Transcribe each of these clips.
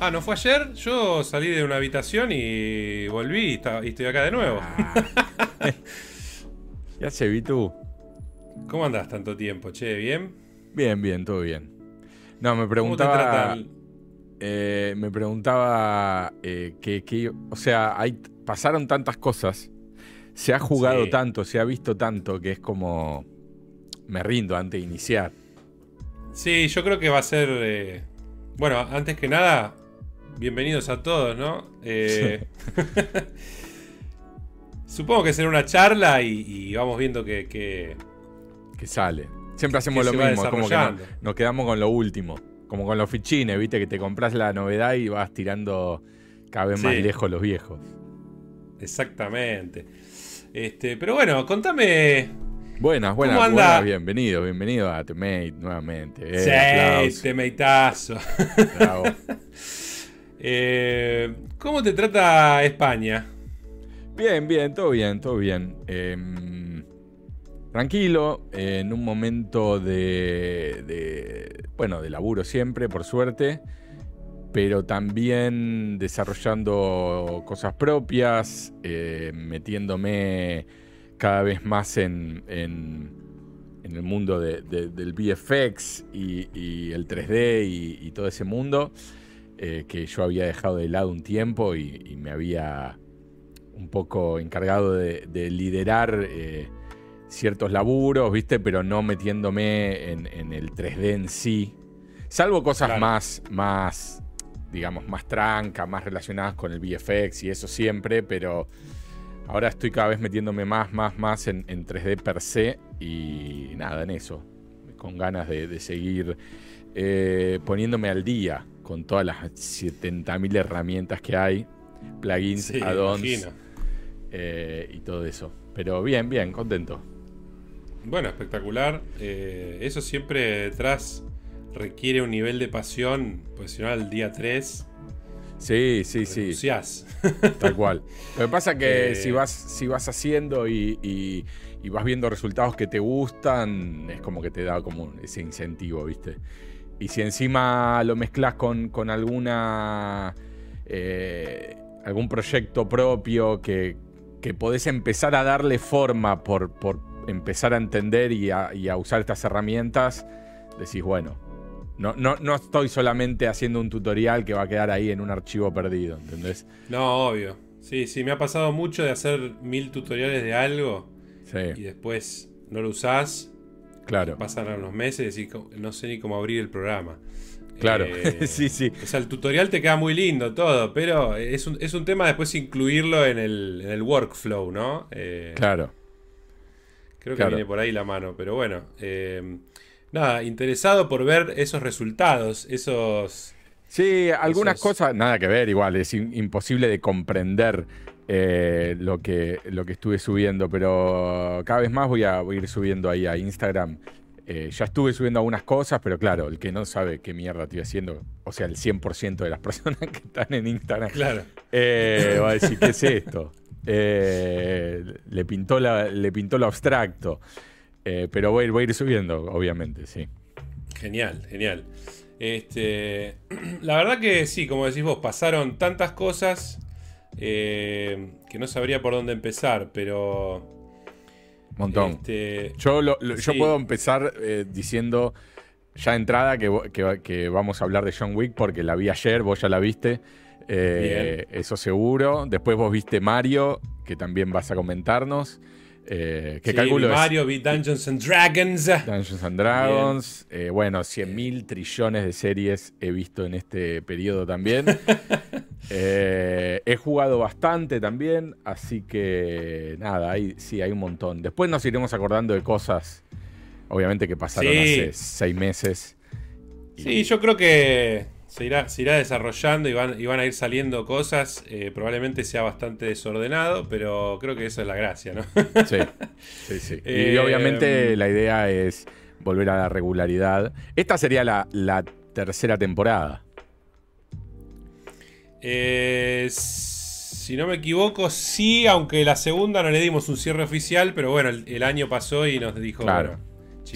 Ah, ¿no fue ayer? Yo salí de una habitación y volví y, está- y estoy acá de nuevo. Ya se vi tú. ¿Cómo andás tanto tiempo? Che, ¿bien? Bien, bien, todo bien. No, me ¿Cómo te preguntaba. eh, me preguntaba eh, que, que- o sea, hay, pasaron tantas cosas, se ha jugado Sí. tanto, se ha visto tanto que es como me rindo antes de iniciar. Sí, yo creo que va a ser. eh, Bueno, antes que nada, bienvenidos a todos, ¿no? Eh, Supongo que será una charla y, y vamos viendo que, que- Que sale. Siempre hacemos lo mismo, como que no- desarrollando. nos quedamos con lo último. Como con los fichines, viste, que te compras la novedad y vas tirando cada vez más lejos los viejos. Exactamente. Este, pero bueno, contame. Buenas, buenas, ¿Cómo anda? buenas, bienvenido, bienvenido a Temate nuevamente. Eh, Sí, aplausos, te meitazo. bravo. Eh, ¿Cómo te trata España? Bien, bien, todo bien, todo bien. Em, tranquilo, en un momento de, de, bueno, de laburo siempre, por suerte, pero también desarrollando cosas propias, eh, metiéndome cada vez más en, en- en el mundo de- de- del VFX y, y el 3D y, y todo ese mundo eh, que yo había dejado de lado un tiempo y, y me había un poco encargado de, de liderar eh, ciertos laburos, ¿viste? Pero no metiéndome en, en el 3D en sí. Salvo cosas Claro. más, más, digamos, más tranca, más relacionadas con el VFX y eso siempre, pero ahora estoy cada vez metiéndome más, más, más en, en 3D per se y nada, en eso. Con ganas de, de seguir eh, poniéndome al día con todas las 70.000 herramientas que hay, plugins, Sí, add-ons eh, y todo eso. Pero bien, bien, contento. Bueno, espectacular. Eh, eso siempre detrás requiere un nivel de pasión, pues si no al día 3 Sí, sí, sí, renunciás. tal cual. Lo que pasa que Eh, si, vas, si vas haciendo y, y- y vas viendo resultados que te gustan, es como que te da como un- ese incentivo, ¿viste? Y si encima lo mezclas con, con alguna eh, algún proyecto propio que, que podés empezar a darle forma por, por empezar a entender y a, y a usar estas herramientas, decís, bueno, no, no, no estoy solamente haciendo un tutorial que va a quedar ahí en un archivo perdido, ¿entendés? No, obvio. Sí, sí, me ha pasado mucho de hacer mil tutoriales de algo y Sí, después no lo usás, claro. pasan unos meses y no sé ni cómo abrir el programa. Claro, Eh, sí, sí. O sea, el tutorial te queda muy lindo todo, pero es un, es un tema después incluirlo en el, en el workflow, ¿no? Eh, Claro. Creo que claro. viene por ahí la mano, pero bueno. eh, nada, interesado por ver esos resultados, esos... Sí, algunas Esos- cosas, nada que ver, igual, es in- imposible de comprender eh, lo, que, lo que estuve subiendo, pero cada vez más voy a, voy a ir subiendo ahí a Instagram. Eh, ya estuve subiendo algunas cosas, pero claro, el que no sabe qué mierda estoy haciendo, o sea, el 100% de las personas que están en Instagram, Claro. eh, va a decir, ¿qué es esto? Le, pintó la, le pintó lo abstracto. Eh, pero voy, a ir- voy a ir subiendo, obviamente, sí. Genial, genial. Este, la verdad que sí, como decís vos, pasaron tantas cosas eh, que no sabría por dónde empezar, pero... Montón. este, Yo, lo- lo- yo Sí. puedo empezar eh, diciendo ya entrada que, vo- que- que vamos a hablar de John Wick porque la vi ayer, vos ya la viste. eh, eso seguro. Después vos viste Mario, que también vas a comentarnos. Eh, que sí, calculo vi es Mario, vi Dungeons and Dragons. Dungeons and Dragons. Eh, bueno, 100 mil trillones de series he visto en este periodo también. Eh, he jugado bastante también, así que nada, hay, sí, hay un montón. Después nos iremos acordando de cosas, obviamente que pasaron Sí. hace seis meses. Y- Sí, yo creo que se irá, se irá desarrollando y van, y van a ir saliendo cosas. eh, probablemente sea bastante desordenado, pero creo que eso es la gracia, ¿no? Sí, sí, sí. y Eh, obviamente la idea es volver a la regularidad. Esta sería la, la tercera temporada. Eh, si no me equivoco, sí, aunque la segunda no le dimos un cierre oficial, pero bueno, el, el año pasó y nos dijo, Claro. bueno,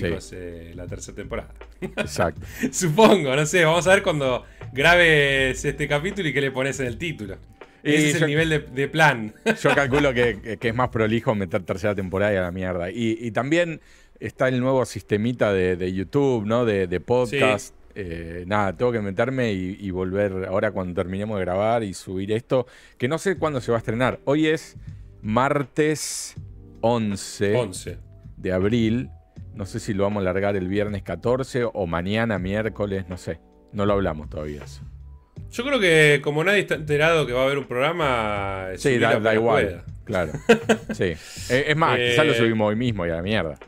eh, la tercera temporada. Exacto. Supongo, no sé, vamos a ver cuando grabes este capítulo y qué le pones en el título. Ese es el nivel de, plan. Yo calculo que, es más prolijo meter tercera temporada y a la mierda. Y, también está el nuevo sistemita de, YouTube, ¿no? De, podcast. Eh, nada, tengo que meterme y, volver ahora cuando terminemos de grabar y subir esto, que no sé cuándo se va a estrenar. Hoy es martes 11, de abril. No sé si lo vamos a largar el viernes 14 o mañana, miércoles, no sé. No lo hablamos todavía. Yo creo que como nadie está enterado que va a haber un programa, sí, da, igual. Claro. sí. Es más, quizás lo eh, subimos hoy mismo y a la mierda.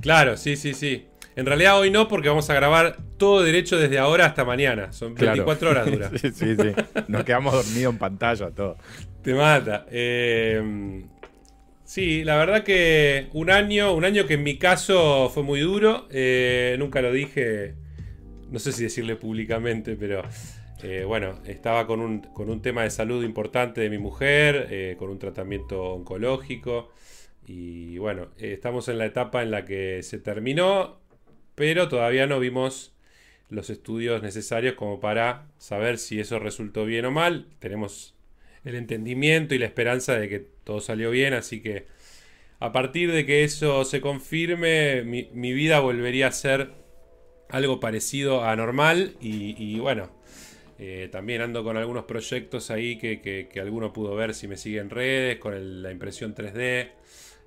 Claro, sí, sí, sí. En realidad hoy no, porque vamos a grabar todo derecho desde ahora hasta mañana. Son 24 horas dura. sí, sí, sí. Nos quedamos dormidos en pantalla, todo. Te mata. Eh, sí, la verdad que un año, un año que en mi caso fue muy duro. Eh, nunca lo dije, no sé si decirle públicamente, pero eh, bueno, estaba con un, con un, tema de salud importante de mi mujer, con un tratamiento oncológico. Y bueno, estamos en la etapa en la que se terminó, pero todavía no vimos los estudios necesarios como para saber si eso resultó bien o mal. Tenemos el entendimiento y la esperanza de que todo salió bien, así que a partir de que eso se confirme, mi, vida volvería a ser algo parecido a normal y, bueno, eh, también ando con algunos proyectos ahí que, alguno pudo ver si me sigue en redes, con la impresión 3D,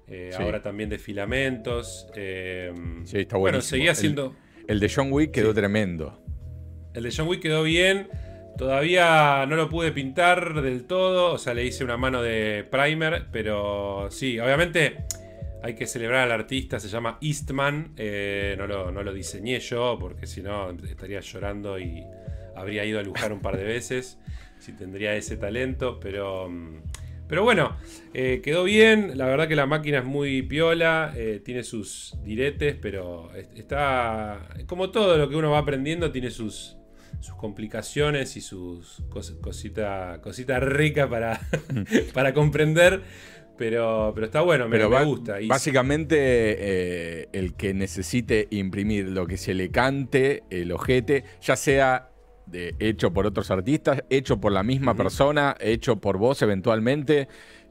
eh, ahora también de filamentos. Eh, sí, está bueno. seguía haciendo... El, de John Wick quedó tremendo. El de John Wick quedó bien. Todavía no lo pude pintar del todo, o sea, le hice una mano de primer, pero sí, obviamente hay que celebrar al artista, se llama Eastman, eh, no, lo, no, lo, diseñé yo, porque si no estaría llorando y habría ido a lujar un par de veces, si tendría ese talento, pero... Mm, pero bueno, eh, quedó bien, la verdad que la máquina es muy piola, eh, tiene sus diretes, pero está... Como todo lo que uno va aprendiendo, tiene sus, sus complicaciones y sus cositas cosita rica para, para comprender. Pero, pero está bueno, me, gusta. básicamente, eh, el que necesite imprimir lo que se le cante, el ojete, ya sea de, hecho por otros artistas, hecho por la misma persona, hecho por vos eventualmente,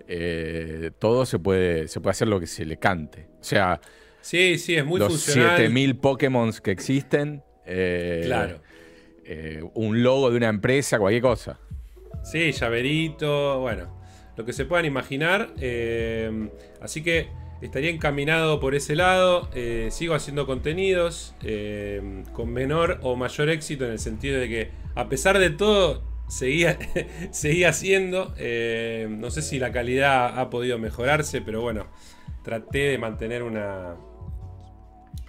eh, todo se puede, se puede hacer lo que se le cante. O sea, sí, sí, es muy los 7000 Pokémon que existen. Eh, claro eh, un logo de una empresa, cualquier cosa. Sí, llaverito, bueno, lo que se puedan imaginar. Eh, así que estaría encaminado por ese lado. Eh, sigo haciendo contenidos con menor o mayor éxito en el sentido de que a pesar de todo seguía, seguía haciendo. no sé si la calidad ha podido mejorarse, pero bueno, traté de mantener una,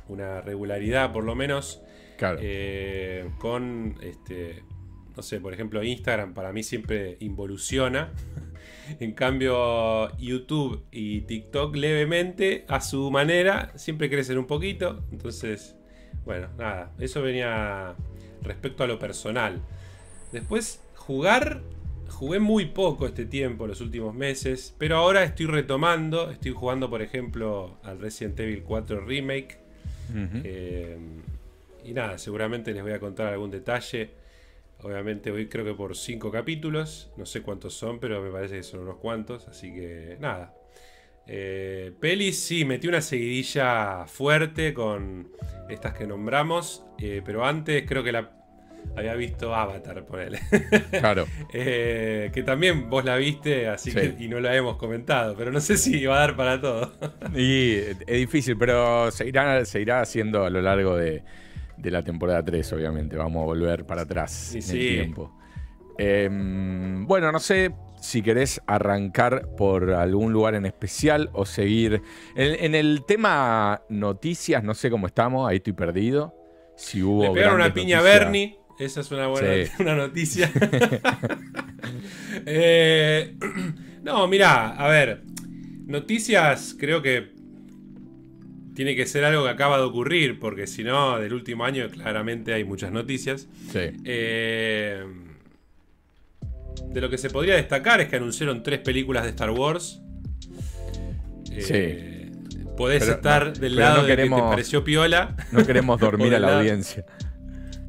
una regularidad por lo menos. Eh, con, este, no sé, por ejemplo, Instagram para mí siempre involuciona. en cambio, YouTube y TikTok levemente, a su manera, siempre crecen un poquito. Entonces, bueno, nada, eso venía respecto a lo personal. Después, jugar, jugué muy poco este tiempo, los últimos meses, pero ahora estoy retomando, estoy jugando, por ejemplo, al Resident Evil 4 Remake. Y nada, seguramente les voy a contar algún detalle. Obviamente hoy creo que por cinco capítulos. No sé cuántos son, pero me parece que son unos cuantos. Así que nada. Eh, pelis, sí, metí una seguidilla fuerte con estas que nombramos. Eh, pero antes creo que la había visto Avatar, ponele. Claro. Eh, que también vos la viste, así que y no la hemos comentado. Pero no sé si va a dar para todo. y es difícil, pero se irá, se irá haciendo a lo largo de de la temporada 3, obviamente. Vamos a volver para atrás en el tiempo. Em, bueno, no sé si querés arrancar por algún lugar en especial o seguir. En, el tema noticias, no sé cómo estamos, ahí estoy perdido. Si hubo. Le pegaron una piña a Bernie. Esa es una buena una noticia. Eh, no, mira, a ver. Noticias, creo que tiene que ser algo que acaba de ocurrir, porque si no, del último año claramente hay muchas noticias. Sí. Eh, de lo que se podría destacar es que anunciaron tres películas de Star Wars. Eh, sí. podés Pero estar no- del lado no de que queremos- te pareció piola. No queremos dormir a la lado- audiencia.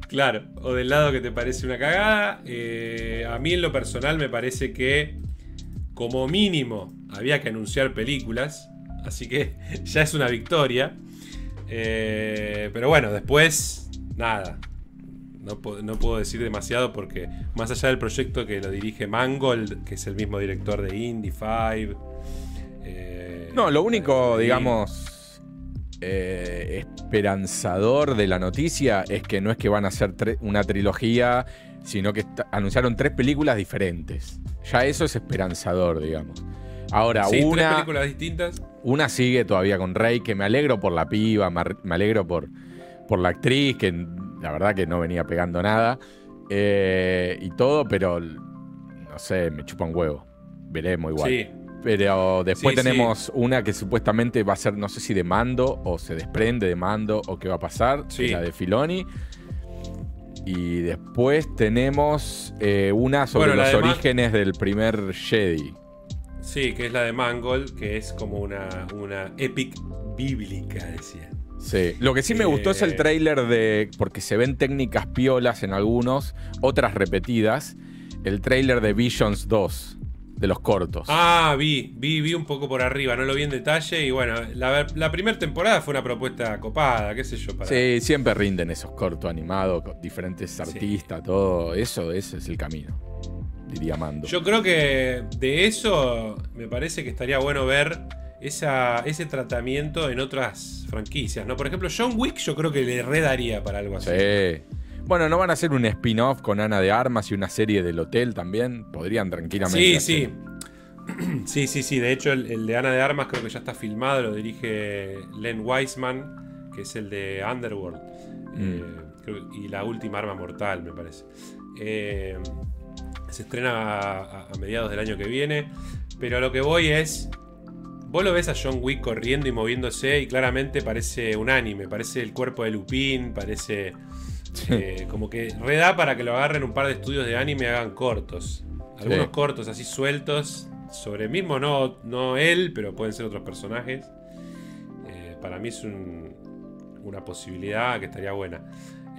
Claro, o del lado que te parece una cagada. Eh, a mí en lo personal me parece que como mínimo había que anunciar películas. Así que ya es una victoria. Eh, pero bueno, después, nada. No, no puedo decir demasiado porque más allá del proyecto que lo dirige Mangold, que es el mismo director de Indie 5. eh, No, lo único, digamos, eh, esperanzador de la noticia es que no es que van a hacer una trilogía, sino que anunciaron tres películas diferentes. Ya eso es esperanzador, digamos. Ahora, Sí, tres una, películas distintas. Una sigue todavía con Rey, que me alegro por la piba, me alegro por, por la actriz, que la verdad que no venía pegando nada, eh, y todo, pero no sé, me chupa un huevo. Veremos igual. Sí, Pero después Sí, sí. tenemos una que supuestamente va a ser, no sé si de mando o se desprende de mando o qué va a pasar, Sí. que es la de Filoni. Y después tenemos eh, una sobre Bueno, los de orígenes del primer Jedi. Sí, que es la de Mangold, que es como una, una epic bíblica, decía. Sí. Lo que sí me gustó es el Eh. tráiler de. porque se ven técnicas piolas en algunos, otras repetidas. El tráiler de Visions 2, de los cortos. Ah, vi, vi, vi un poco por arriba, no lo vi en detalle. Y bueno, la, la primera temporada fue una propuesta copada, qué sé yo, para. Sí, siempre rinden esos cortos animados con diferentes artistas, todo. Eso, ese es el camino. Diría Mando. Yo creo que de eso me parece que estaría bueno ver esa, ese tratamiento en otras franquicias, ¿no? Por ejemplo, John Wick yo creo que le redaría para algo así. Sí. Bueno, ¿no van a hacer un spin-off con Ana de Armas y una serie del hotel también? Podrían tranquilamente. Sí, hacer. sí. Sí, sí, sí. De hecho, el, el de Ana de Armas creo que ya está filmado. Lo dirige Len Wiseman, que es el de Underworld. Mm. Eh, creo- y la última arma mortal, me parece. Eh, se estrena a, mediados del año que viene. Pero a lo que voy es. Vos lo ves a John Wick corriendo y moviéndose y claramente parece un anime. Parece el cuerpo de Lupin, parece. eh, como que reda para que lo agarren un par de estudios de anime y hagan cortos. Algunos Sí. cortos así sueltos. Sobre mismo, no, no él, pero pueden ser otros personajes. Eh, para mí es un- una posibilidad que estaría buena.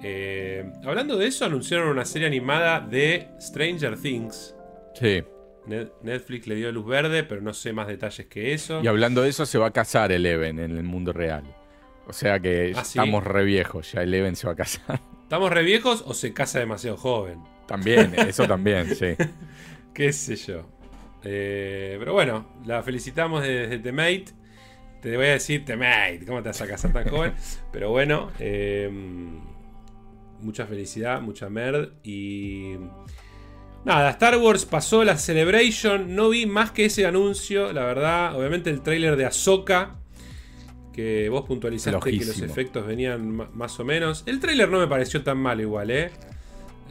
Eh, hablando de eso, anunciaron una serie animada de Stranger Things. Sí. Ne- Netflix le dio luz verde, pero no sé más detalles que eso. Y hablando de eso, se va a casar Eleven en el mundo real. O sea que ¿Ah, sí? estamos re viejos, ya Eleven se va a casar. ¿Estamos re viejos o se casa demasiado joven? También, eso también, sí. qué sé yo. Eh, pero bueno, la felicitamos desde The Mate. Te voy a decir The Mate, ¿cómo te vas a casar tan joven? Pero bueno, eh, mucha felicidad, mucha merd. Y nada, Star Wars pasó la Celebration. No vi más que ese anuncio, la verdad. Obviamente el tráiler de Ahsoka. Que vos puntualizaste que los efectos venían más o menos. El tráiler no me pareció tan mal igual, ¿eh?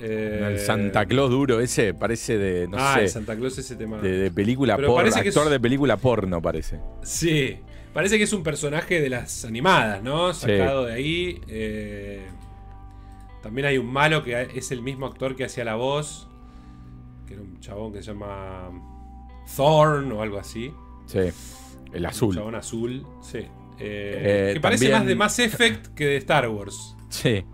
Eh, El Santa Claus duro ese parece de, no ah, sé, el Santa Claus ese tema. de, de película Pero porno, que es- actor de película porno parece. Sí, parece que es un personaje de las animadas, ¿no? Sí. Sacado de ahí. eh, También hay un malo que es el mismo actor que hacía la voz. Que era un chabón que se llama Thorn o algo así. Sí, el Un azul. chabón azul, sí. Eh, Eh, que parece también- más de Mass Effect que de Star Wars. Sí.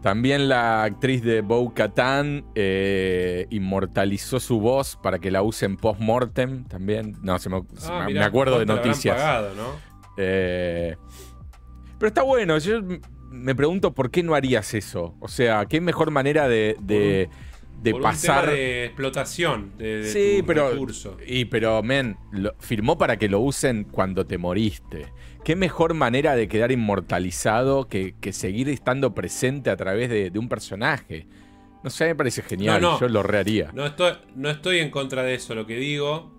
También la actriz de Bo Katan eh, inmortalizó su voz para que la usen post-mortem también. No, se me, se Ah, me- mirá, me acuerdo de ¿cuánto le habrán noticias. pagado, ¿no? Eh, pero está bueno, yo me pregunto por qué no harías eso. O sea, qué mejor manera de, de, de Por un pasar. tema de explotación de, de sí, tu pero. recurso. Y pero, men, lo- firmó para que lo usen cuando te moriste. Qué mejor manera de quedar inmortalizado que, que seguir estando presente a través de, de un personaje. No sé, me parece genial. No, no. Yo lo reharía. No estoy, no estoy en contra de eso. Lo que digo,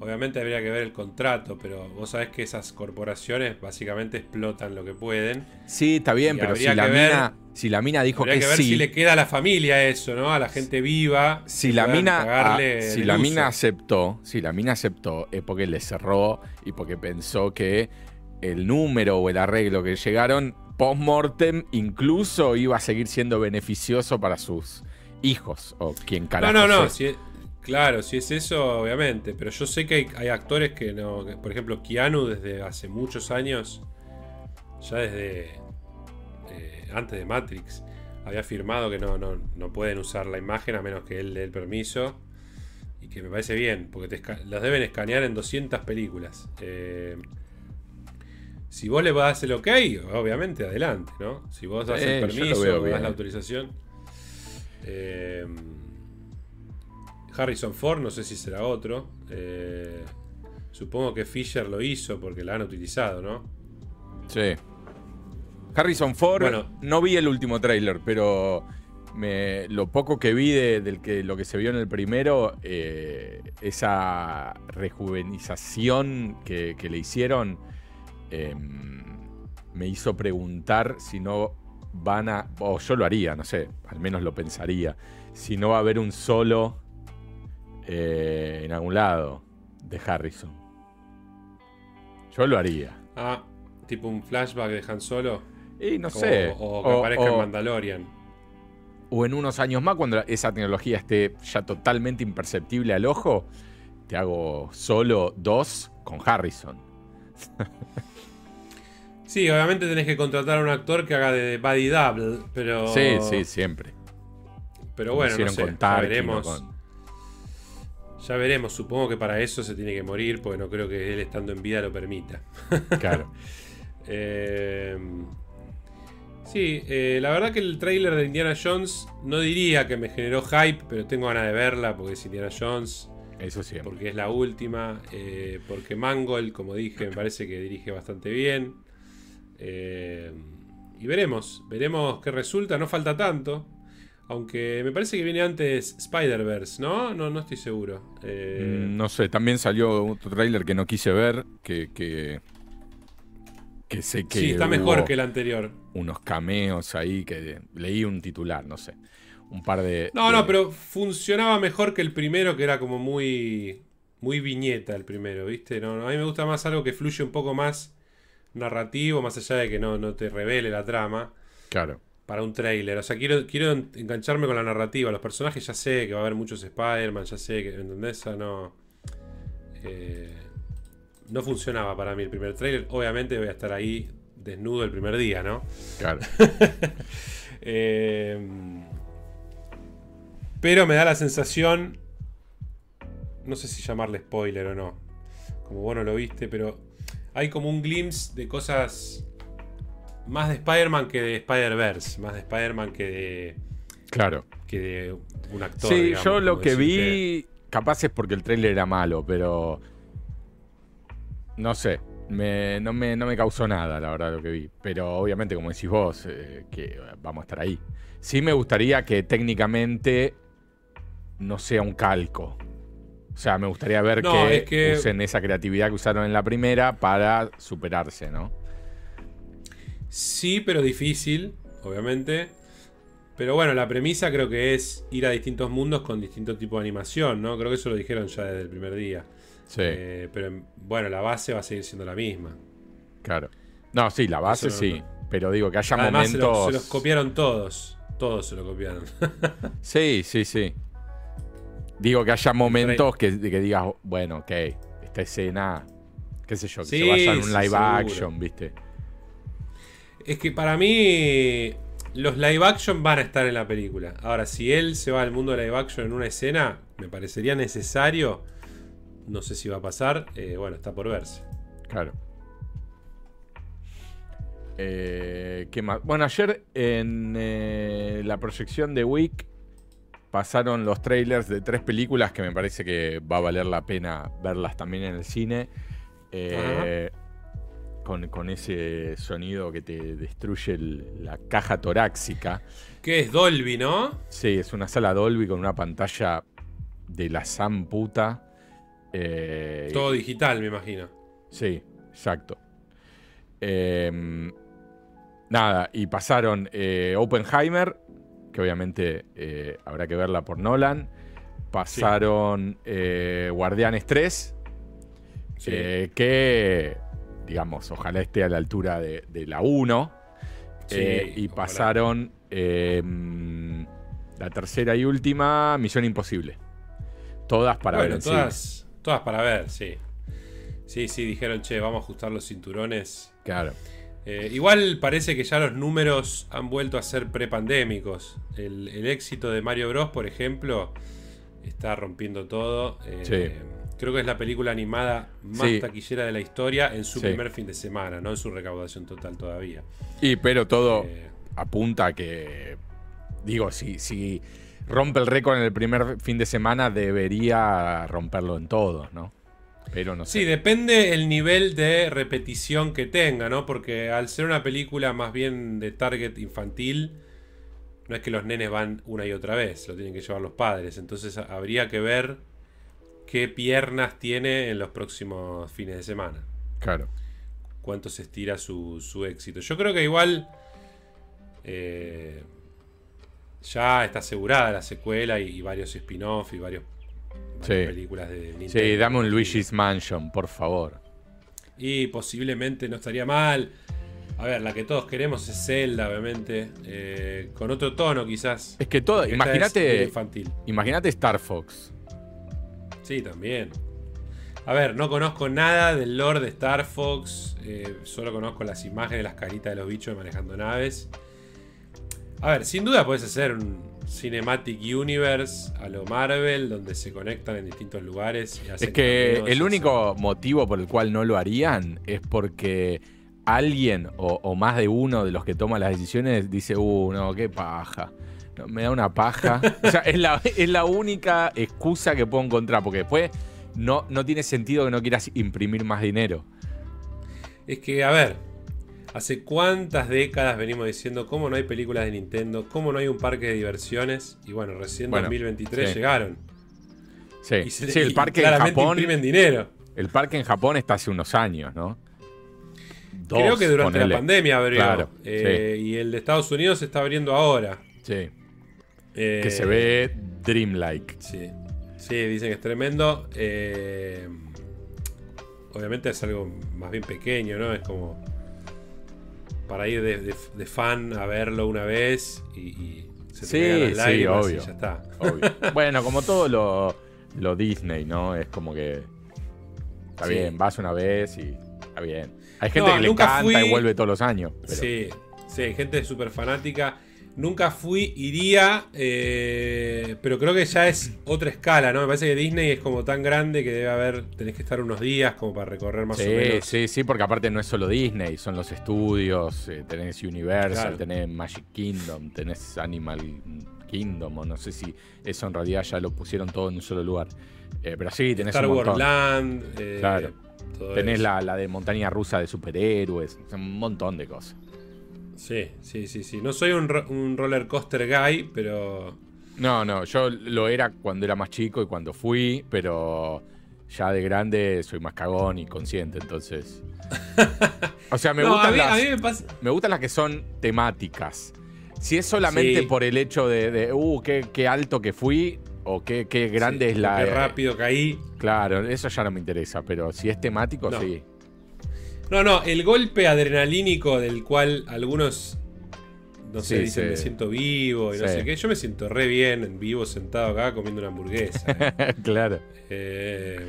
obviamente habría que ver el contrato, pero vos sabés que esas corporaciones básicamente explotan lo que pueden. Sí, está bien, pero si la, ver- mina, si la mina dijo Habría que, que ver sí. si le queda a la familia eso, ¿no? A la gente viva. Si la mina, ah, si la uso. mina aceptó, si la mina aceptó, es porque le cerró y porque pensó que el número o el arreglo que llegaron post-mortem incluso iba a seguir siendo beneficioso para sus hijos o quien No, carajo no, no. si- Claro, si es eso, obviamente. Pero yo sé que hay, actores que no. por ejemplo, Keanu desde hace muchos años, ya desde eh, antes de Matrix, había afirmado que no, no, pueden usar la imagen a menos que él dé el permiso. Y que me parece bien, porque te los deben escanear en 200 películas. Eh, si vos le das el ok, obviamente, adelante, ¿no? Si vos das el permiso, das la autorización. Eh, Harrison Ford, no sé si será otro. Eh, supongo que Fisher lo hizo porque la han utilizado, ¿no? Sí. Harrison Ford, no vi el último tráiler, pero lo poco que vi de, del que, lo que se vio en el primero, eh, esa rejuvenización que, le hicieron, em, me hizo preguntar si no van a, o yo lo haría, no sé, al menos lo pensaría, si no va a haber un solo eh, en algún lado de Harrison. Yo lo haría. Ah, tipo un flashback de Han Solo. Y no sé. O, que aparezca en Mandalorian. O en unos años más, cuando esa tecnología esté ya totalmente imperceptible al ojo, te hago solo dos con Harrison. sí, obviamente tenés que contratar a un actor que haga de body double, pero. Sí, sí, siempre. Pero bueno, no sé, veremos. Ya veremos, supongo que para eso se tiene que morir, porque no creo que él estando en vida lo permita. Claro. Eh, sí, eh, la verdad que el tráiler de Indiana Jones no diría que me generó hype, pero tengo ganas de verla porque es Indiana Jones. Eso sí. Porque es la última. Eh, porque Mangold, como dije, me parece que dirige bastante bien. y veremos, veremos qué resulta. No falta tanto. Aunque me parece que viene antes Spider-Verse, ¿no? ¿no? No estoy seguro. Eh, mm, no sé, también salió otro tráiler que no quise ver, que, que, sé que... Sí, está mejor que el anterior. Unos cameos ahí, que leí un titular, no sé. Un par de... No, no, pero funcionaba mejor que el primero, que era como muy... Muy viñeta el primero, ¿viste? No, a mí me gusta más algo que fluye un poco más narrativo, más allá de que no, no te revele la trama. Claro para un trailer. O sea, quiero, quiero engancharme con la narrativa. Los personajes ya sé que va a haber muchos Spider-Man, ya sé que, ¿entendés? no. Eh, no funcionaba para mí el primer trailer. Obviamente voy a estar ahí desnudo el primer día, ¿no? Claro. Eh, pero me da la sensación. No sé si llamarle spoiler o no. Como vos no lo viste, pero hay como un glimpse de cosas más de Spider-Man que de Spider-Verse. Más de Spider-Man que de. Claro. Que de un actor. Sí, yo lo que vi. Capaz es porque el trailer era malo, pero. No sé. no, me, no, me, causó nada, la verdad, lo que vi. Pero obviamente, como decís vos, eh, que vamos a estar ahí. Sí me gustaría que técnicamente no sea un calco. O sea, me gustaría ver que usen esa creatividad que usaron en la primera para superarse, ¿no? Sí, pero difícil, obviamente. Pero bueno, la premisa creo que es ir a distintos mundos con distintos tipos de animación, ¿no? Creo que eso lo dijeron ya desde el primer día. Sí. Eh, pero bueno, la base va a seguir siendo la misma. Claro. No, sí, la base sí. Pero digo que haya momentos. Se, los copiaron todos. Todos se lo copiaron. sí, sí, sí. Digo que haya momentos que, que digas, bueno, ok, esta escena, qué sé yo, que se vaya en un live action, ¿viste? Es que para mí los live action van a estar en la película. Ahora, si él se va al mundo de live action en una escena, me parecería necesario. No sé si va a pasar. Eh, bueno, está por verse. Claro. Eh, ¿Qué más? Bueno, ayer en eh, la proyección de Week pasaron los trailers de tres películas que me parece que va a valer la pena verlas también en el cine con, ese sonido que te destruye la caja torácica. Que es Dolby, ¿no? Sí, es una sala Dolby con una pantalla de la Sam puta. Eh, Todo digital, me imagino. Sí, exacto. Em, nada, y pasaron eh, Oppenheimer, que obviamente eh, habrá que verla por Nolan. Pasaron Guardianes 3, que digamos, ojalá esté a la altura de, la 1. Eh, y pasaron em, la tercera y última, Misión Imposible. Todas para Bueno, ver todas, todas para ver, sí. Sí, sí, dijeron, che, vamos a ajustar los cinturones. Claro. Eh, igual parece que ya los números han vuelto a ser prepandémicos. El, el éxito de Mario Bros, por ejemplo, está rompiendo todo. Eh, Sí. Creo que es la película animada más Sí. taquillera de la historia en su Sí. primer fin de semana, no en su recaudación total todavía. Y pero todo Eh, apunta a que. Digo, si, si rompe el récord en el primer fin de semana, debería romperlo en todos, ¿no? Pero no sé. Sí, depende el nivel de repetición que tenga, ¿no? Porque al ser una película más bien de target infantil, no es que los nenes van una y otra vez, lo tienen que llevar los padres. Entonces habría que ver qué piernas tiene en los próximos fines de semana. Claro. Cuánto se estira su, su éxito. Yo creo que igual eh, ya está asegurada la secuela y, y varios spin-off y varios, varias Sí. películas de Nintendo. Sí, dame un Luigi's Mansion, por favor. Y posiblemente no estaría mal. A ver, la que todos queremos es Zelda, obviamente. eh, con otro tono, quizás. Es que todo. Es Imagínate. infantil. Imagínate Star Fox. Sí, también. A ver, no conozco nada del lore de Star Fox. eh, solo conozco las imágenes, las caritas de los bichos manejando naves. A ver, sin duda puedes hacer un Cinematic Universe a lo Marvel, donde se conectan en distintos lugares. y hacen Es que el único motivo por el cual no lo harían es porque alguien o, o más de uno de los que toma las decisiones dice, uh, no, qué paja. No, me da una paja. o sea, es la, es la única excusa que puedo encontrar, porque después no, no tiene sentido que no quieras imprimir más dinero. Es que, a ver, hace cuántas décadas venimos diciendo cómo no hay películas de Nintendo, cómo no hay un parque de diversiones. Y bueno, recién en Bueno, 2023 sí. llegaron. Sí, Y, se- sí, el y parque en claramente Japón. imprimen dinero. El parque en Japón está hace unos años, ¿no? Dos, Creo que durante ponele. la pandemia abrió. Claro, Eh, Y el de Estados Unidos se está abriendo ahora. Sí. Eh, Que se ve dreamlike. Sí. Sí, dicen que es tremendo. Eh, obviamente es algo más bien pequeño, ¿no? Es como para ir de, de- de fan a verlo una vez y, y se te Sí, las sí, lágrimas y obvio. ya está. Obvio. bueno, como todo lo, lo Disney, ¿no? Es como que. Está Sí. bien, vas una vez y. Está bien. Hay gente No, que le encanta fui- y vuelve todos los años. pero- Sí, sí, hay gente súper fanática. Nunca fui, iría, eh, pero creo que ya es otra escala, ¿no? Me parece que Disney es como tan grande que debe haber, tenés que estar unos días como para recorrer más Sí, o menos. sí, sí, porque aparte no es solo Disney, son los estudios, eh, tenés Universal, Claro. tenés Magic Kingdom, tenés Animal Kingdom, o no sé si eso en realidad ya lo pusieron todo en un solo lugar. Eh, pero sí, tenés Star Wars. Land, eh, Claro. Tenés la, la de montaña rusa de superhéroes, un montón de cosas. Sí, sí, sí, sí. No soy un, ro- un roller coaster guy, pero. No, no, yo lo era cuando era más chico y cuando fui, pero ya de grande soy más cagón y consciente, entonces. O sea, me No, a gustan mí, las. a mí me pasa. Me gustan las que son temáticas. Si es solamente Sí. por el hecho de, de, uh, qué, qué alto que fui o qué, qué grande sí, es la. Qué rápido caí. Claro, eso ya no me interesa, pero si es temático, No. sí. No, no, el golpe adrenalínico del cual algunos. No sé, Sí, dicen sí. me siento vivo y no sé qué. Yo me siento re bien en vivo sentado acá comiendo una hamburguesa. ¿eh? claro. Eh,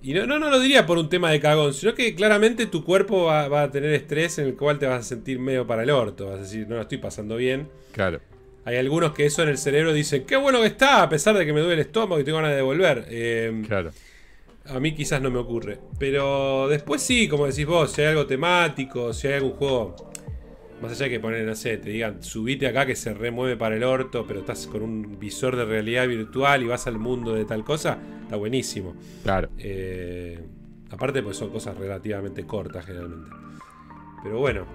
y no, no, no lo diría por un tema de cagón, sino que claramente tu cuerpo va, va a tener estrés en el cual te vas a sentir medio para el orto. Vas a decir, no lo estoy pasando bien. Claro. Hay algunos que eso en el cerebro dicen, qué bueno que está, a pesar de que me duele el estómago y tengo ganas de volver. Eh, Claro. A mí quizás no me ocurre. Pero después sí, como decís vos, si hay algo temático, si hay algún juego. Más allá de que poner, no sé, te digan, subite acá que se remueve para el orto, pero estás con un visor de realidad virtual y vas al mundo de tal cosa, está buenísimo. Claro. Eh, aparte, pues son cosas relativamente cortas generalmente. Pero bueno.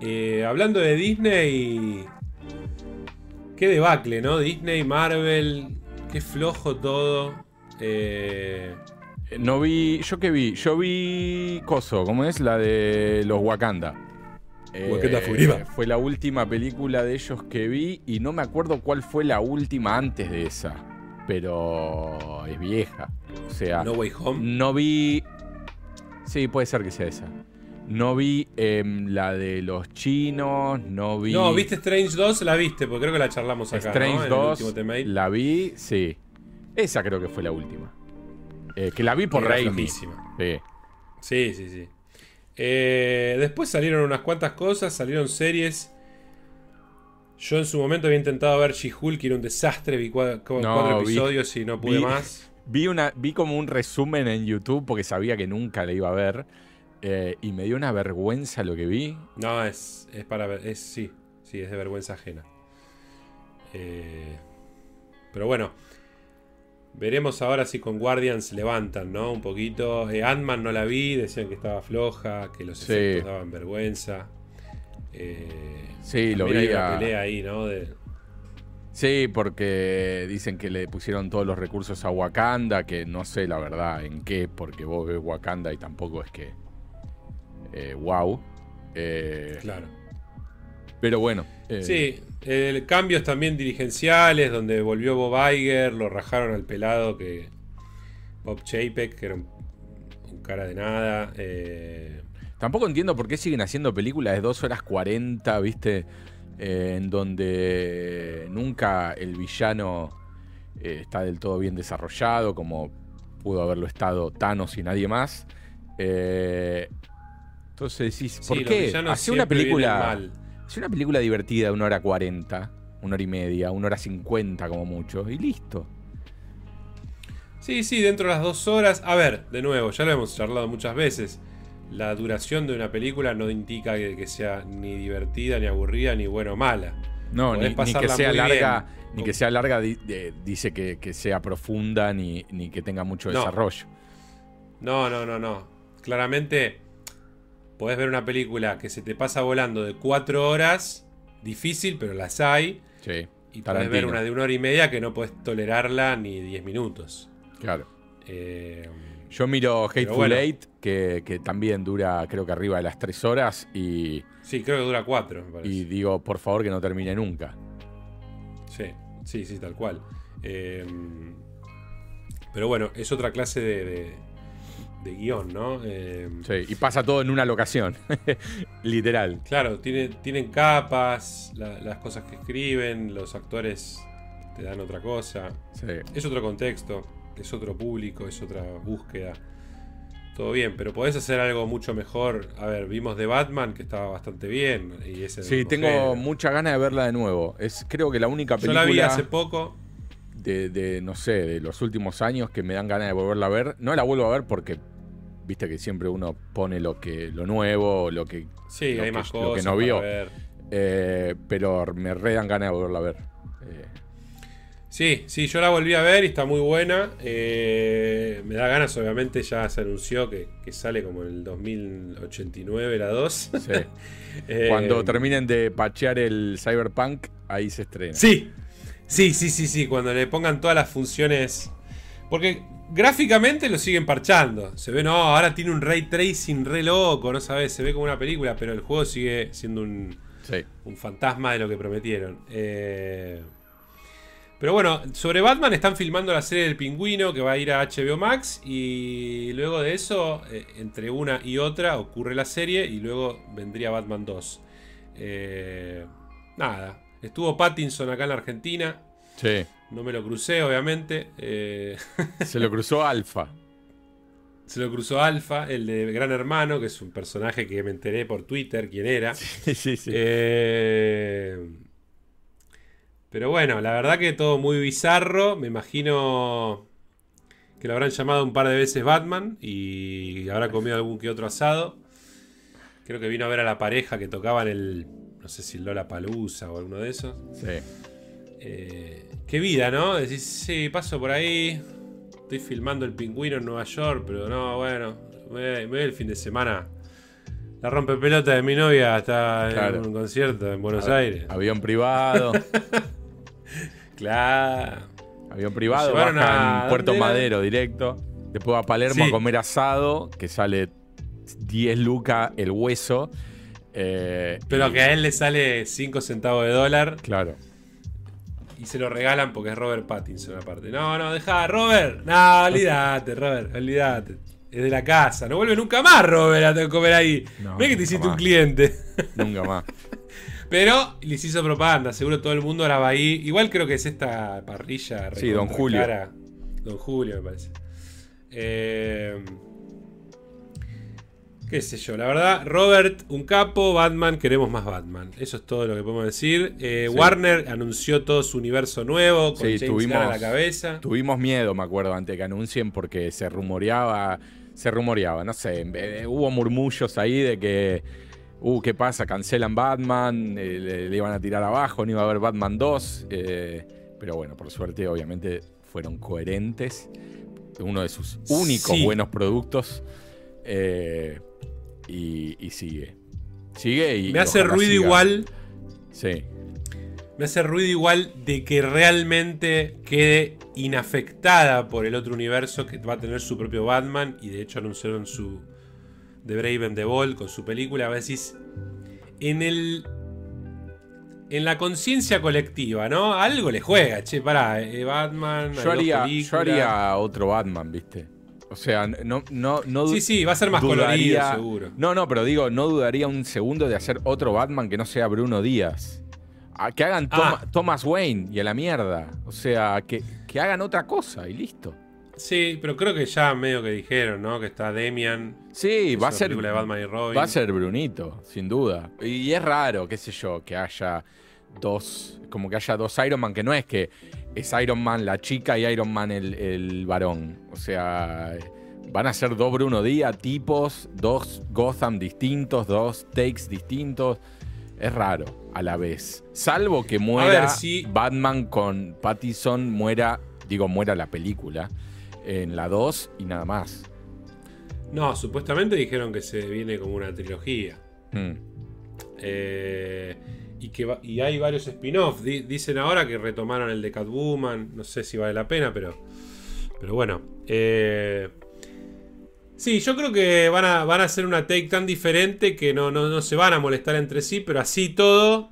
Eh, hablando de Disney. Qué debacle, ¿no? Disney, Marvel. Qué flojo todo. Eh, No vi. ¿Yo qué vi? Yo vi. Coso, ¿cómo es? La de los Wakanda. Eh, Wakanda Forever. Fue la última película de ellos que vi y no me acuerdo cuál fue la última antes de esa. Pero es vieja. O sea, no Way Home. no vi. Sí, puede ser que sea esa. No vi em, la de los chinos, no vi. No, ¿viste Strange 2? La viste, porque creo que la charlamos acá. Strange ¿no? En el 2, último Temail. la vi, sí. Esa creo que fue la última. Eh, que la vi por Raimi. Sí. Sí, sí, sí. Eh, después salieron unas cuantas cosas, salieron series. Yo en su momento había intentado ver She-Hulk, que era un desastre, vi No, cuatro vi- episodios y no pude vi- más. Vi, una, vi como un resumen en YouTube porque sabía que nunca le iba a ver. eh, y me dio una vergüenza lo que vi. No, es, es para ver, es, sí, sí, es de vergüenza ajena. Eh, pero bueno, veremos ahora si con Guardians levantan, ¿no? Un poquito. Eh, Ant-Man no la vi, decían que estaba floja, que los Sí. efectos daban vergüenza. Eh, Sí, lo vi hay una a- pelea ahí, ¿no? De, Sí, porque dicen que le pusieron todos los recursos a Wakanda, que no sé la verdad en qué, porque vos ves Wakanda y tampoco es que. Eh, wow. Eh, claro. pero bueno. eh, Sí, el cambios también dirigenciales, donde volvió Bob Iger, lo rajaron al pelado que. Bob Chapek, que era un, un cara de nada. eh, Tampoco entiendo por qué siguen haciendo películas de 2 horas 40, ¿viste? Eh, en donde nunca el villano eh, está del todo bien desarrollado, como pudo haberlo estado Thanos y nadie más. Eh, entonces decís, ¿por sí, qué? Hace una película. Hace una película divertida de una hora 40, una hora y media, una hora 50 como mucho, y listo. Sí, sí, dentro de las dos horas. A ver, de nuevo, ya lo hemos charlado muchas veces. La duración de una película no indica que, que sea ni divertida, ni aburrida, ni buena o mala. No, ni, ni que sea larga, ni que sea larga di- de- dice que, que sea profunda, ni, ni que tenga mucho No. desarrollo. No, no, no, no. Claramente podés ver una película que se te pasa volando de cuatro horas, difícil, pero las hay. Sí, Y podés Tarantino. ver una de una hora y media que no podés tolerarla ni 10 minutos. claro. Eh, Yo miro Hateful bueno. Eight, que, que también dura creo que arriba de las tres horas, y, sí, creo que dura cuatro, me parece. y digo, por favor que no termine nunca. Sí, sí, sí, tal cual. Eh, pero bueno, es otra clase de, de- de guion, ¿no? Eh, Sí, y pasa todo en una locación, literal. Claro, tiene, tienen capas, la- las cosas que escriben, los actores te dan otra cosa. Sí. Es otro contexto, es otro público, es otra búsqueda. Todo bien, pero podés hacer algo mucho mejor. A ver, vimos de Batman que estaba bastante bien. Y ese Sí, tengo género. muchas ganas de verla de nuevo. Es creo que la única Yo película la vi hace poco. de, de, no sé, de los últimos años que me dan ganas de volverla a ver. No la vuelvo a ver porque viste que siempre uno pone lo que lo nuevo, lo que Sí, Lo hay que- más lo que cosas. no vio. eh, pero me re dan ganas de volverla a ver. Eh, Sí, sí, yo la volví a ver y está muy buena. Eh, me da ganas, obviamente, ya se anunció que, que sale como en el 2089 la 2. sí. Cuando terminen de pachear el Cyberpunk, ahí se estrena. Sí, sí, sí, sí, sí, cuando le pongan todas las funciones. Porque gráficamente lo siguen parchando. Se ve, no, ahora tiene un ray tracing re loco, no sabes, se ve como una película, pero el juego sigue siendo un, Sí. un fantasma de lo que prometieron. Eh, pero bueno, sobre Batman están filmando la serie del pingüino que va a ir a HBO Max y luego de eso, eh, entre una y otra, ocurre la serie y luego vendría Batman 2. Eh, nada, estuvo Pattinson acá en la Argentina, Sí. No me lo crucé obviamente. eh, Se lo cruzó Alfa. se lo cruzó Alpha, el de Gran Hermano, que es un personaje que me enteré por Twitter quién era. Sí, sí, sí. Eh, pero bueno, la verdad que todo muy bizarro. Me imagino que lo habrán llamado un par de veces Batman y habrá comido algún que otro asado. Creo que vino a ver a la pareja que tocaban el. No sé si Lola Palusa o alguno de esos. Sí. Eh, qué vida, ¿no? Decís, sí, paso por ahí. Estoy filmando el pingüino en Nueva York, pero no, bueno. Me voy, el fin de semana. La rompe pelota de mi novia está Claro. en un concierto en Buenos Aires. Avión privado. Claro. Avión privado, Nos llevaron baja a- en Puerto. Madero directo. Después va a Palermo Sí. a comer asado, que sale 10 lucas el hueso. Eh, Pero y- que a él le sale 5 centavos de dólar Claro. Y se lo regalan porque es Robert Pattinson aparte. No, no, deja, Robert. No, olvídate, Robert, olvídate. Es de la casa. No vuelve nunca más, Robert, a comer ahí. No, Ve que te hiciste un cliente. Nunca más. Pero les hizo propaganda, seguro todo el mundo ahora va ahí. Igual creo que es esta parrilla. Sí, Don Julio. cara. Don Julio, me parece. Eh, qué sé yo, la verdad, Robert, un capo, Batman, queremos más Batman. Eso es todo lo que podemos decir. Eh, Warner anunció todo su universo nuevo, con James Gunn a la cabeza. Tuvimos miedo, me acuerdo, antes que anuncien, porque se rumoreaba, se rumoreaba, no sé, eh, hubo murmullos ahí de que, uh, ¿qué pasa? Cancelan Batman, le, iban a tirar abajo, no iba a haber Batman 2. pero bueno, por suerte, obviamente, fueron coherentes. Uno de sus únicos buenos productos. Eh, y, sigue. Sigue y. Me hace ruido igual. Sí. Me hace ruido igual de que realmente quede inafectada por el otro universo que va a tener su propio Batman. Y de hecho anunciaron su. The Brave and the Bold con su película. A si En el. En la conciencia colectiva, ¿no? Algo le juega, che, pará, eh, Batman. Yo haría, yo haría otro Batman, ¿viste? O sea, no, no, no Sí, sí, va a ser más colorido, seguro. No, no, pero digo, no dudaría un segundo de hacer otro Batman que no sea Bruno Díaz. que hagan ah. Thomas Wayne y a la mierda. O sea, que, que hagan otra cosa y listo. Sí, pero creo que ya medio que dijeron, ¿no? Que está Demian. Sí, va a ser. Va a ser Brunito, sin duda. Y es raro, qué sé yo, que haya dos. Como que haya dos Iron Man, que no es que es Iron Man la chica y Iron Man el, varón. O sea, van a ser dos Bruno Díaz tipos, dos Gotham distintos, dos takes distintos. Es raro a la vez. Salvo que muera Batman con Pattison, muera, digo, muera la película en la 2 y nada más. No, supuestamente dijeron que se viene como una trilogía. Hmm. Eh, y que y hay varios spin-offs. dicen ahora que retomaron el de Catwoman. No sé si vale la pena, pero. Pero bueno. Eh, sí, yo creo que van a, van a hacer una take tan diferente que no, no, se van a molestar entre sí, pero así todo.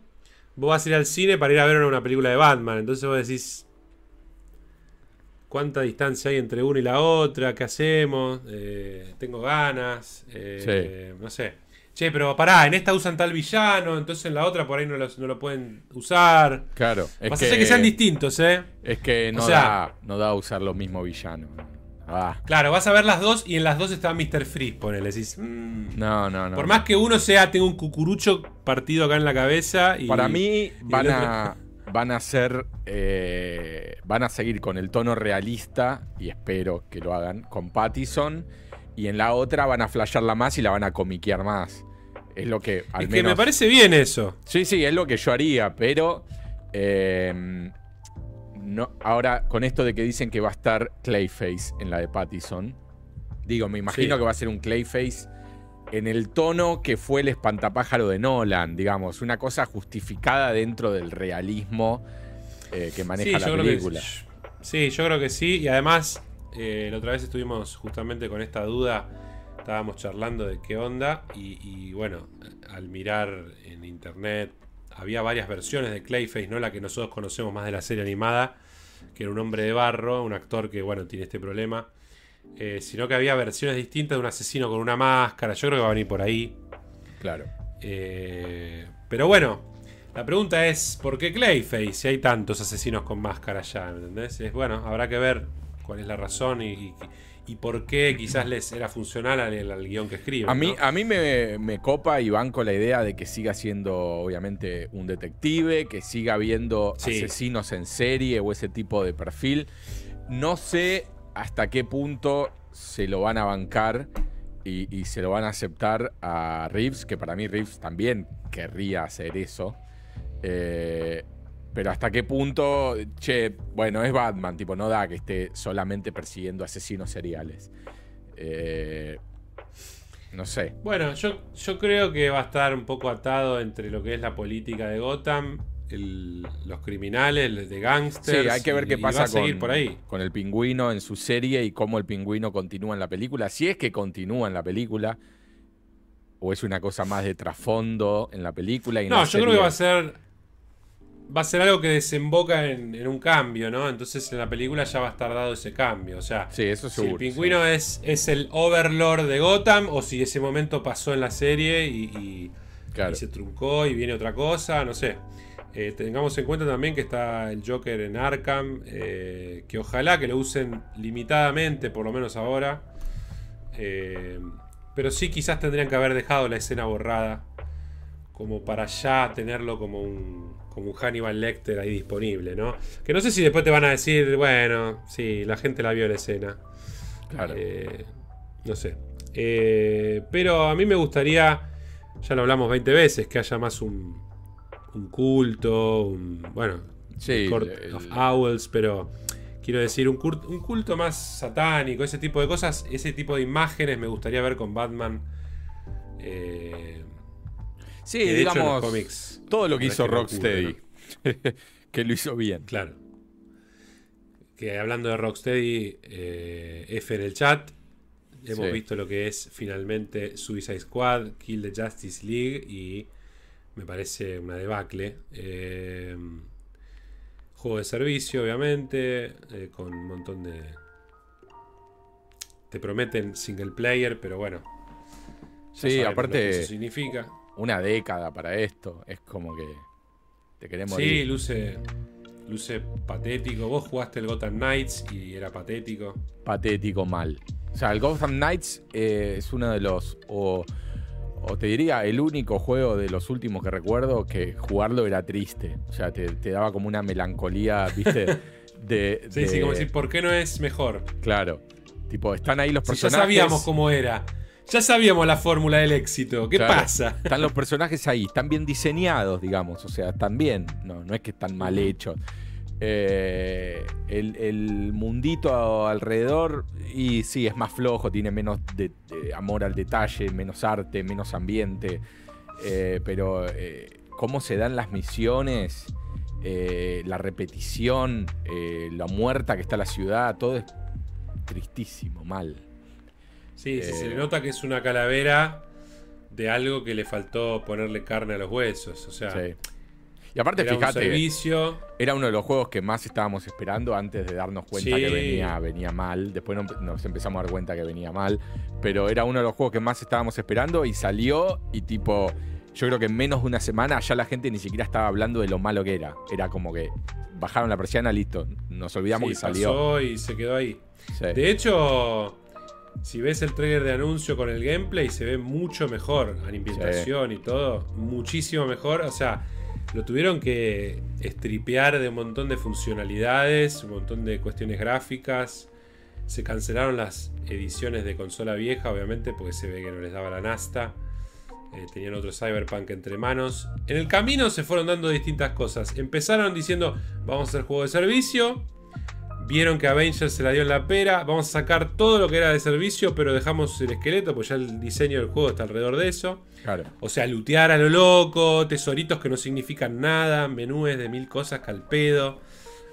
Vos vas a ir al cine para ir a ver una película de Batman. Entonces vos decís. ¿Cuánta distancia hay entre una y la otra? ¿Qué hacemos? Eh, tengo ganas. Eh, no sé. Che, pero pará, en esta usan tal villano, entonces en la otra por ahí no, lo pueden usar. Claro. Es Pasa que, que sean distintos, ¿eh? Es que no, da, no da a usar los mismos villanos. Ah. Claro, vas a ver las dos y en las dos está Mr. Freeze, ponele. Decís, mm". no, no, no. Por más que uno sea, tenga un cucurucho partido acá en la cabeza. Y, Para mí van a, van a ser. Eh, van a seguir con el tono realista, y espero que lo hagan, con Pattison y en la otra van a flashearla más y la van a comiquear más. Es lo que al que me parece bien eso. Sí, sí, es lo que yo haría, pero. Em, no, ahora, con esto de que dicen que va a estar Clayface en la de Pattison. Digo, me imagino que va a ser un Clayface en el tono que fue el espantapájaro de Nolan, digamos. Una cosa justificada dentro del realismo eh, que maneja la película. sí, yo creo que sí. Y además, eh, la otra vez estuvimos justamente con esta duda, estábamos charlando de qué onda y, bueno, al mirar en internet había varias versiones de Clayface, no la que nosotros conocemos más de la serie animada, que era un hombre de barro, un actor que bueno, tiene este problema, eh, sino que había versiones distintas de un asesino con una máscara, yo creo que va a venir por ahí. Claro. Eh, pero bueno, la pregunta es, ¿por qué Clayface si hay tantos asesinos con máscara ya? ¿Entendés? Es, bueno, habrá que ver cuál es la razón y, por qué quizás les era funcional al, guion que escriben. A mí, a mí me, copa y banco la idea de que siga siendo, obviamente, un detective, que siga habiendo asesinos en serie o ese tipo de perfil. No sé hasta qué punto se lo van a bancar y, se lo van a aceptar a Reeves, que para mí Reeves también querría hacer eso. Eh, pero hasta qué punto, che, bueno, es Batman, tipo, no da que esté solamente persiguiendo asesinos seriales. Eh, no sé. Bueno, yo, yo creo que va a estar un poco atado entre lo que es la política de Gotham, los criminales, de gangsters. Sí, hay que ver qué pasa con, por ahí. con el pingüino en su serie y cómo el pingüino continúa en la película. Si es que continúa en la película, o es una cosa más de trasfondo en la película. Y no, yo creo que va a ser va a ser algo que desemboca en, un cambio, ¿no? Entonces en la película ya va a estar dado ese cambio. O sea, sí, eso seguro, si el pingüino es, es el overlord de Gotham o si ese momento pasó en la serie y, y se truncó y viene otra cosa, no sé. Eh, tengamos en cuenta también que está el Joker en Arkham, eh, que ojalá que lo usen limitadamente, por lo menos ahora. Eh, pero sí quizás tendrían que haber dejado la escena borrada, como para ya tenerlo como un, como un Hannibal Lecter ahí disponible, ¿no? Que no sé si después te van a decir, bueno, sí, la gente la vio la escena. Claro. no sé. pero a mí me gustaría, ya lo hablamos 20 veces, que haya más un, un culto, un, bueno, sí, of Owls, pero quiero decir, un, un, culto más satánico, ese tipo de cosas, ese tipo de imágenes me gustaría ver con Batman. Eh, sí, digamos, todo lo que hizo Rocksteady, que lo hizo bien. Claro. Que hablando de Rocksteady, eh, F en el chat, hemos visto lo que es finalmente Suicide Squad, Kill the Justice League y me parece una debacle. Eh, juego de servicio, obviamente, eh, con un montón de... Te prometen single player, pero bueno. Sí, aparte... Eso significa. Una década para esto. Es como que... Te queremos... Sí, luce... Luce patético. Vos jugaste el Gotham Knights y era patético. Patético mal. O sea, el Gotham Knights eh, es uno de los o te diría, el único juego de los últimos que recuerdo que jugarlo era triste. O sea, te, daba como una melancolía, ¿viste? De, sí, sí, como decir, ¿por qué no es mejor? Claro. Tipo, están ahí los personajes. ya sabíamos cómo era. Ya sabíamos la fórmula del éxito. ¿Qué pasa? Están los personajes ahí, están bien diseñados, digamos. O sea, están bien. No, no es que están mal hechos. Eh, el, mundito alrededor, y sí, es más flojo, tiene menos de, amor al detalle, menos arte, menos ambiente. Eh, pero eh, cómo se dan las misiones, la repetición, la muerta que está la ciudad, todo es tristísimo, mal. Sí, se le nota que es una calavera de algo que le faltó ponerle carne a los huesos. O sea, y aparte, fíjate, era uno de los juegos que más estábamos esperando antes de darnos cuenta que venía, venía mal. Después nos empezamos a dar cuenta que venía mal. Pero era uno de los juegos que más estábamos esperando y salió y tipo, yo creo que en menos de una semana ya la gente ni siquiera estaba hablando de lo malo que era. Era como que bajaron la persiana, listo. Nos olvidamos que salió. y se quedó ahí. De hecho, si ves el trailer de anuncio con el gameplay, se ve mucho mejor. A ambientación y todo. Muchísimo mejor. O sea lo tuvieron que estripear de un montón de funcionalidades, un montón de cuestiones gráficas. Se cancelaron las ediciones de consola vieja, obviamente, porque se ve que no les daba la nasta. Eh, tenían otro Cyberpunk entre manos. En el camino se fueron dando distintas cosas. Empezaron diciendo, vamos a hacer juego de servicio. Vieron que Avengers se la dio en la pera. Vamos a sacar todo lo que era de servicio, pero dejamos el esqueleto, pues ya el diseño del juego está alrededor de eso. Claro. O sea, lutear a lo loco, tesoritos que no significan nada, menúes de mil cosas calpedo.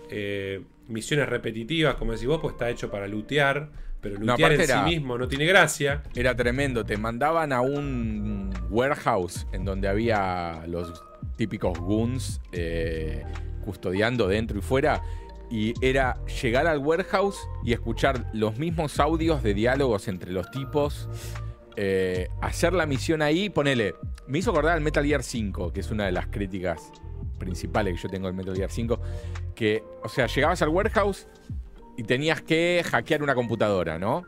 Eh, misiones repetitivas, como decís vos, pues está hecho para lutear. Pero lutear en sí mismo no tiene gracia. Era tremendo. Te mandaban a un warehouse en donde había los típicos goons eh, custodiando dentro y fuera y era llegar al warehouse y escuchar los mismos audios de diálogos entre los tipos, eh, hacer la misión ahí, ponele, me hizo acordar al Metal Gear 5, que es una de las críticas principales que yo tengo del Metal Gear 5, que, o sea, llegabas al warehouse y tenías que hackear una computadora, ¿no?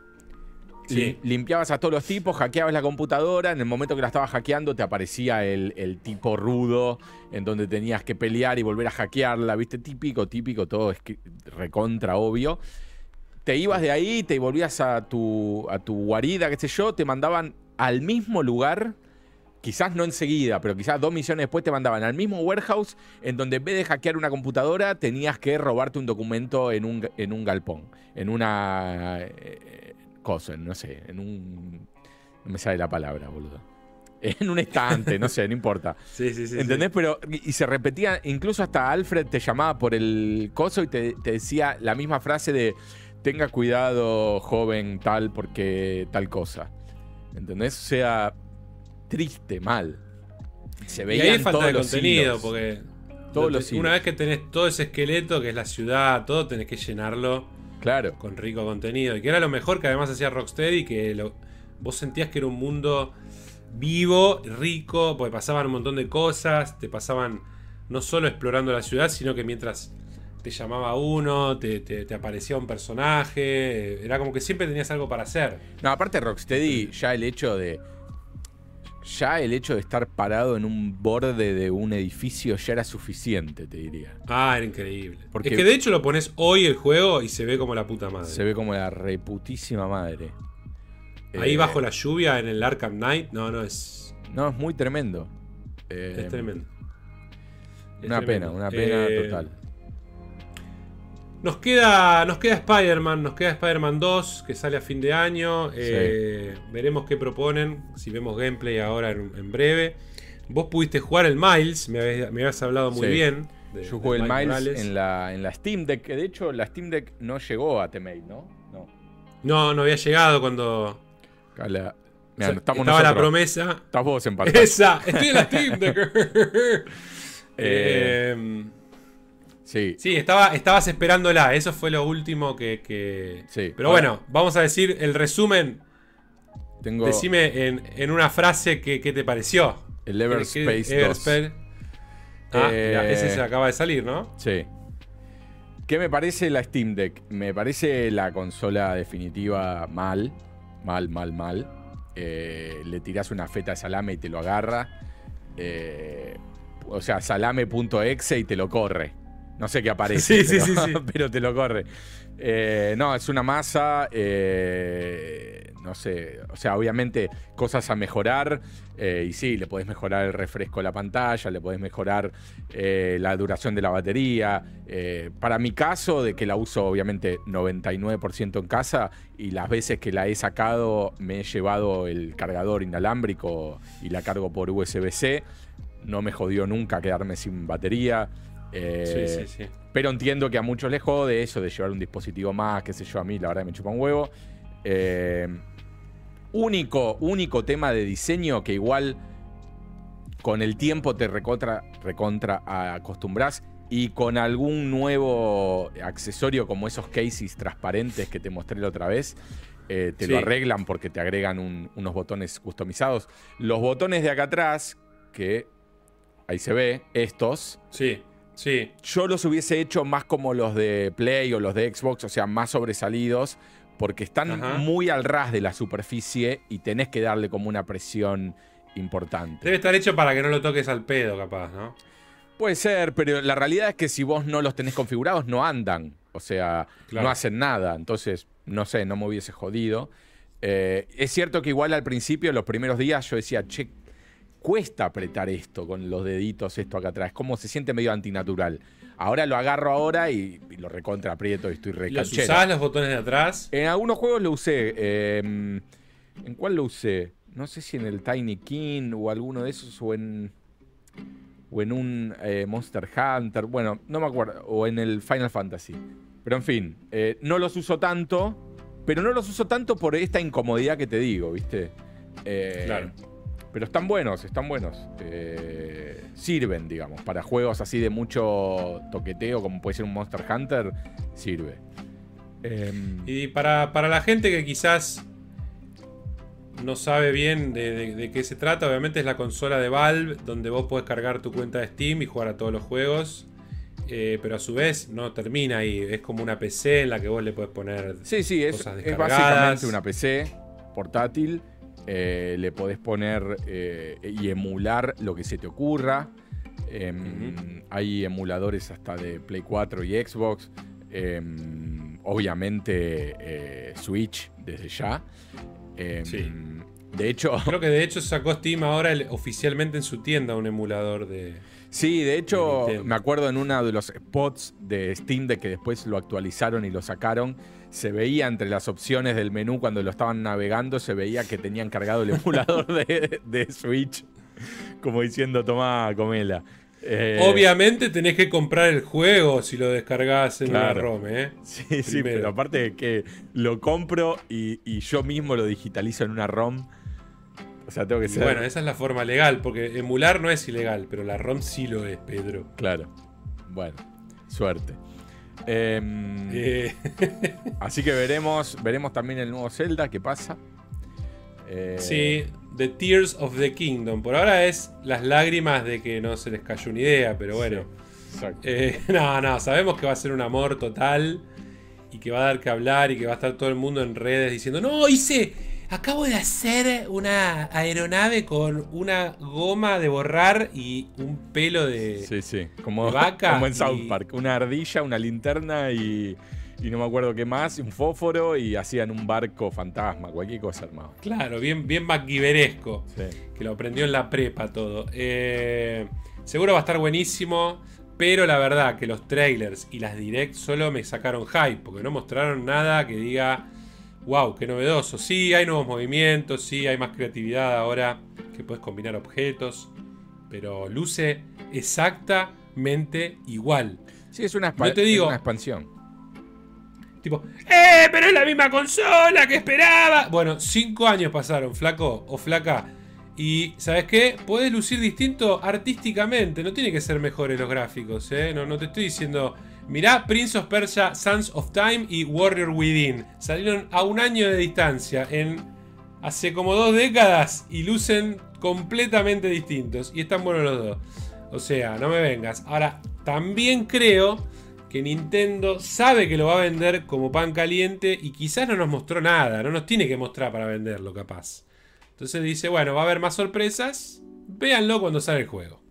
Limpiabas a todos los tipos, hackeabas la computadora. En el momento que la estabas hackeando, te aparecía el, tipo rudo, en donde tenías que pelear y volver a hackearla. ¿Viste? Típico, típico, todo recontra obvio. Te ibas de ahí, te volvías a tu, guarida, qué sé yo, te mandaban al mismo lugar. Quizás no enseguida, pero quizás dos misiones después te mandaban al mismo warehouse en donde en vez de hackear una computadora tenías que robarte un documento en un, galpón, en una cosa, no sé, en un... No me sale la palabra, boludo. En un estante, no sé, no importa. Sí, sí, sí. ¿Entendés? Pero, y se repetía, incluso hasta Alfred te llamaba por el coso y te, decía la misma frase de, tenga cuidado, joven, tal, porque tal cosa. ¿Entendés? O sea, triste, mal. Se veía y ahí falta de contenido, porque una vez que tenés todo ese esqueleto, que es la ciudad, todo, tenés que llenarlo Claro. Con rico contenido. Y que era lo mejor que además hacía Rocksteady, que vos sentías que era un mundo vivo, rico, porque pasaban un montón de cosas, te pasaban no solo explorando la ciudad, sino que mientras te llamaba uno, te, te, aparecía un personaje, era como que siempre tenías algo para hacer. No, aparte Rocksteady, ya el hecho de... Ya el hecho de estar parado en un borde de un edificio ya era suficiente, te diría. Ah, era increíble. Porque es que de hecho lo pones hoy el juego y se ve como la puta madre. Se ve como la reputísima madre. Ahí eh, bajo la lluvia en el Arkham Knight, no, no es. No, es muy tremendo. es eh, tremendo. una pena, una pena eh, total. Nos queda, nos queda Spider-Man, nos queda Spider-Man 2 que sale a fin de año. Veremos qué proponen, si vemos gameplay ahora en, breve. Vos pudiste jugar el Miles, me habías, hablado muy bien. Yo jugué el Miles en la, en la Steam Deck, que de hecho la Steam Deck no llegó a Temate, ¿no? No. No, no había llegado cuando, estaba la promesa. Estás vos en Esa, estoy en la Steam eh, em, sí. Sí, estaba, estabas esperándola. Eso fue lo último que. Sí. Pero bueno, vamos a decir el resumen. Tengo... Decime en, una frase qué te pareció. El Everspace 2. Ah, eh, ese se acaba de salir, ¿no? Sí. ¿Qué me parece la Steam Deck? Me parece la consola definitiva mal. Mal, mal, mal. Eh, le tirás una feta de salame y te lo agarra. Eh, o sea, salame.exe y te lo corre. No sé qué aparece, sí, pero, sí, sí, pero, te lo corre. Eh, no, es una masa no sé, o sea, obviamente cosas a mejorar. Eh, y sí, le podés mejorar el refresco de la pantalla, le podés mejorar eh, la duración de la batería. Eh, para mi caso, de que la uso obviamente 99% en casa y las veces que la he sacado me he llevado el cargador inalámbrico y la cargo por USB-C. No me jodió nunca quedarme sin batería. Sí, sí, sí. Pero entiendo que a muchos les jode eso de llevar un dispositivo más, qué sé yo, a mí la verdad me chupa un huevo. Eh, único, único tema de diseño que igual con el tiempo te recontra, recontra acostumbras y con algún nuevo accesorio como esos cases transparentes que te mostré la otra vez, eh, te lo arreglan porque te agregan unos botones customizados. Los botones de acá atrás, que ahí se ve, estos. Sí, sí. Yo los hubiese hecho más como los de Play o los de Xbox, o sea, más sobresalidos, porque están muy al ras de la superficie y tenés que darle como una presión importante. Debe estar hecho para que no lo toques al pedo, capaz, ¿no? Puede ser, pero la realidad es que si vos no los tenés configurados, no andan. O sea, no hacen nada. Entonces, no sé, no me hubiese jodido. Eh, es cierto que igual al principio, los primeros días, yo decía, che, cuesta apretar esto con los deditos, esto acá atrás. Como se siente medio antinatural. Ahora lo agarro ahora y, lo recontra aprieto y estoy re ¿Los usás los botones de atrás? En algunos juegos lo usé. Em, ¿En cuál lo usé? No sé si en el Tiny King o alguno de esos o en. O en un eh, Monster Hunter. Bueno, no me acuerdo. O en el Final Fantasy. Pero en fin, eh, no los uso tanto. Pero no los uso tanto por esta incomodidad que te digo, ¿viste? Eh, claro. Pero están buenos, están buenos. Eh, sirven, digamos, para juegos así de mucho toqueteo, como puede ser un Monster Hunter, sirve. Em, y para, la gente que quizás no sabe bien de, qué se trata, obviamente es la consola de Valve, donde vos podés cargar tu cuenta de Steam y jugar a todos los juegos. Eh, pero a su vez no termina ahí, es como una PC en la que vos le podés poner. Sí, sí, es, es básicamente una PC portátil eh, le podés poner eh, y emular lo que se te ocurra. Em, hay emuladores hasta de Play 4 y Xbox. Em, obviamente eh, Switch desde ya. Em, de hecho. Creo que de hecho sacó Steam ahora oficialmente en su tienda un emulador de. Sí, de hecho, me acuerdo en uno de los spots de Steam de que después lo actualizaron y lo sacaron se veía entre las opciones del menú cuando lo estaban navegando, se veía que tenían cargado el emulador de, Switch, como diciendo, toma, comela. Eh, Obviamente tenés que comprar el juego si lo descargás en la ROM, ¿eh? Sí, sí, pero aparte de que lo compro y, yo mismo lo digitalizo en una ROM. O sea, tengo que ser. Bueno, esa es la forma legal, porque emular no es ilegal, pero la ROM sí lo es, Pedro. Claro. Bueno, suerte. Em, eh. así que veremos, veremos también el nuevo Zelda, qué pasa. Eh, sí, The Tears of the Kingdom. Por ahora es las lágrimas de que no se les cayó una idea, pero bueno. Eh, no, no, sabemos que va a ser un amor total y que va a dar que hablar y que va a estar todo el mundo en redes diciendo, no, hice, acabo de hacer una aeronave con una goma de borrar y un pelo de, sí, sí. Como, vaca. Como en South Park, una ardilla, una linterna y, y no me acuerdo qué más, un fósforo y hacían un barco fantasma, cualquier cosa hermano. Claro, bien, bien MacGyveresco, que lo aprendió en la prepa todo. Eh, seguro va a estar buenísimo. Pero la verdad que los trailers y las directs solo me sacaron hype, porque no mostraron nada que diga, wow, qué novedoso. Sí, hay nuevos movimientos, sí, hay más creatividad ahora que puedes combinar objetos, pero luce exactamente igual. Sí, es una, una expansión. Tipo, ¡eh! Pero es la misma consola que esperaba. Bueno, cinco años pasaron, flaco o flaca. Y, ¿sabes qué? Puedes lucir distinto artísticamente. No tiene que ser mejores los gráficos, ¿eh? No, no te estoy diciendo. Mirá Prince of Persia, Sons of Time y Warrior Within. Salieron a un año de distancia. En hace como dos décadas. Y lucen completamente distintos. Y están buenos los dos. O sea, no me vengas. Ahora, también creo que Nintendo sabe que lo va a vender como pan caliente. Y quizás no nos mostró nada. No nos tiene que mostrar para venderlo, capaz. Entonces dice, bueno, va a haber más sorpresas. Véanlo cuando sale el juego.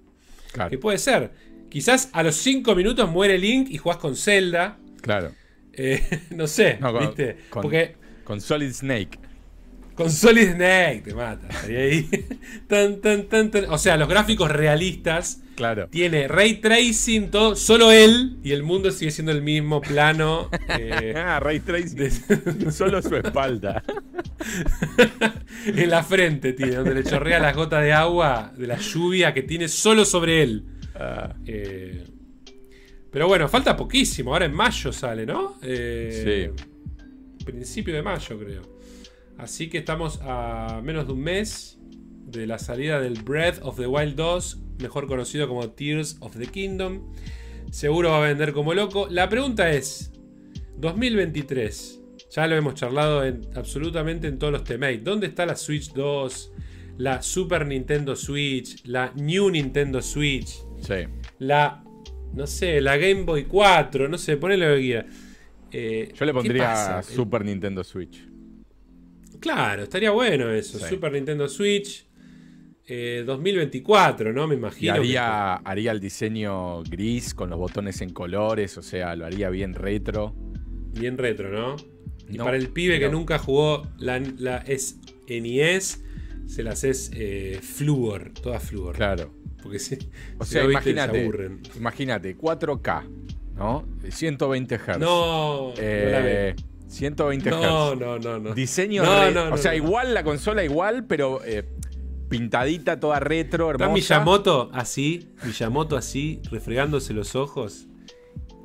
Claro. Que puede ser. Quizás a los 5 minutos muere Link y jugás con Zelda. Claro. Eh, no sé, ¿viste? Con, Porque, con Solid Snake. Con Solid Snake te mata. ahí. tan, tan, tan, o sea, los gráficos realistas. Claro. Tiene ray tracing, todo, solo él y el mundo sigue siendo el mismo plano. Eh, ah, ray tracing. solo su espalda. en la frente tiene, donde le chorrea las gotas de agua de la lluvia que tiene solo sobre él. Eh, pero bueno, falta poquísimo. Ahora en mayo sale, ¿no? Eh, sí. Principio de mayo, creo. Así que estamos a menos de un mes de la salida del Breath of the Wild 2, mejor conocido como Tears of the Kingdom. Seguro va a vender como loco. La pregunta es, 2023, ya lo hemos charlado en, absolutamente en todos los temas. ¿Dónde está la Switch 2? La Super Nintendo Switch, la New Nintendo Switch, sí. la, no sé, la Game Boy 4, no sé, ponele lo que quiera. Eh, Yo le pondría Super Nintendo Switch. Claro, estaría bueno eso. Super Nintendo Switch. 2024, eh, ¿no? Me imagino. haría, haría el diseño gris con los botones en colores, o sea, lo haría bien retro. Bien retro, ¿no? Y para el pibe que nunca jugó la, la NES, se las es eh, Fluor, toda Fluor. Claro. Porque si, o sea, imagínate, imagínate, 4K, ¿no? 120 Hz. No, eh, 120 Hz. No, no, no, no. Diseño no, O sea, igual la consola igual, pero eh, pintadita toda retro, hermosa. Está Miyamoto así, Miyamoto así, refregándose los ojos.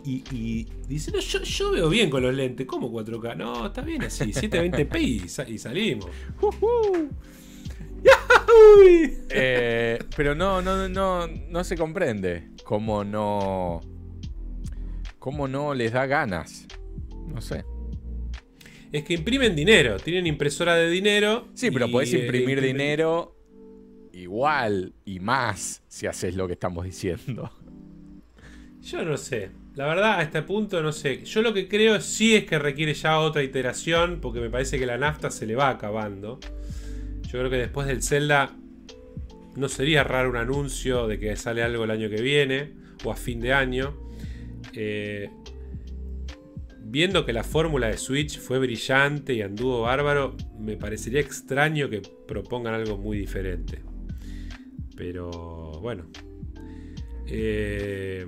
Y, dice, no, yo, veo bien con los lentes. ¿Cómo 4K? No, está bien así, 720p y, y salimos. Eh, pero no, no, no, no se comprende cómo no. cómo no les da ganas. No sé. Es que imprimen dinero, tienen impresora de dinero. Sí, pero podés eh, imprimir dinero igual y más si haces lo que estamos diciendo. Yo no sé. La verdad, a este punto no sé. Yo lo que creo sí es que requiere ya otra iteración, porque me parece que la nafta se le va acabando. Yo creo que después del Zelda no sería raro un anuncio de que sale algo el año que viene o a fin de año. Eh, viendo que la fórmula de Switch fue brillante y anduvo bárbaro, me parecería extraño que propongan algo muy diferente. Pero bueno. Eh,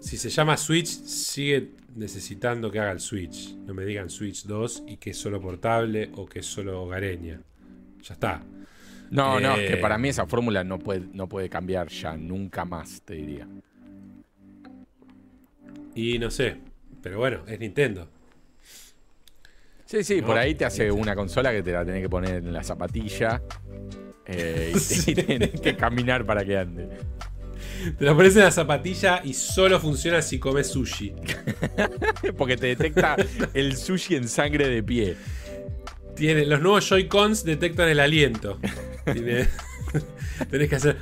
si se llama Switch, sigue necesitando que haga el Switch. No me digan Switch 2 y que es solo portable o que es solo hogareña. Ya está. No, no, es que para mí esa fórmula no puede, no puede cambiar ya, nunca más, te diría. Y no sé, pero bueno, es Nintendo. Sí, sí, por ahí te hace una consola que te la tenés que poner en la zapatilla eh, y, tenés que caminar para que ande. Te lo pones en la zapatilla y solo funciona si comes sushi. Porque te detecta el sushi en sangre de pie. Tiene, los nuevos Joy-Cons detectan el aliento. Tiene- tenés que hacer.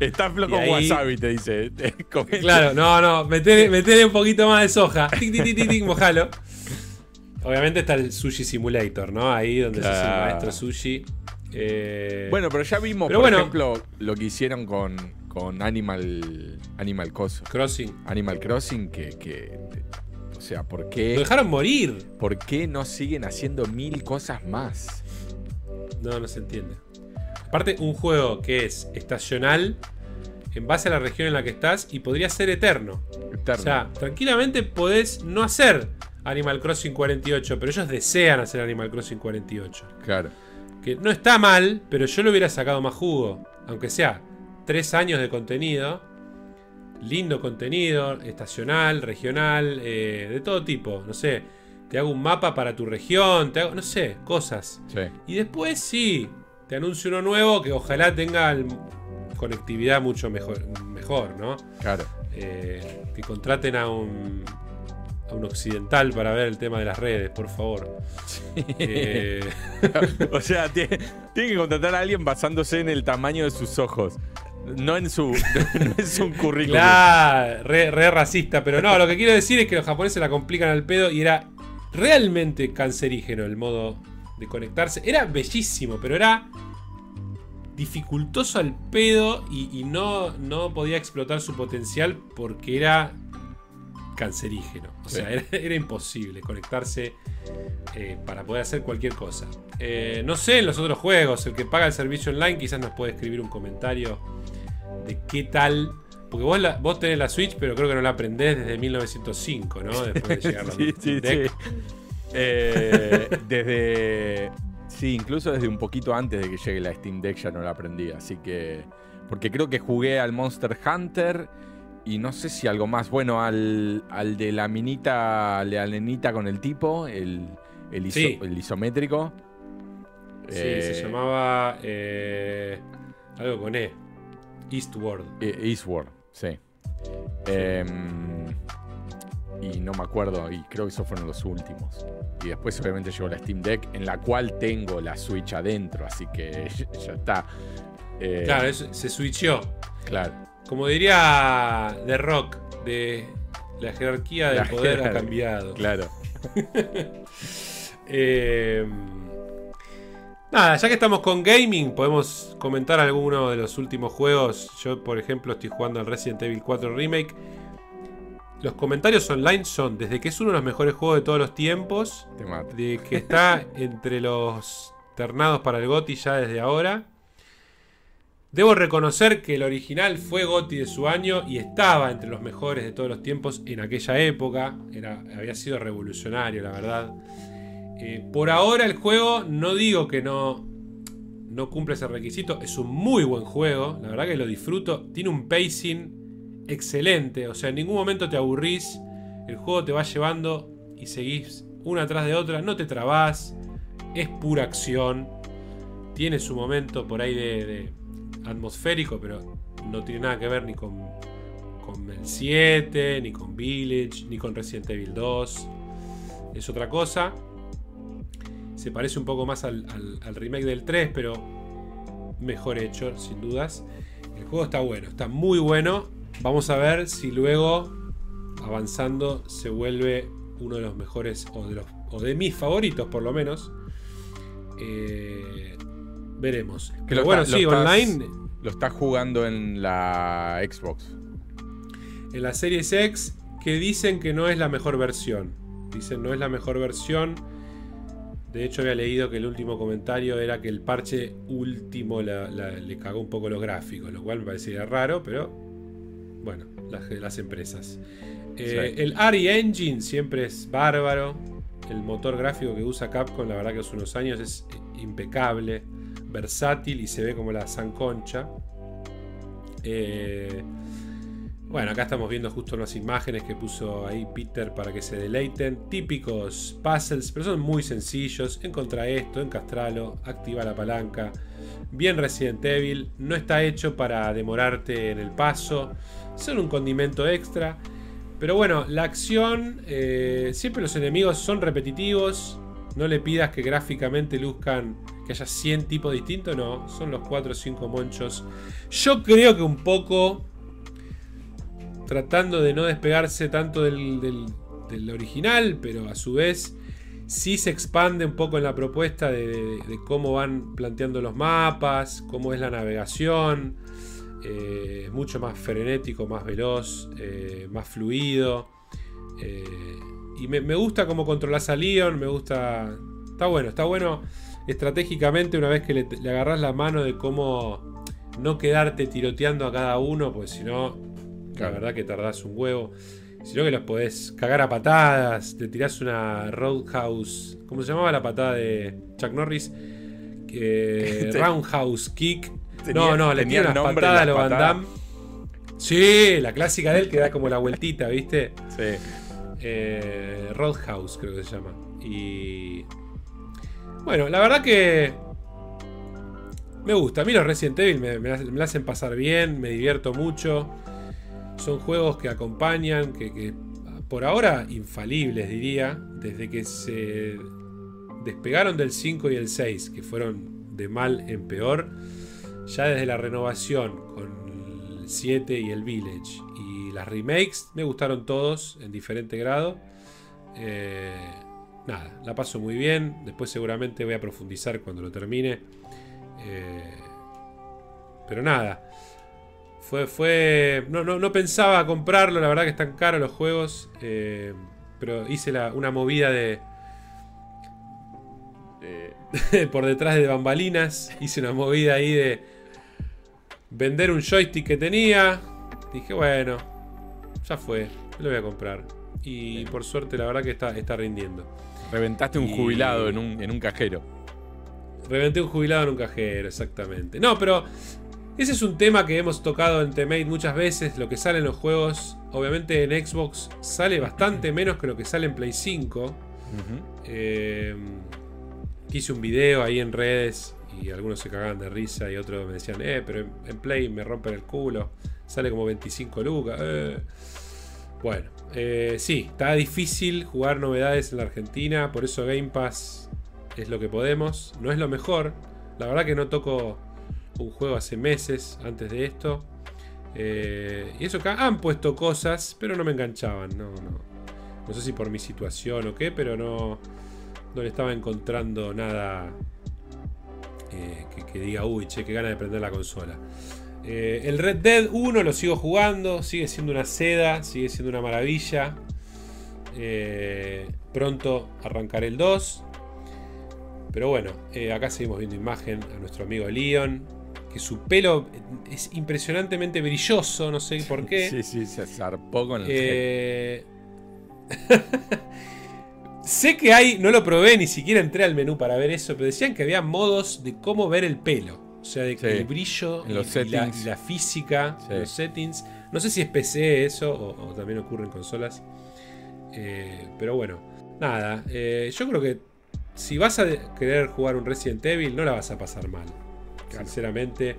Está floco Y ahí- wasabi, te dice. Comete. Claro, no, no, metele, metele un poquito más de soja. Tic, tic, tic, tic, mojalo. Obviamente está el Sushi Simulator, ¿no? Ahí donde se hace el Claro. maestro sushi. Eh, Bueno, pero ya vimos, Pero por bueno. ejemplo, lo que hicieron con, con Animal Animal Coso, Crossing. Animal Crossing, que, que- sea, ¿por Lo qué, dejaron morir. ¿por qué no siguen haciendo mil cosas más? No, no se entiende. Aparte, un juego que es estacional en base a la región en la que estás y podría ser eterno. Eterno. O sea, tranquilamente podés no hacer Animal Crossing 48, pero ellos desean hacer Animal Crossing 48. claro. Que no está mal, pero yo le hubiera sacado más jugo. Aunque sea tres años de contenido. Lindo contenido, estacional, regional, eh, de todo tipo. No sé, te hago un mapa para tu región, te hago, no sé, cosas. Sí. Y después sí, te anuncio uno nuevo que ojalá tenga el- conectividad mucho mejor, mejor ¿no? Claro. Eh, que contraten a un, a un occidental para ver el tema de las redes, por favor. Eh, o sea, tiene, tiene que contratar a alguien basándose en el tamaño de sus ojos. No en su, no en su currículum. claro, re, re racista, pero no, lo que quiero decir es que los japoneses la complican al pedo y era realmente cancerígeno el modo de conectarse. Era bellísimo, pero era dificultoso al pedo y, y no, no podía explotar su potencial porque era cancerígeno. O sea, era imposible conectarse eh, para poder hacer cualquier cosa. Eh, no sé en los otros juegos, el que paga el servicio online quizás nos puede escribir un comentario de qué tal. Porque vos, la- vos tenés la Switch, pero creo que no la aprendés desde 1905, ¿no? Después de llegar la Sí, sí, sí. Eh, desde. Sí, incluso desde un poquito antes de que llegue la Steam Deck ya no la aprendí. Así que. Porque creo que jugué al Monster Hunter. Y no sé si algo más. Bueno, al, al de la minita, la nenita con el tipo, el, el, iso- Sí. el isométrico. Sí, Eh, se llamaba. eh, algo con E. Eastward. eh, Eastward, sí. Em, y no me acuerdo, y creo que esos fueron los últimos. Y después obviamente llegó la Steam Deck, en la cual tengo la Switch adentro, así que ya está. Eh, Claro, se switchó. claro. Como diría The Rock, de la jerarquía del La poder ha cambiado. Claro. Eh, nada, ya que estamos con gaming, podemos comentar alguno de los últimos juegos. Yo, por ejemplo, estoy jugando al Resident Evil 4 Remake. Los comentarios online son desde que es uno de los mejores juegos de todos los tiempos, de que está entre los ternados para el GOTY ya desde ahora. Debo reconocer que el original fue GOTY de su año y estaba entre los mejores de todos los tiempos en aquella época. Era, había sido revolucionario, la verdad. Eh, por ahora el juego, no digo que no, no cumple ese requisito. Es un muy buen juego. La verdad que lo disfruto. Tiene un pacing excelente. O sea, en ningún momento te aburrís. El juego te va llevando y seguís una tras de otra. No te trabás. Es pura acción. Tiene su momento por ahí de, de atmosférico, pero no tiene nada que ver ni con, con el 7, ni con Village, ni con Resident Evil 2. Es otra cosa. Se parece un poco más al, al- al remake del 3, pero mejor hecho, sin dudas. El juego está bueno, está muy bueno. Vamos a ver si luego, avanzando, se vuelve uno de los mejores, o de, los, o de mis favoritos por lo menos. Eh, veremos. Que Pero lo bueno, está- sí, lo estás- online. Lo estás jugando en la Xbox. en la Series X que dicen que no es la mejor versión. Dicen no es la mejor versión. De hecho había leído que el último comentario era que el parche último la- la- le cagó un poco los gráficos, lo cual me parecería raro, pero bueno, las, las empresas. Eh, Sí. El ARI Engine siempre es bárbaro. El motor gráfico que usa Capcom, la verdad que hace unos años es impecable, versátil y se ve como la sanconcha. Eh, bueno, acá estamos viendo justo unas imágenes que puso ahí Peter para que se deleiten. Típicos puzzles, pero son muy sencillos. Encontra esto, encastralo, activa la palanca. Bien Resident Evil, no está hecho para demorarte en el paso. Son un condimento extra. Pero bueno, la acción, eh, siempre los enemigos son repetitivos. No le pidas que gráficamente luzcan que haya 100 tipos distintos, no, son los 4 o 5 monchos. Yo creo que un poco tratando de no despegarse tanto del, original, pero a su vez sí se expande un poco en la propuesta de, cómo van planteando los mapas, cómo es la navegación. Eh, mucho más frenético, más veloz, eh, más fluido. Eh, y me, gusta cómo controlas a Leon, me gusta... Está bueno, está bueno estratégicamente una vez que le, le agarras la mano de cómo no quedarte tiroteando a cada uno, pues si no, la verdad que tardás un huevo. Sino que los podés cagar a patadas, te tirás una Roadhouse. ¿Cómo se llamaba la patada de Chuck Norris? roundhouse Kick. no, no, le tiras una patada a los Van Damme. Sí, la clásica de él que da como la vueltita, ¿viste? Sí. Eh, Roadhouse creo que se llama. Y. Bueno, la verdad que. Me gusta. A mí los Resident Evil me, me hacen pasar bien, me divierto mucho. Son juegos que acompañan, que, por ahora infalibles diría, desde que se despegaron del 5 y el 6, que fueron de mal en peor, ya desde la renovación con el 7 y el Village y las remakes, me gustaron todos en diferente grado. Eh, nada, la paso muy bien, después seguramente voy a profundizar cuando lo termine. Eh, pero nada, fue, fue. No, no, no pensaba comprarlo, la verdad que están caros los juegos. Eh, pero hice una movida de. por detrás de bambalinas. Hice una movida ahí de. Vender un joystick que tenía. Dije, bueno, ya fue, lo voy a comprar. Y por suerte, la verdad que está, está rindiendo. Reventaste un jubilado en un, en un cajero. Reventé un jubilado en un cajero, exactamente. No, pero ese es un tema que hemos tocado en Temate muchas veces. Lo que sale en los juegos, obviamente en Xbox, sale bastante menos que lo que sale en Play 5. Eh, hice un video ahí en redes y algunos se cagaban de risa y otros me decían, eh, pero en, Play me rompen el culo. Sale como 25 lucas. Eh. Bueno, eh, sí, está difícil jugar novedades en la Argentina. Por eso Game Pass es lo que podemos. No es lo mejor. La verdad que no toco un juego hace meses antes de esto. Eh, y eso acá han puesto cosas, pero no me enganchaban. No, no. no sé si por mi situación o qué, pero no, no le estaba encontrando nada eh, que, diga, uy, che, qué gana de prender la consola. Eh, el Red Dead 1 lo sigo jugando, sigue siendo una seda, sigue siendo una maravilla. pronto arrancaré el 2. Pero bueno, acá seguimos viendo imagen a nuestro amigo Leon que su pelo es impresionantemente brilloso, no sé por qué. Sí, sí, se zarpó con el eh... sé que hay, no lo probé, ni siquiera entré al menú para ver eso, pero decían que había modos de cómo ver el pelo. O sea, de el brillo y, los la, física, los settings. No sé si es PC eso o, también ocurre en consolas. Eh, pero bueno, nada. Eh, yo creo que si vas a querer jugar un Resident Evil, no la vas a pasar mal. Sinceramente,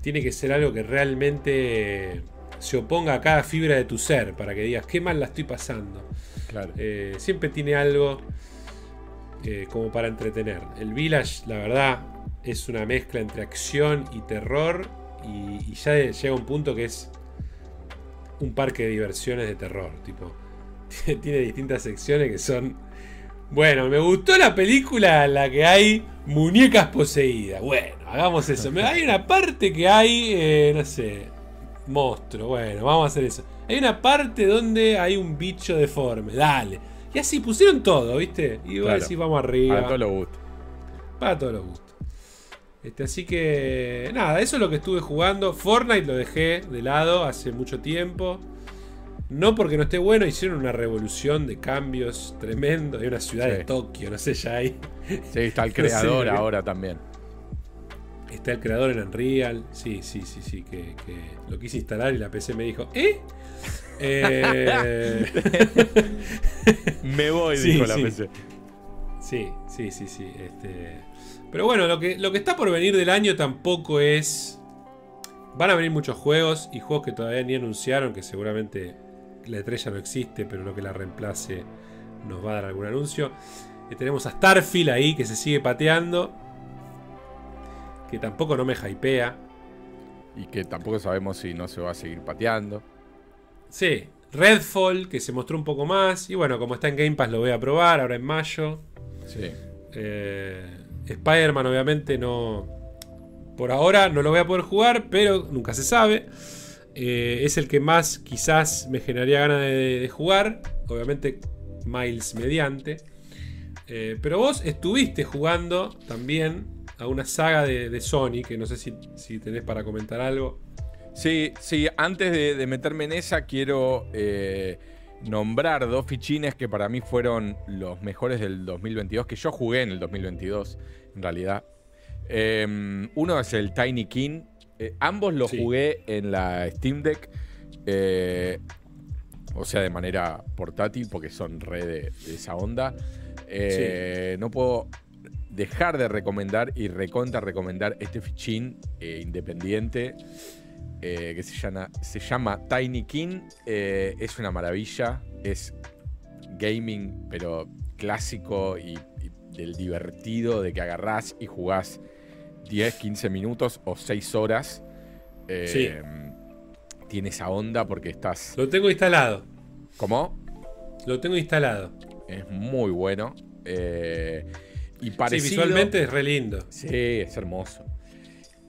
tiene que ser algo que realmente se oponga a cada fibra de tu ser para que digas qué mal la estoy pasando. Eh, siempre tiene algo eh, como para entretener. El Village, la verdad, es una mezcla entre acción y terror. Y, ya llega un punto que es un parque de diversiones de terror. Tipo, tiene distintas secciones que son bueno, me gustó la película en la que hay muñecas poseídas. Bueno, hagamos eso. Hay una parte que hay, eh, no sé, monstruo. Bueno, vamos a hacer eso. Hay una parte donde hay un bicho deforme. Dale. Y así pusieron todo, ¿viste? Y claro. vamos arriba. Para todos los gustos. Para todos los gustos. Este, así que nada, eso es lo que estuve jugando. Fortnite lo dejé de lado hace mucho tiempo. No porque no esté bueno, hicieron una revolución de cambios tremendo. Hay una ciudad de Tokio, no sé, ya hay. Sí, está el creador ahora también. Está el creador en Unreal. Sí, sí, sí, sí. Que, lo quise instalar y la PC me dijo, ¿eh? eh... me voy, dijo la PC. Sí, sí, sí, sí. Este... Pero bueno, lo que, lo que está por venir del año tampoco es. Van a venir muchos juegos y juegos que todavía ni anunciaron, que seguramente la estrella no existe, pero lo que la reemplace nos va a dar algún anuncio. tenemos a Starfield ahí que se sigue pateando. Que tampoco no me hypea. Y que tampoco sabemos si no se va a seguir pateando. Sí, Redfall, que se mostró un poco más. Y bueno, como está en Game Pass, lo voy a probar ahora en mayo. Sí. Eh, Spider-Man, obviamente, no. Por ahora no lo voy a poder jugar, pero nunca se sabe. Eh, es el que más quizás me generaría ganas de, jugar. Obviamente, Miles mediante. Eh, pero vos estuviste jugando también a una saga de, Sony, que no sé si, si tenés para comentar algo. Sí, sí, antes de, meterme en esa, quiero eh, nombrar dos fichines que para mí fueron los mejores del 2022, que yo jugué en el 2022, en realidad. Em, uno es el Tiny King. Eh, ambos los jugué en la Steam Deck. Eh, o sea, de manera portátil, porque son re de, esa onda. No puedo dejar de recomendar y recontra recomendar este fichín independiente. Eh, que se llama, se llama Tiny King. Eh, es una maravilla. Es gaming, pero clásico y, del divertido de que agarrás y jugás 10, 15 minutos o 6 horas. Eh, tiene esa onda porque estás. Lo tengo instalado. ¿Cómo? Lo tengo instalado. Es muy bueno. y parecido, sí, visualmente es re lindo. Sí, es hermoso.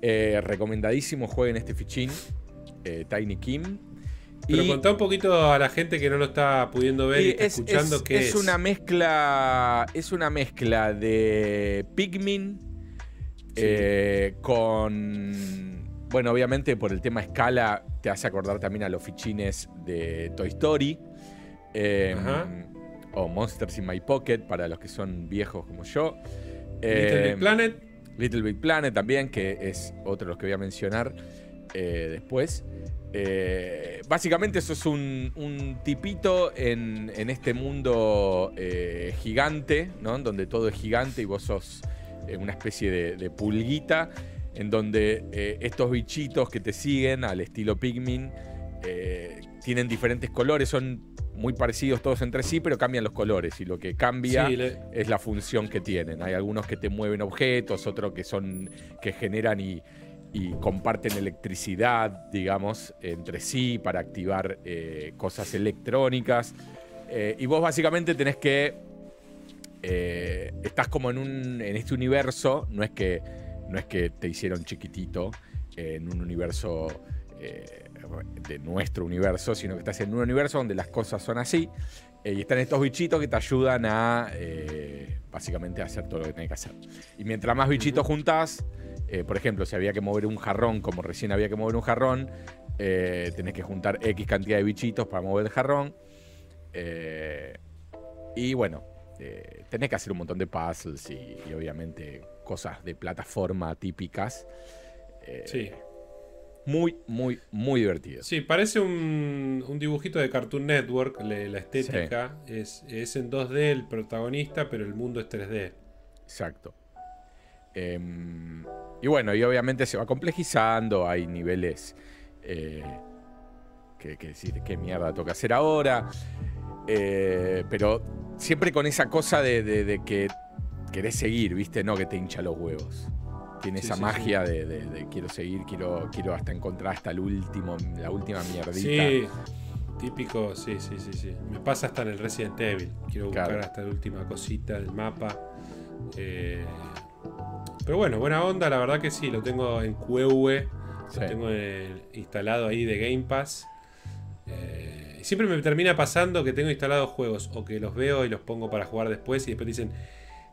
Eh, recomendadísimo jueguen este fichín, eh, Tiny Kim. Pero contá un poquito a la gente que no lo está pudiendo ver y, está escuchando es, qué es. una mezcla. Es una mezcla de Pikmin eh, con. Bueno, obviamente por el tema escala te hace acordar también a los fichines de Toy Story. Em, o Monsters in My Pocket para los que son viejos como yo. Little Big em, Planet. Little Big Planet también, que es otro de los que voy a mencionar eh, después. Eh, básicamente eso es un, tipito en, este mundo eh, gigante, ¿no? Donde todo es gigante y vos sos una especie de, de, pulguita, en donde estos bichitos que te siguen al estilo Pikmin tienen diferentes colores, son muy parecidos todos entre sí, pero cambian los colores y lo que cambia es la función que tienen. Hay algunos que te mueven objetos, otros que son que generan y, comparten electricidad, digamos, entre sí para activar eh, cosas electrónicas. Eh, y vos básicamente tenés que eh, estás como en un en este universo, no es que no es que te hicieron chiquitito en un universo de nuestro universo, sino que estás en un universo donde las cosas son así. Eh, y están estos bichitos que te ayudan a eh, básicamente a hacer todo lo que tenés que hacer. Y mientras más bichitos juntás, eh, por ejemplo, si había que mover un jarrón, como recién había que mover un jarrón, tenés que juntar X cantidad de bichitos para mover el jarrón. y bueno, tenés que hacer un montón de puzzles y, y obviamente cosas de plataforma típicas. sí. Muy, muy, muy divertido. Sí, parece un, dibujito de Cartoon Network. la estética es, en 2D el protagonista, pero el mundo es 3D. Exacto. Em, y bueno, y obviamente se va complejizando. Hay niveles eh, que, decir qué mierda toca hacer ahora. Eh, pero siempre con esa cosa de, de que querés seguir, ¿viste? No que te hincha los huevos tiene esa magia De, quiero seguir, quiero, quiero hasta encontrar hasta el último, la última mierdita. Sí, típico, sí, sí, sí, sí. Me pasa hasta en el Resident Evil. Quiero buscar hasta la última cosita del mapa. Eh, pero bueno, buena onda, la verdad que sí, lo tengo en QEV, lo tengo instalado ahí de Game Pass. Eh, siempre me termina pasando que tengo instalados juegos o que los veo y los pongo para jugar después y después dicen,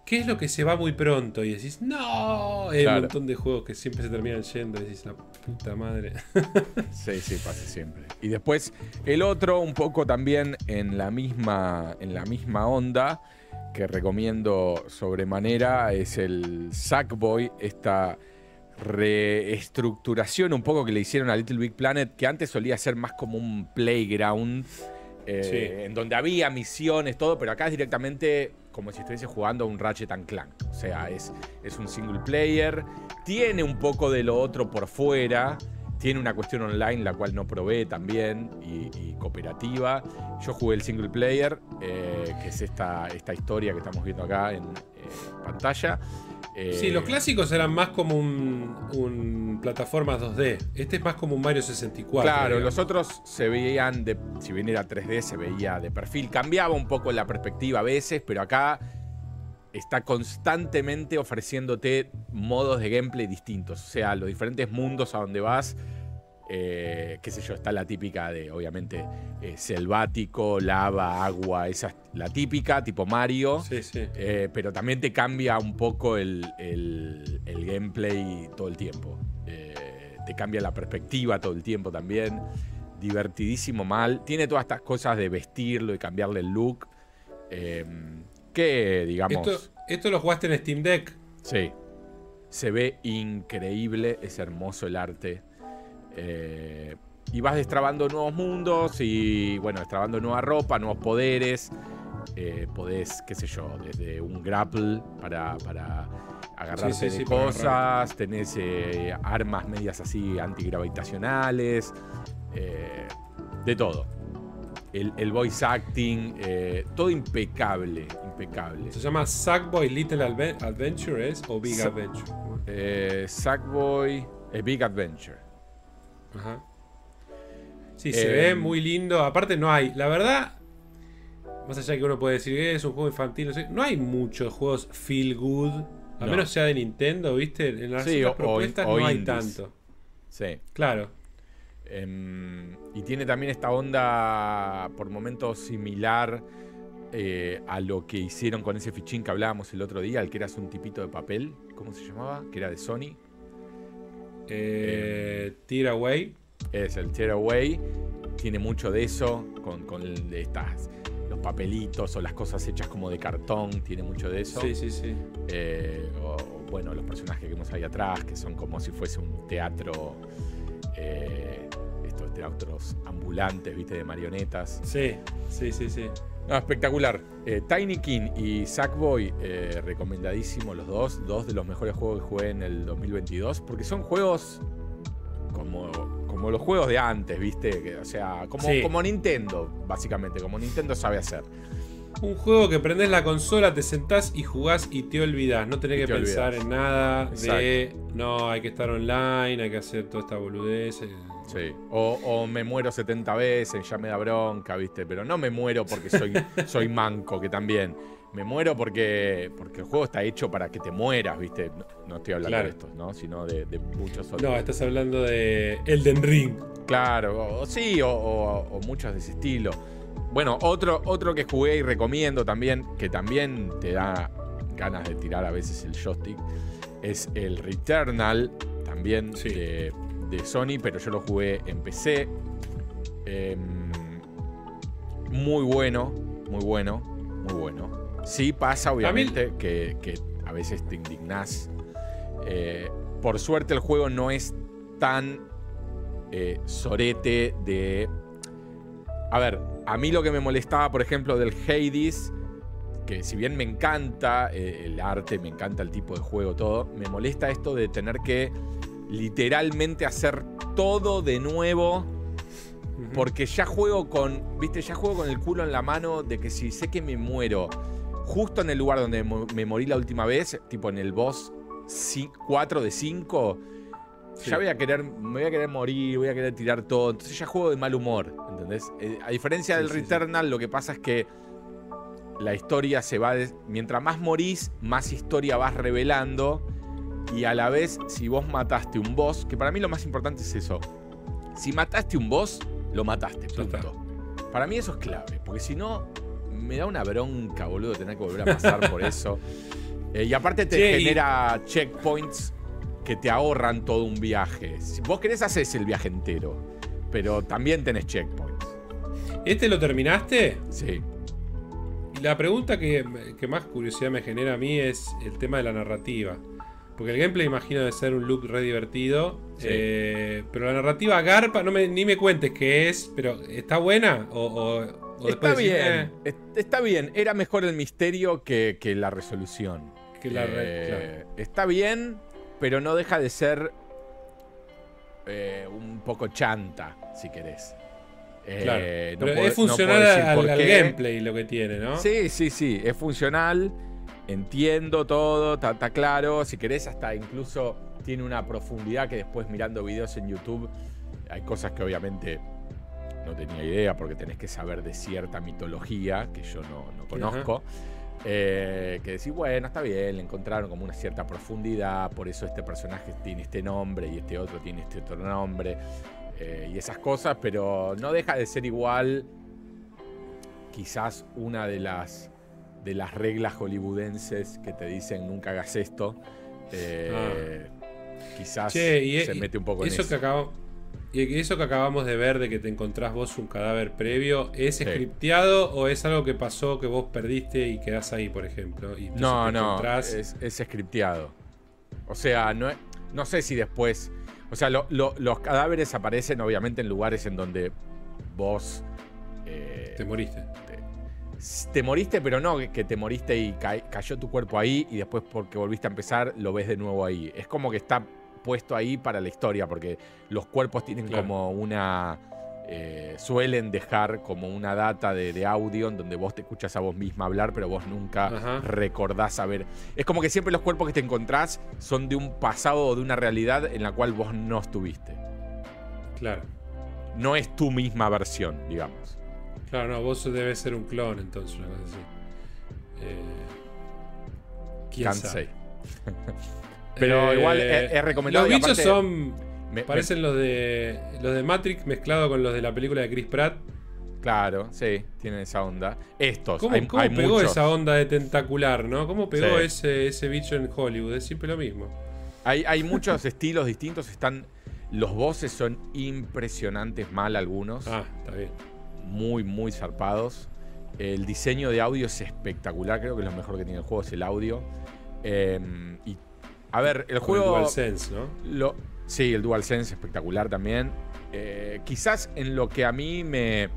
¿Qué es lo que se va muy pronto? Y decís, no. Hay un montón de juegos que siempre se terminan yendo y decís, la puta madre. sí, sí, pasa siempre. Y después el otro, un poco también en la misma, en la misma onda, que recomiendo sobremanera, es el Sackboy, esta reestructuración un poco que le hicieron a Little Big Planet, que antes solía ser más como un playground, eh, en donde había misiones, todo, pero acá es directamente como si estuviese jugando un Ratchet and Clank. O sea, es, es un single player. Tiene un poco de lo otro por fuera. tiene una cuestión online la cual no probé también y, cooperativa. Yo jugué el single player, eh, que es esta, esta historia que estamos viendo acá en pantalla. Sí, los clásicos eran más como un, un plataformas 2D. Este es más como un Mario 64. Claro, los otros se veían, de, si bien era 3D, se veía de perfil. Cambiaba un poco la perspectiva a veces, pero acá está constantemente ofreciéndote modos de gameplay distintos. O sea, los diferentes mundos a donde vas. Eh, qué sé yo, está la típica de, obviamente, eh, selvático, lava, agua, esa es la típica, tipo Mario. Sí, sí. Eh, pero también te cambia un poco el, gameplay todo el tiempo. te cambia la perspectiva todo el tiempo también. Divertidísimo mal. Tiene todas estas cosas de vestirlo y cambiarle el look que, digamos. Esto, lo jugaste en Steam Deck. Sí. Se ve increíble, es hermoso el arte. Eh, y vas destrabando nuevos mundos y, bueno, destrabando nueva ropa, nuevos poderes. Eh, podés, qué sé yo, desde un grapple para, para agarrarse de cosas, tenés eh, armas medias así antigravitacionales, de todo el, voice acting, eh, todo impecable, impecable. ¿Se llama Sackboy Little Adventure o Big Adventure? Eh, Sackboy Big Adventure. Ajá. Sí, se ve em, muy lindo. Aparte no hay, la verdad, más allá de que uno puede decir que es un juego infantil, no, hay muchos juegos feel good, a menos sea de Nintendo, ¿viste? En las propuestas no hay tanto. Sí. Claro. Em, y tiene también esta onda por momentos similar eh, a lo que hicieron con ese fichín que hablábamos el otro día, el que era un tipito de papel, ¿cómo se llamaba? Que era de Sony. Eh, Tear Away. Es el Tear Away. Tiene mucho de eso, con, con estas, los papelitos o las cosas hechas como de cartón, tiene mucho de eso. Sí, sí, sí. Eh, o, bueno, los personajes que vemos ahí atrás, que son como si fuese un teatro eh, estos teatros ambulantes, viste, de marionetas. Sí, sí, sí, sí. Espectacular. Eh, Tiny King y Sackboy, eh, recomendadísimo los dos. Dos de los mejores juegos que jugué en el 2022. Porque son juegos como, como los juegos de antes, ¿viste? o sea, como, como Nintendo, básicamente. Como Nintendo sabe hacer. Un juego que prendes la consola, te sentás y jugás y te olvidás. No tenés que pensar en nada de no, hay que estar online, hay que hacer toda esta boludez. Eh. Sí. O, me muero 70 veces, ya me da bronca, ¿viste? Pero no me muero porque soy, soy manco, que también. Me muero porque, porque el juego está hecho para que te mueras, ¿viste? No, estoy hablando de estos, ¿no? Sino de, muchos otros. No, estás hablando de Elden Ring. Claro, o, sí, o, o muchos de ese estilo. Bueno, otro, otro que jugué y recomiendo también, que también te da ganas de tirar a veces el joystick, es el Returnal, también de, Sony, pero yo lo jugué en PC. Em, muy bueno, muy bueno, muy bueno. Sí pasa, obviamente, que, a veces te indignás. Eh, por suerte el juego no es tan eh, sorete de... A ver, a mí lo que me molestaba, por ejemplo, del Hades, que si bien me encanta eh, el arte, me encanta el tipo de juego, todo, me molesta esto de tener que literalmente hacer todo de nuevo. Porque ya juego con, viste, ya juego con el culo en la mano de que si sé que me muero justo en el lugar donde me morí la última vez, tipo en el boss 4 de 5, ya voy a querer, me voy a querer morir, voy a querer tirar todo. Entonces ya juego de mal humor, ¿entendés? Eh, a diferencia del Returnal, lo que pasa es que la historia se va. mientras más morís, más historia vas revelando. Y a la vez, si vos mataste un boss, que para mí lo más importante es eso. Si mataste un boss, lo mataste, punto. Para mí eso es clave, porque si no, me da una bronca, boludo, tener que volver a pasar por eso. Eh, y aparte te genera checkpoints que te ahorran todo un viaje. Si vos querés, haces el viaje entero. Pero también tenés checkpoints. ¿Este lo terminaste? Sí. Y la pregunta que, más curiosidad me genera a mí es el tema de la narrativa. Porque el gameplay imagino de ser un loop re divertido. Eh, pero la narrativa garpa, no me, ni me cuentes qué es, pero ¿está buena? O, está bien, eh"? está bien. Era mejor el misterio que, la resolución. Que la eh, Está bien, pero no deja de ser eh, un poco chanta, si querés. Eh, claro. Pero es funcional al, gameplay lo que tiene, ¿no? Sí, sí, sí. Es funcional. Entiendo todo, está claro. Si querés, hasta incluso tiene una profundidad que después mirando videos en YouTube hay cosas que obviamente no tenía idea porque tenés que saber de cierta mitología que yo no, conozco. Eh, que decís, bueno, está bien, le encontraron como una cierta profundidad, por eso este personaje tiene este nombre y este otro tiene este otro nombre, eh, y esas cosas, pero no deja de ser igual quizás una de las, de las reglas hollywoodenses que te dicen nunca hagas esto. Eh, ah. Quizás se mete un poco en eso. Que eso que acabamos de ver de que te encontrás vos un cadáver previo, ¿es scripteado o es algo que pasó que vos perdiste y quedás ahí, por ejemplo? no, no, es, es scripteado. O sea, no, no sé si después... O sea, los cadáveres aparecen obviamente en lugares en donde vos... Eh, te moriste. Te, moriste, pero no que te moriste y cayó tu cuerpo ahí y después porque volviste a empezar lo ves de nuevo ahí. Es como que está puesto ahí para la historia, porque los cuerpos tienen como una... Eh, suelen dejar como una data de, audio en donde vos te escuchas a vos misma hablar, pero vos nunca recordás saber. Es como que siempre los cuerpos que te encontrás son de un pasado o de una realidad en la cual vos no estuviste. Claro. No es tu misma versión, digamos. Claro, no, vos debes ser un clon entonces, una cosa así. Eh, Pero igual es, recomendable. Los bichos son. Me, parecen los de los de Matrix mezclado con los de la película de Chris Pratt. Claro, sí, tienen esa onda. Estos, ¿Cómo, pegó esa onda de tentacular, no? ¿Cómo pegó ese, ese bicho en Hollywood? Es siempre lo mismo. Hay, hay muchos estilos distintos. Están. Los voces son impresionantes mal algunos. Ah, está bien. Muy, muy zarpados. El diseño de audio es espectacular. Creo que lo mejor que tiene el juego es el audio. Eh, y a ver, el juego. El DualSense, ¿no? Lo, sí, el DualSense espectacular también. Eh, quizás en lo que a mí me.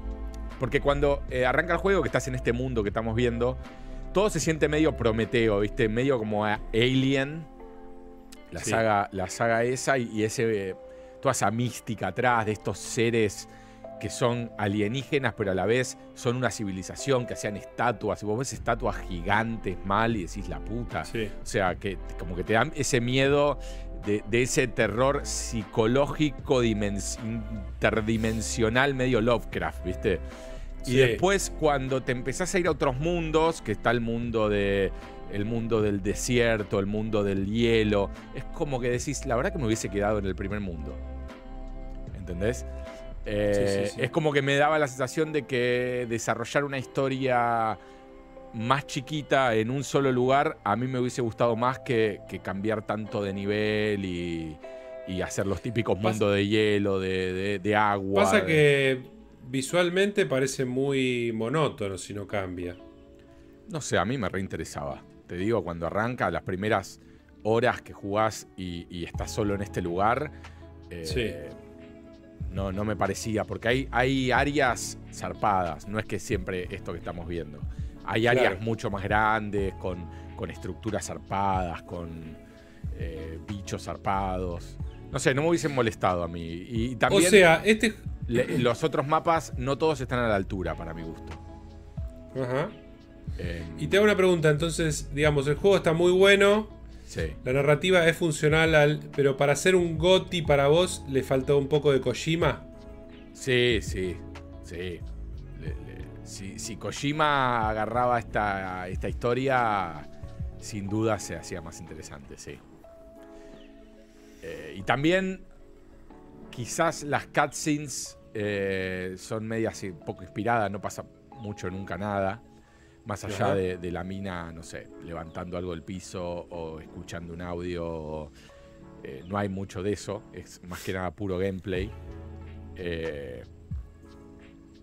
Porque cuando eh, arranca el juego, que estás en este mundo que estamos viendo, todo se siente medio Prometeo, ¿viste? Medio como Alien. La, saga, la saga esa y, ese, toda esa mística atrás de estos seres que son alienígenas, pero a la vez son una civilización, que hacían estatuas. Y vos ves estatuas gigantes mal y decís la puta. O sea, que como que te dan ese miedo de, ese terror psicológico interdimensional medio Lovecraft, ¿viste? Y después cuando te empezás a ir a otros mundos, que está el mundo de el mundo del desierto, el mundo del hielo, es como que decís, la verdad que me hubiese quedado en el primer mundo. ¿Entendés? Eh, es como que me daba la sensación de que desarrollar una historia más chiquita en un solo lugar a mí me hubiese gustado más que, cambiar tanto de nivel y, hacer los típicos mundos de hielo, de, agua. Pasa que visualmente parece muy monótono si no cambia. No sé, a mí me reinteresaba. Te digo, cuando arranca las primeras horas que jugás y, estás solo en este lugar. Eh, no, no me parecía, porque hay, hay áreas zarpadas, no es que siempre esto que estamos viendo. Hay áreas mucho más grandes, con, con estructuras zarpadas, con eh, bichos zarpados. No sé, no me hubiesen molestado a mí. Y también, o sea, este... los otros mapas no todos están a la altura, para mi gusto. Ajá. Eh, y te hago una pregunta, entonces, digamos, el juego está muy bueno, la narrativa es funcional al. Pero para hacer un Goti para vos, ¿le faltó un poco de Kojima? Sí, sí. Sí. si, Kojima agarraba esta, esta historia, sin duda se hacía más interesante, sí. Eh, y también, quizás las cutscenes eh, son medias un poco inspiradas, no pasa mucho, nunca nada. Más allá de, la mina, no sé, levantando algo del piso o escuchando un audio. Eh, no hay mucho de eso. Es más que nada puro gameplay. Eh,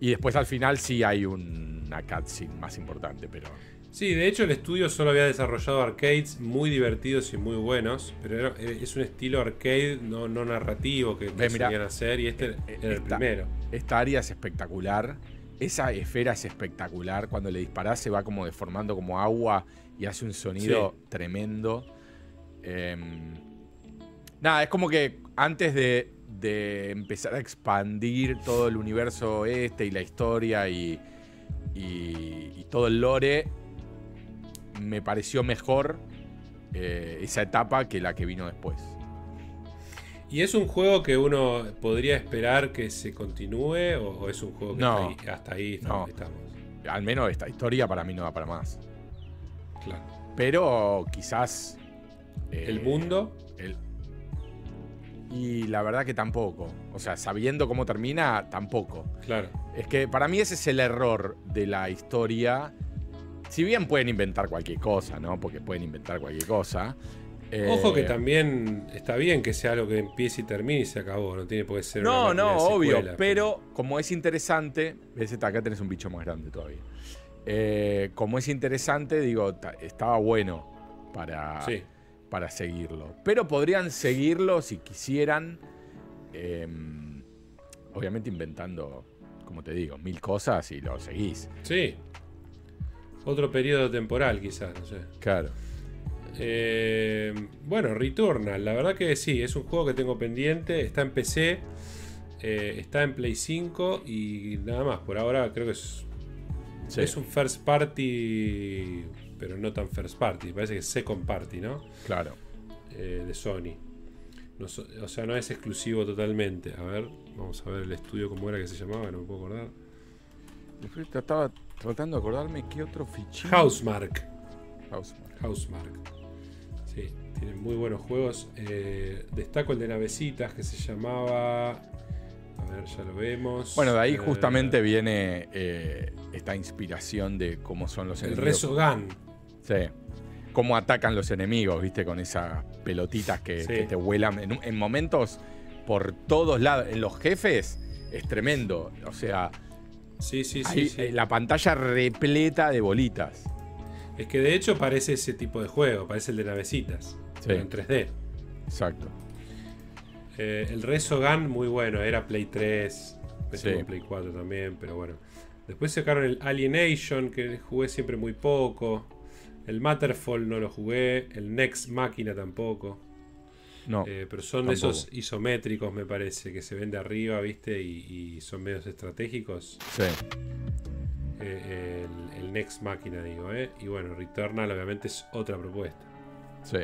y después al final sí hay una cutscene más importante, pero. Sí, de hecho el estudio solo había desarrollado arcades muy divertidos y muy buenos, pero es un estilo arcade no, narrativo que querían hacer y este eh, era el primero. Esta área es espectacular esa esfera es espectacular. Cuando le disparás se va como deformando como agua y hace un sonido tremendo. Em, nada, es como que antes de, de empezar a expandir todo el universo este y la historia y, y- y todo el lore, me pareció mejor eh, esa etapa que la que vino después. ¿Y es un juego que uno podría esperar que se continúe o, o es un juego que No. está ahí- hasta ahí está- No. estamos? Al menos esta historia para mí no da para más. Claro. Pero quizás... eh, El mundo, el- y la verdad que tampoco. O sea, sabiendo cómo termina, tampoco. claro. Es que para mí ese es el error de la historia. Si bien pueden inventar cualquier cosa, ¿no? Porque pueden inventar cualquier cosa. Eh, Ojo que también está bien que sea algo que empiece y termine y se acabó. No tiene por qué ser. No, una no, de obvio. secuela, pero como es interesante. Ves, acá tenés un bicho más grande todavía. Eh, como es interesante, digo, ta- estaba bueno para, Sí. para seguirlo. Pero podrían seguirlo si quisieran. eh, obviamente inventando, como te digo, mil cosas y lo seguís. Sí. Otro periodo temporal, quizás, no sé. Claro. Eh, bueno, Returnal, la verdad que sí, es un juego que tengo pendiente. Está en PC, eh, está en Play 5 y nada más. Por ahora creo que es, Sí. es un first party, pero no tan first party. Parece que es second party, ¿no? Claro. Eh, de Sony. No o sea, no es exclusivo totalmente. A ver, vamos a ver el estudio cómo era que se llamaba, no me puedo acordar. Después Estaba tratando de acordarme qué otro fichín. Housemark. Housemark. Housemark. Tienen muy buenos juegos. Eh, destaco el de navecitas que se llamaba. A ver, ya lo vemos. Bueno, de ahí Eh, justamente viene eh, esta inspiración de cómo son los El enemigos. Resogun. Sí. Cómo atacan los enemigos, ¿viste? Con esas pelotitas que, Sí. que te vuelan en, en momentos por todos lados. En los jefes es tremendo. O sea, Sí, sí, sí. hay, sí. la pantalla repleta de bolitas. Es que de hecho parece ese tipo de juego, parece el de navecitas. Pero en 3D. Exacto. Eh, el Resogun, muy bueno, era Play 3. Sí. Play 4 también, pero bueno. Después sacaron el Alienation, que jugué siempre muy poco. El Matterfall no lo jugué. El Next Máquina tampoco. No. Eh, pero son de esos isométricos, me parece, que se ven de arriba, ¿viste? Y, y son medios estratégicos. sí. Eh, el, el Next Máquina, digo, ¿eh? Y bueno, Returnal obviamente es otra propuesta. Sí.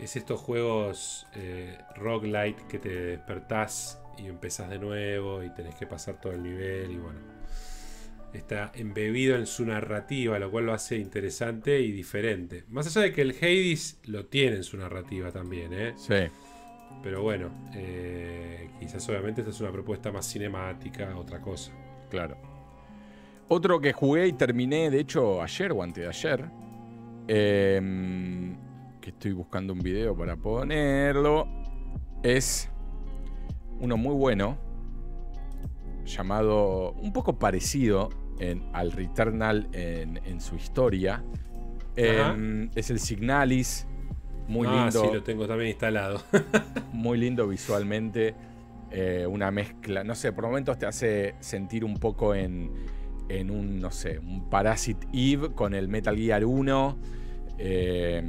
Es estos juegos eh, roguelite que te despertás y empezás de nuevo y tenés que pasar todo el nivel y bueno. Está embebido en su narrativa, lo cual lo hace interesante y diferente. Más allá de que el Hades lo tiene en su narrativa también, ¿eh? Sí. Pero bueno, eh, quizás obviamente esta es una propuesta más cinemática, otra cosa. Claro. Otro que jugué y terminé, de hecho, ayer o antes de ayer. em, que estoy buscando un video para ponerlo. Es uno muy bueno. Llamado. Un poco parecido en- al Returnal en, en su historia. Em, es el Signalis. Muy ah, lindo sí, lo tengo también instalado. muy lindo visualmente. eh, una mezcla, no sé, por momentos te hace sentir un poco en, en un, no sé, un Parasite Eve con el Metal Gear 1. Eh,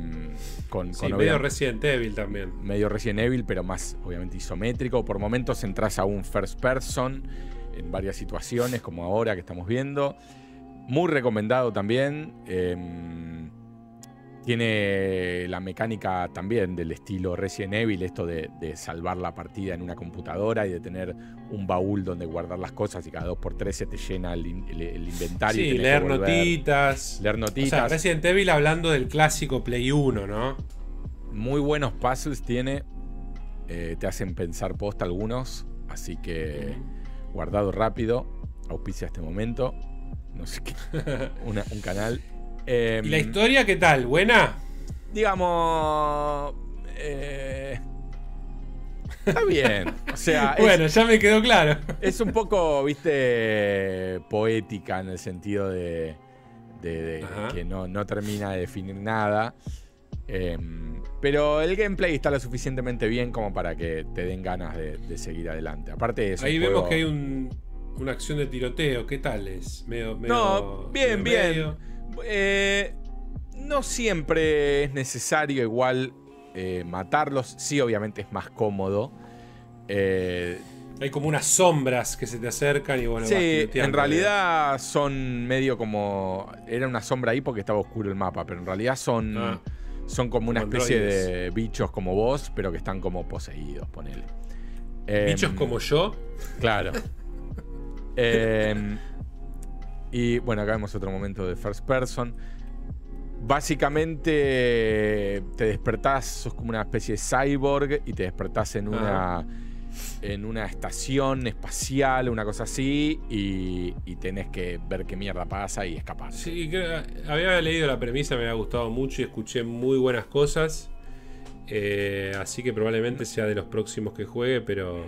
con, sí, con medio Resident Evil también. medio Resident Evil, pero más obviamente isométrico. Por momentos entras a un first person en varias situaciones, como ahora que estamos viendo. Muy recomendado también. eh, tiene la mecánica también del estilo Resident Evil, esto de, de salvar la partida en una computadora y de tener un baúl donde guardar las cosas y cada dos por tres se te llena el, el- el inventario. Sí, leer notitas. Leer O sea, notitas. Resident Evil hablando del clásico Play 1, ¿no? Muy buenos puzzles tiene. eh, te hacen pensar posta algunos. Así que guardado rápido. Auspicia este momento. No sé qué. una- un canal. Eh, ¿Y la historia qué tal? ¿Buena? Digamos. eh, está bien. O sea, es, bueno, ya me quedó claro. es un poco, viste, poética en el sentido de, de- de que no, no termina de definir nada. Eh, pero el gameplay está lo suficientemente bien como para que te den ganas de, de seguir adelante. Aparte es un Ahí juego- vemos que hay un- una acción de tiroteo. ¿Qué tal es? Medio, medio- No, bien, medio bien. medio. Eh, no siempre es necesario igual eh, matarlos. Sí, obviamente es más cómodo. Eh, Hay como unas sombras que se te acercan y bueno. sí, en realidad son medio como. Era una sombra ahí porque estaba oscuro el mapa, pero en realidad son. Ah. Son como una especie de bichos como vos, pero que están como poseídos, ponele. Bichos Em, como yo. Claro. Em, y bueno, acá vemos otro momento de first person. Básicamente te despertás, sos como una especie de cyborg y te despertás en una, en una estación espacial, una cosa así, y, y tenés que ver qué mierda pasa y escapar. Sí, creo- había leído la premisa, me había gustado mucho y escuché muy buenas cosas. Eh, así que probablemente sea de los próximos que juegue, pero,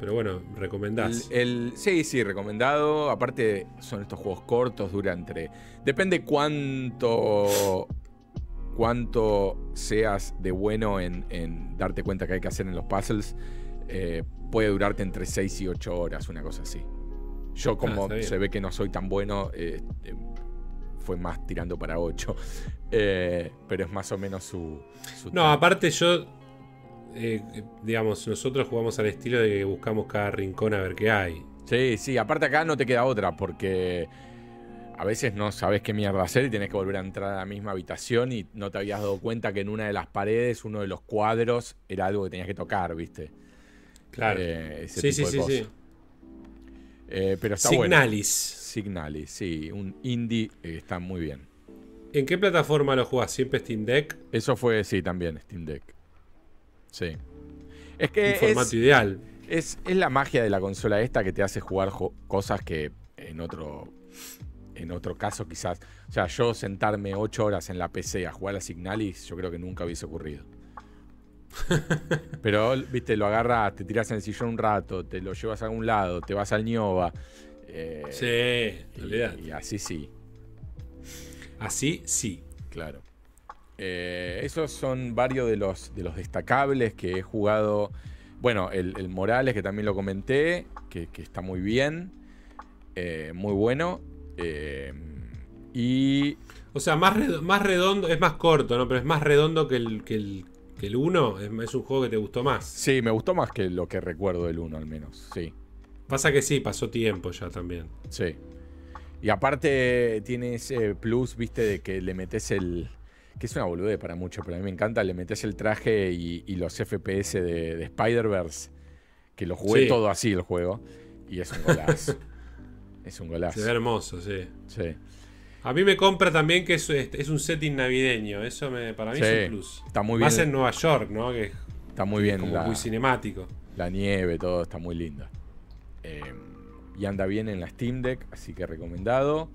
pero bueno, recomendás. El, el- sí, sí, recomendado. Aparte, son estos juegos cortos, dura entre. Depende cuánto. cuánto seas de bueno en, en darte cuenta que hay que hacer en los puzzles. eh, puede durarte entre 6 y 8 horas, una cosa así. Yo, como Ah, bien. se ve que no soy tan bueno, eh, eh, fue más tirando para 8. Eh, pero es más o menos su. su No, aparte yo, eh, digamos, nosotros jugamos al estilo de que buscamos cada rincón a ver qué hay. Sí, sí, aparte acá no te queda otra porque a veces no sabes qué mierda hacer y tenés que volver a entrar a la misma habitación y no te habías dado cuenta que en una de las paredes, uno de los cuadros, era algo que tenías que tocar, ¿viste? Claro. Eh, ese sí, sí, de sí, sí. Eh, pero está bueno. Signalis. Signalis, sí, un indie eh, está muy bien. ¿En qué plataforma lo jugás? ¿Siempre Steam Deck? Eso fue, sí, también Steam Deck. Sí. Es que Un formato es, ideal. Es, es la magia de la consola esta que te hace jugar cosas que en otro, en otro caso quizás... O sea, yo sentarme ocho horas en la PC a jugar a Signalis, yo creo que nunca hubiese ocurrido. Pero, viste, lo agarras, te tiras en el sillón un rato, te lo llevas a algún lado, te vas al Ñova. eh, Sí, y- y, así sí, Así sí. claro. Eh, esos son varios de los, de los destacables que he jugado. Bueno, el, el Morales, que también lo comenté, que, que está muy bien, eh, muy bueno. eh, y O sea, más, redo- más redondo, es más corto, ¿no? Pero es más redondo que el, que el, que el 1. Es, es un juego que te gustó más. sí, me gustó más que lo que recuerdo del 1 al menos, sí, Pasa que sí, pasó tiempo ya también. sí. Y aparte tiene ese plus, viste, de que le metes el... Que es una boludez para muchos, pero a mí me encanta, le metes el traje y, y los FPS de, de Spider-Verse, que lo jugué Sí. todo así el juego, y es un golazo. es un golazo. Se ve hermoso, sí. Sí. A mí me compra también que es, es un setting navideño. Eso me, para mí Sí, es un plus. está muy Más bien. en Nueva York, ¿no? Que es Está muy bien como la, muy cinemático. la nieve, todo está muy linda. Eh, y anda bien en la Steam Deck, así que recomendado.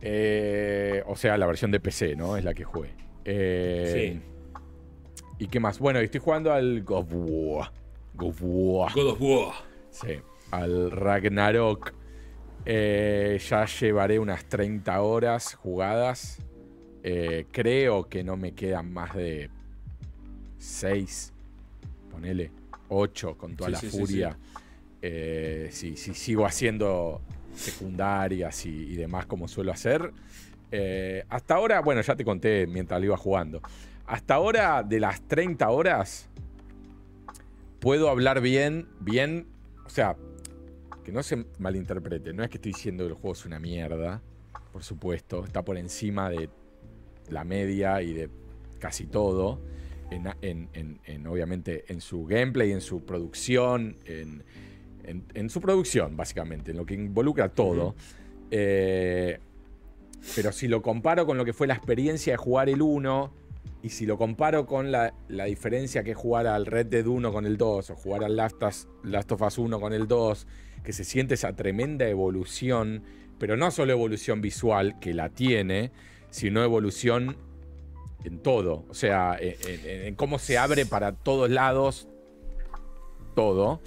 Eh, o sea, la versión de PC, ¿no? Es la que jugué. Eh, ¿Y qué más? Bueno, estoy jugando al God of War. God of War. God of War. Sí, al Ragnarok. Eh, ya llevaré unas 30 horas jugadas. Creo que no me quedan más de 6, ponele 8 con toda Sí, la sí, sí, furia. Si, si sigo haciendo secundarias y, demás como suelo hacer. Eh, hasta ahora, bueno, ya te conté mientras lo iba jugando. Hasta ahora, de las 30 horas, puedo hablar bien, bien, o sea, que no se malinterprete, no es que estoy diciendo que el juego es una mierda, por supuesto, está por encima de la media y de casi todo, en, obviamente en su gameplay, en su producción, en, en- en su producción, básicamente, en lo que involucra todo. Eh, pero si lo comparo con lo que fue la experiencia de jugar el 1, y si lo comparo con la, la diferencia que es jugar al Red Dead 1 con el 2, o jugar al Last, Last of Us 1 con el 2, que se siente esa tremenda evolución, pero no solo evolución visual, que la tiene, sino evolución en todo. O sea, en, en- en cómo se abre para todos lados todo.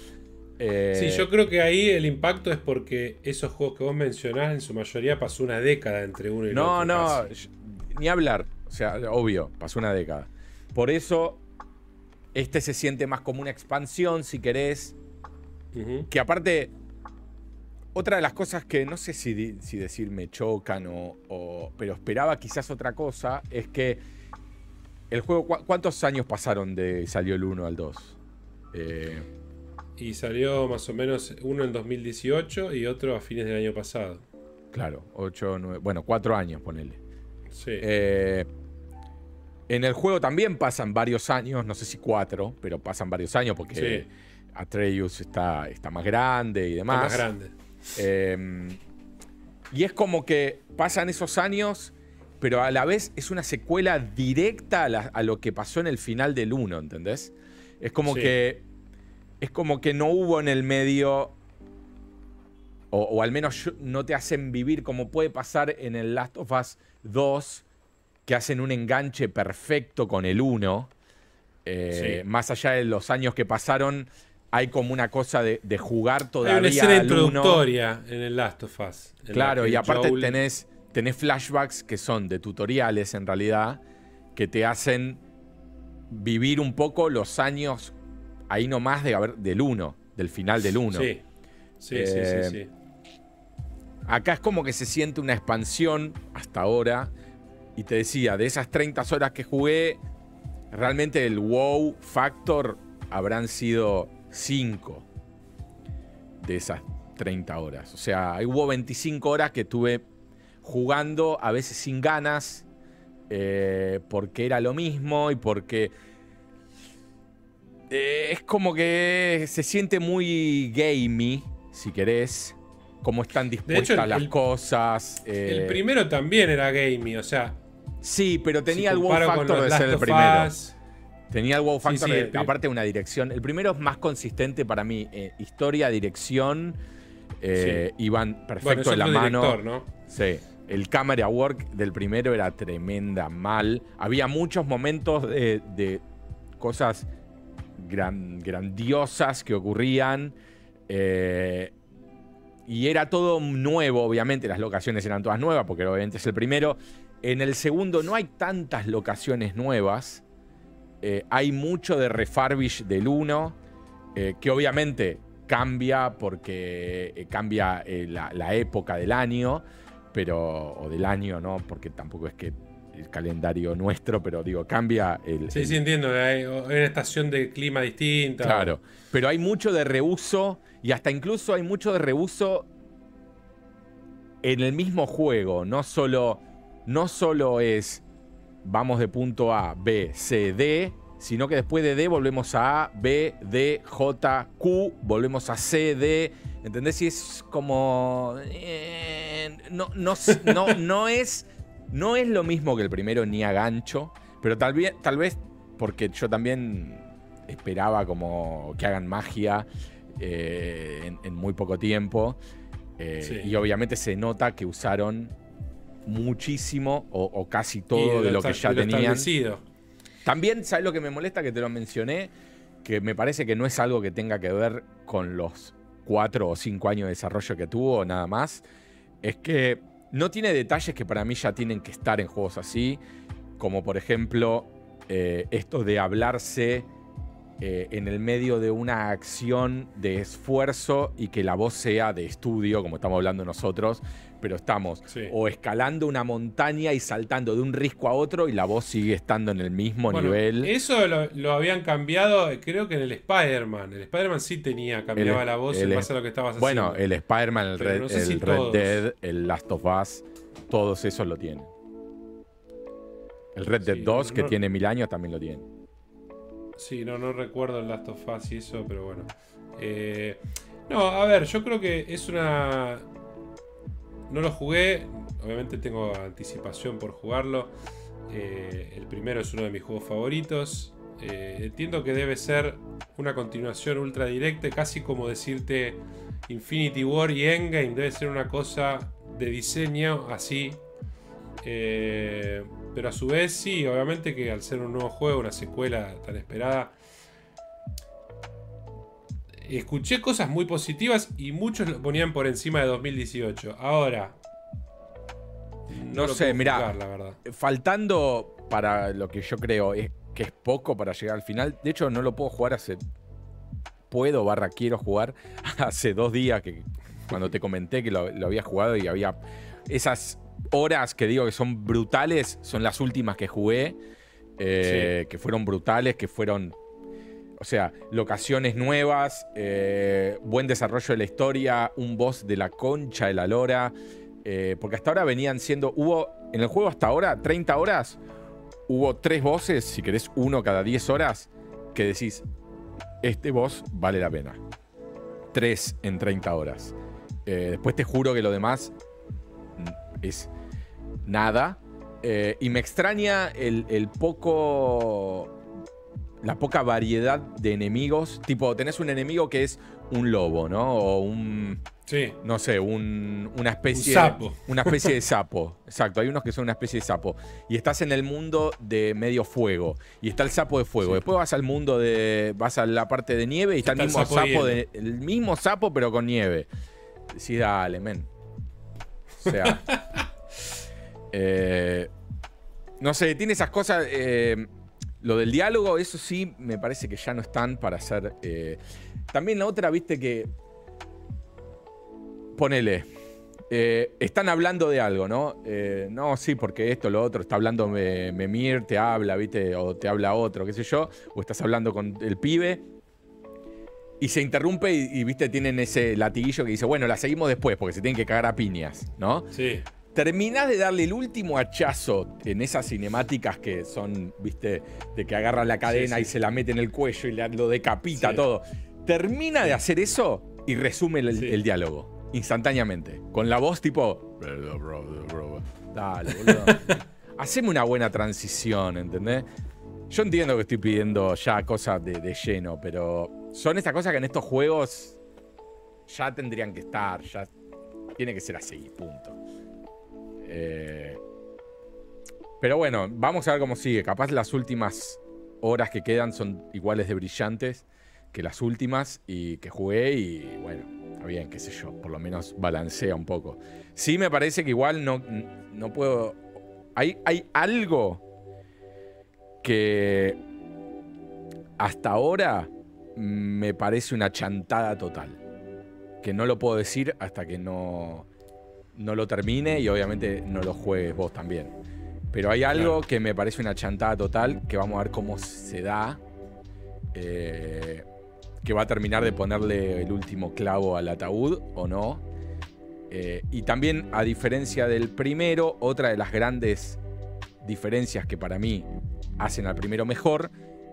Eh, Sí, yo creo que ahí el impacto es porque esos juegos que vos mencionás en su mayoría pasó una década entre uno y el No, otro. no, casi. ni hablar. O sea, obvio, pasó una década. Por eso, este se siente más como una expansión, si querés. Que aparte, otra de las cosas que no sé si, decir me chocan o, o- Pero esperaba quizás otra cosa, es que el juego... ¿cu- ¿Cuántos años pasaron de salió el 1 al 2? Eh, Y salió más o menos uno en 2018 y otro a fines del año pasado. Claro, 8, 9, bueno, 4 años, ponele. Sí. Eh, en el juego también pasan varios años, no sé si cuatro, pero pasan varios años porque Sí. Atreus está, está más grande y demás. Está más grande. Eh, y es como que pasan esos años, pero a la vez es una secuela directa a, la- a lo que pasó en el final del 1, ¿entendés? Es como Sí. que. Es como que no hubo en el medio. O, o al menos no te hacen vivir como puede pasar en el Last of Us 2, que hacen un enganche perfecto con el 1. Eh, Sí. Más allá de los años que pasaron, hay como una cosa de, de jugar Hay todavía. una escena al uno. introductoria en el Last of Us. Claro, y aparte Joel- tenés, tenés flashbacks que son de tutoriales en realidad, que te hacen vivir un poco los años ahí nomás de haber, del 1, del final del 1. Sí. Sí, Eh, sí, sí, sí. Acá es como que se siente una expansión hasta ahora. Y te decía, de esas 30 horas que jugué, realmente el wow factor habrán sido 5 de esas 30 horas. O sea, hubo 25 horas que estuve jugando, a veces sin ganas, eh, porque era lo mismo y porque eh, es como que se siente muy gamey, si querés, cómo están dispuestas hecho, el- las el- cosas. eh, El primero también era gamey, o sea. sí, pero tenía si el wow factor de ser el primero. Us, Tenía el wow factor, sí, de- aparte de una dirección. El primero es más consistente para mí. eh, historia, dirección, eh, iban perfecto Bueno, de la mano. director, ¿no? Sí. El camera work del primero era tremenda, mal. Había muchos momentos de, de cosas gran- grandiosas que ocurrían. eh, y era todo nuevo, obviamente. Las locaciones eran todas nuevas, porque obviamente es el primero. En el segundo no hay tantas locaciones nuevas. Eh, hay mucho de refurbish del 1, eh, que obviamente cambia porque cambia la, la época del año, pero o del año, ¿no? Porque tampoco es que el calendario nuestro, pero digo, cambia el... Sí, el- sí, entiendo. Hay, una estación de clima distinta. Claro, pero hay mucho de reuso y hasta incluso hay mucho de reuso en el mismo juego, no solo, no solo es vamos de punto A, B, C, D, sino que después de D volvemos a A, B, D, J, Q, volvemos a C, D, ¿entendés? Y es como... eh, no, no, no, no, es, no es lo mismo que el primero ni a gancho, pero tal vez, tal vez porque yo también esperaba como que hagan magia eh, en, en muy poco tiempo. eh, Sí. Y obviamente se nota que usaron muchísimo o, o casi Y todo de lo que ya tenían. También, ¿sabes lo que me molesta? Que te lo mencioné, que me parece que no es algo que tenga que ver con los cuatro o cinco años de desarrollo que tuvo, nada más. Es que no tiene detalles que para mí ya tienen que estar en juegos así, como por ejemplo eh, esto de hablarse eh, en el medio de una acción de esfuerzo y que la voz sea de estudio, como estamos hablando nosotros, pero estamos Sí. o escalando una montaña y saltando de un risco a otro y la voz sigue estando en el mismo Bueno, nivel. Eso lo, lo habían cambiado, creo que en el Spider-Man. El Spider-Man sí tenía, cambiaba El- la voz en base a lo que estabas Bueno, haciendo. el Spider-Man, el, Red, no sé si el Red. Dead, el Last of Us, todos esos lo tienen. El Red Dead Sí, 2, que no- tiene mil años, también lo tiene. Sí, no, no recuerdo el Last of Us y eso, pero bueno. Eh, no, a ver, yo creo que es una. No lo jugué, obviamente tengo anticipación por jugarlo. Eh, el primero es uno de mis juegos favoritos. Eh, entiendo que debe ser una continuación ultra directa, casi como decirte Infinity War y Endgame. Debe ser una cosa de diseño así. Eh, pero a su vez, sí, obviamente que al ser un nuevo juego, una secuela tan esperada, escuché cosas muy positivas y muchos lo ponían por encima de 2018. Ahora, No lo sé, verdad. Faltando para lo que yo creo es que es poco para llegar al final. De hecho, no lo puedo jugar hace. Puedo, barra, quiero jugar. Hace dos días que cuando te comenté que lo, lo había jugado y había. Esas horas que digo que son brutales son las últimas que jugué. eh, Que fueron brutales, que fueron. O sea, locaciones nuevas, eh, buen desarrollo de la historia, un boss de la concha de la lora. eh, porque hasta ahora venían siendo. Hubo. En el juego hasta ahora, 30 horas, hubo tres bosses, si querés uno cada 10 horas, que decís, este boss vale la pena. Tres en 30 horas. Eh, después te juro que lo demás mm, es nada. Y me extraña el poco. La poca variedad de enemigos. Tipo, tenés un enemigo que es un lobo, ¿no? O un. Sí. No sé, un- una especie. Un sapo. Una especie de sapo. Exacto, hay unos que son una especie de sapo. Y estás en el mundo de medio fuego. Y está el sapo de fuego. Sí. Después vas al mundo de. Vas a la parte de nieve y está, el Está el mismo sapo de, el mismo sapo, pero con nieve. Sí, dale, men. O sea. eh, no sé, tiene esas cosas. eh, lo del diálogo, eso sí, me parece que ya no están para hacer. eh, También la otra, viste que. Ponele. eh, están hablando de algo, ¿no? Eh, no, sí, porque esto, lo otro, está hablando Me- Memir, te habla, ¿viste? O te habla otro, qué sé yo. O estás hablando con el pibe. Y se interrumpe y, y, viste, tienen ese latiguillo que dice, bueno, la seguimos después, porque se tienen que cagar a piñas, ¿no? Sí. Terminás de darle el último hachazo en esas cinemáticas que son, viste, de que agarra la cadena Sí, y se la mete en el cuello y lo decapita Sí. todo. Termina de hacer eso y resume el diálogo instantáneamente. Con la voz tipo. Dale, boludo. Haceme una buena transición, ¿entendés? Yo entiendo que estoy pidiendo ya cosas de, de lleno, pero son estas cosas que en estos juegos ya tendrían que estar, ya tiene que ser así, punto. Eh, pero bueno, vamos a ver cómo sigue. Capaz las últimas horas que quedan son iguales de brillantes que las últimas y que jugué y bueno, está bien, qué sé yo, por lo menos balancea un poco. Sí me parece que igual no, no puedo... Hay, hay algo que hasta ahora me parece una chantada total. Que no lo puedo decir hasta que no, no lo termine y obviamente no lo juegues vos también. Pero hay algo Claro. que me parece una chantada total, que vamos a ver cómo se da. eh, que va a terminar de ponerle el último clavo al ataúd o no. Eh, y también, a diferencia del primero, otra de las grandes diferencias que para mí hacen al primero mejor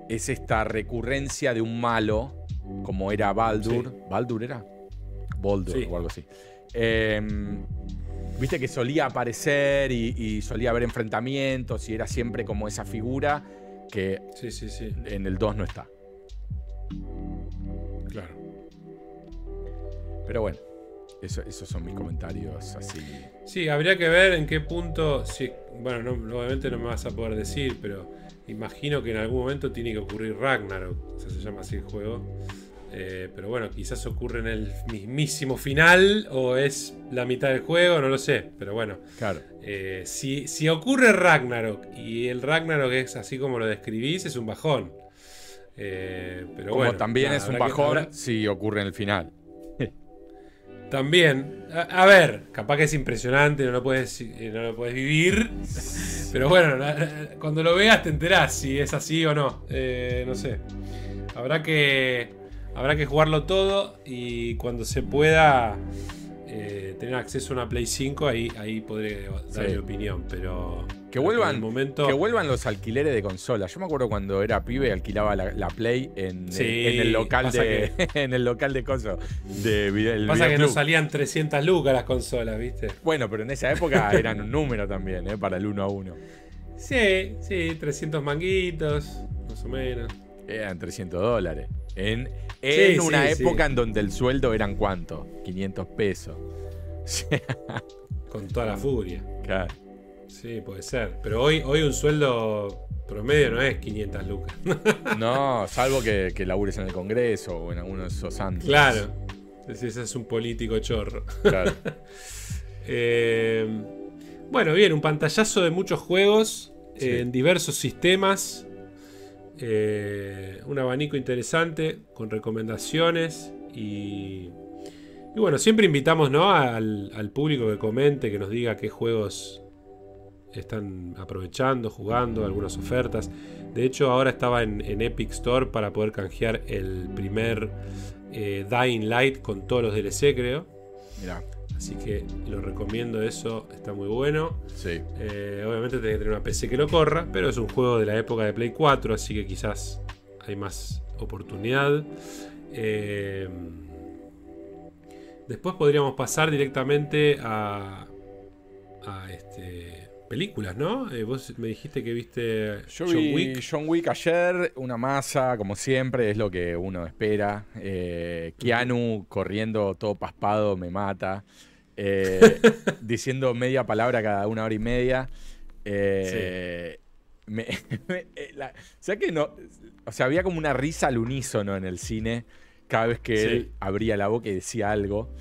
es esta recurrencia de un malo, como era Baldur. ¿Baldur era? Baldur Sí. o algo así. Eh, Viste que solía aparecer y, y solía haber enfrentamientos y era siempre como esa figura que Sí, sí, sí. en el 2 no está. Claro. Pero bueno, eso- esos son mis comentarios así. Sí, habría que ver en qué punto. Si, bueno, no- obviamente no me vas a poder decir, pero imagino que en algún momento tiene que ocurrir Ragnarok. O sea, se llama así el juego. Eh, pero bueno, quizás ocurre en el mismísimo final o es la mitad del juego, no lo sé. Pero bueno, Claro. eh, si, si ocurre Ragnarok y el Ragnarok es así como lo describís, es un bajón. Eh, pero Como bueno, también nada, es un que- bajón habrá- si ocurre en el final. También. A, a ver, capaz que es impresionante, no lo puedes, no lo puedes vivir. Pero bueno, cuando lo veas te enterás si es así o no. No sé. Habrá que. Habrá que jugarlo todo y cuando se pueda eh, tener acceso a una Play 5, ahí, ahí podré dar Sí. mi opinión. Pero. Que vuelvan, momento. que vuelvan los alquileres de consolas. Yo me acuerdo cuando era pibe alquilaba la, la Play en, Sí, en el local de en el local de coso de video, el Pasa que no salían 300 lucas las consolas, ¿viste? Bueno, pero en esa época eran un número también, ¿eh? para el uno a uno. Sí, sí, 300 manguitos, más o menos. Eran 300 dólares. En, en Sí, una sí, época sí. en donde el sueldo eran cuánto? 500 pesos. Con toda la furia. Claro. Sí, puede ser. Pero hoy, hoy un sueldo promedio no es 500 lucas. No, salvo que, que labures en el Congreso o en alguno de esos ámbitos. claro. Ese ese es un político chorro. Claro. Eh, bueno, bien, un pantallazo de muchos juegos en diversos sistemas. Eh, un abanico interesante con recomendaciones y, bueno, siempre invitamos ¿no? al, público que comente, que nos diga qué juegos están aprovechando, jugando, algunas ofertas. De hecho, ahora estaba en, Epic Store para poder canjear el primer eh, Dying Light con todos los DLC, creo. Mira. Así que lo recomiendo, eso está muy bueno. Sí. Eh, obviamente tiene que tener una PC que lo corra, pero es un juego de la época de Play 4, así que quizás hay más oportunidad. Eh, después podríamos pasar directamente a, a este, películas, ¿no? Eh, vos me dijiste que viste Yo John Wick. John Wick ayer, una masa, como siempre, es lo que uno espera. Eh, Keanu corriendo todo paspado me mata. Eh, diciendo media palabra cada una hora y media. Eh, que no? O sea, había como una risa al unísono en el cine cada vez que él abría la boca y decía algo.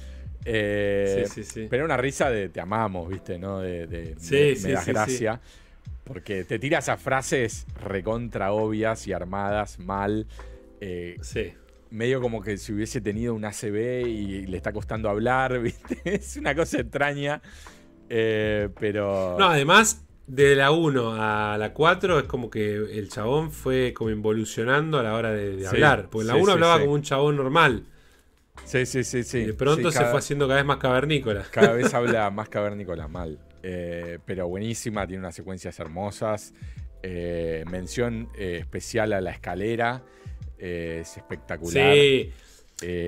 Eh, sí, sí, sí. Pero una risa de te amamos, ¿viste? ¿No? De, de me, das gracia. Porque te tiras a frases recontra obvias y armadas mal. Eh, sí. Medio como que si hubiese tenido un ACB y le está costando hablar, ¿viste? Es una cosa extraña. Eh, pero. No, además, de la 1 a la 4 es como que el chabón fue como involucionando a la hora de, hablar. Porque en la 1 hablaba como un chabón normal. Sí, sí, sí, sí. De pronto se fue haciendo cada vez más cavernícola. Cada vez habla más cavernícola, mal. Eh, pero buenísima, tiene unas secuencias hermosas. Eh, mención eh, especial a la escalera. es espectacular. Sí.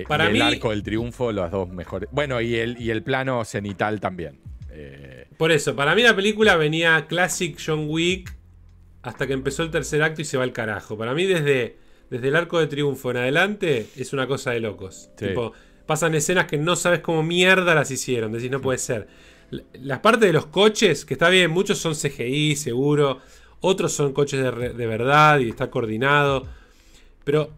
Para y el arco del triunfo, los dos mejores. Bueno, y el, y el plano cenital también. Por eso, para mí la película venía Classic John Wick hasta que empezó el tercer acto y se va al carajo. Para mí desde desde el arco de triunfo en adelante, es una cosa de locos. pasan escenas que no sabes cómo mierda las hicieron. Decís, no puede ser. Las partes de los coches, que está bien, muchos son CGI, seguro. Otros son coches de, verdad y está coordinado. Pero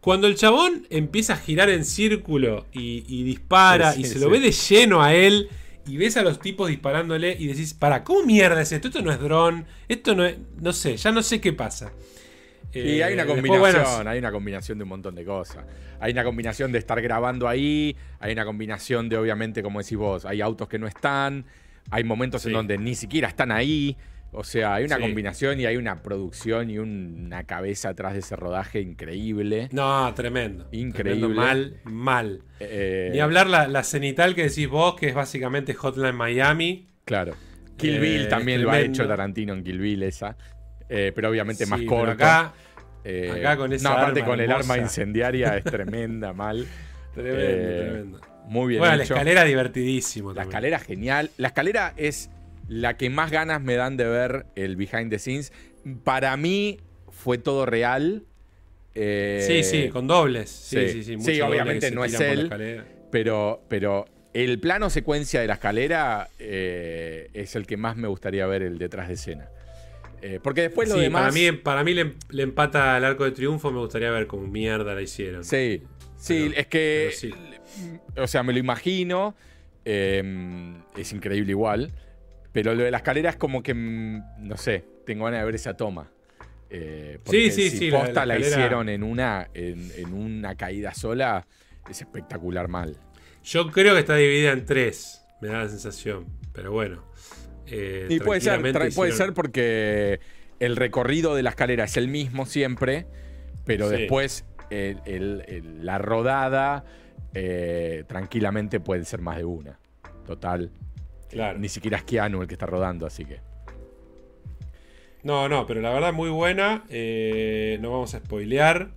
cuando el chabón empieza a girar en círculo y, dispara y se lo ve de lleno a él y ves a los tipos disparándole y decís, para, ¿cómo mierda es esto? Esto no es dron, esto no es, no sé, ya no sé qué pasa y hay una eh, combinación, hay una combinación de un montón de cosas. Hay una combinación de estar grabando ahí, hay una combinación de, obviamente, como decís vos, hay autos que no están, hay momentos en donde ni siquiera están ahí. O sea, hay una combinación y hay una producción y una cabeza atrás de ese rodaje increíble. No, tremendo. Increíble. mal, mal. Eh, ni hablar la, cenital que decís vos, que es básicamente Hotline Miami. Claro. Kill Bill eh, también lo ha hecho Tarantino en Kill Bill esa. Eh, pero obviamente más corto. Acá, eh, acá con esa No, aparte con el arma incendiaria es tremenda, mal. Tremendo, eh, tremendo. Muy bien. Bueno, la escalera divertidísimo. La escalera genial. La escalera es la que más ganas me dan de ver el behind the scenes. Para mí fue todo real. sí, sí, con dobles. Sí, sí, sí. sí, obviamente no es él. Pero, pero el plano secuencia de la escalera es el que más me gustaría ver el detrás de escena. Eh, porque después lo demás. Para mí, para mí le, empata al arco de triunfo. Me gustaría ver cómo mierda la hicieron. Sí, sí, es que. O sea, me lo imagino. Em, es increíble igual. Pero lo de la escalera es como que. Mm, no sé, tengo ganas de ver esa toma. Eh, sí, sí, sí. Posta la, hicieron en una, en, una caída sola. Es espectacular mal. Yo creo que está dividida en tres. Me da la sensación. Pero bueno. Eh, y puede ser, puede ser porque el recorrido de la escalera es el mismo siempre, pero después la rodada eh, tranquilamente puede ser más de una. Total. Claro. Ni siquiera es Keanu el que está rodando, así que. No, no, pero la verdad muy buena. Eh, no vamos a spoilear.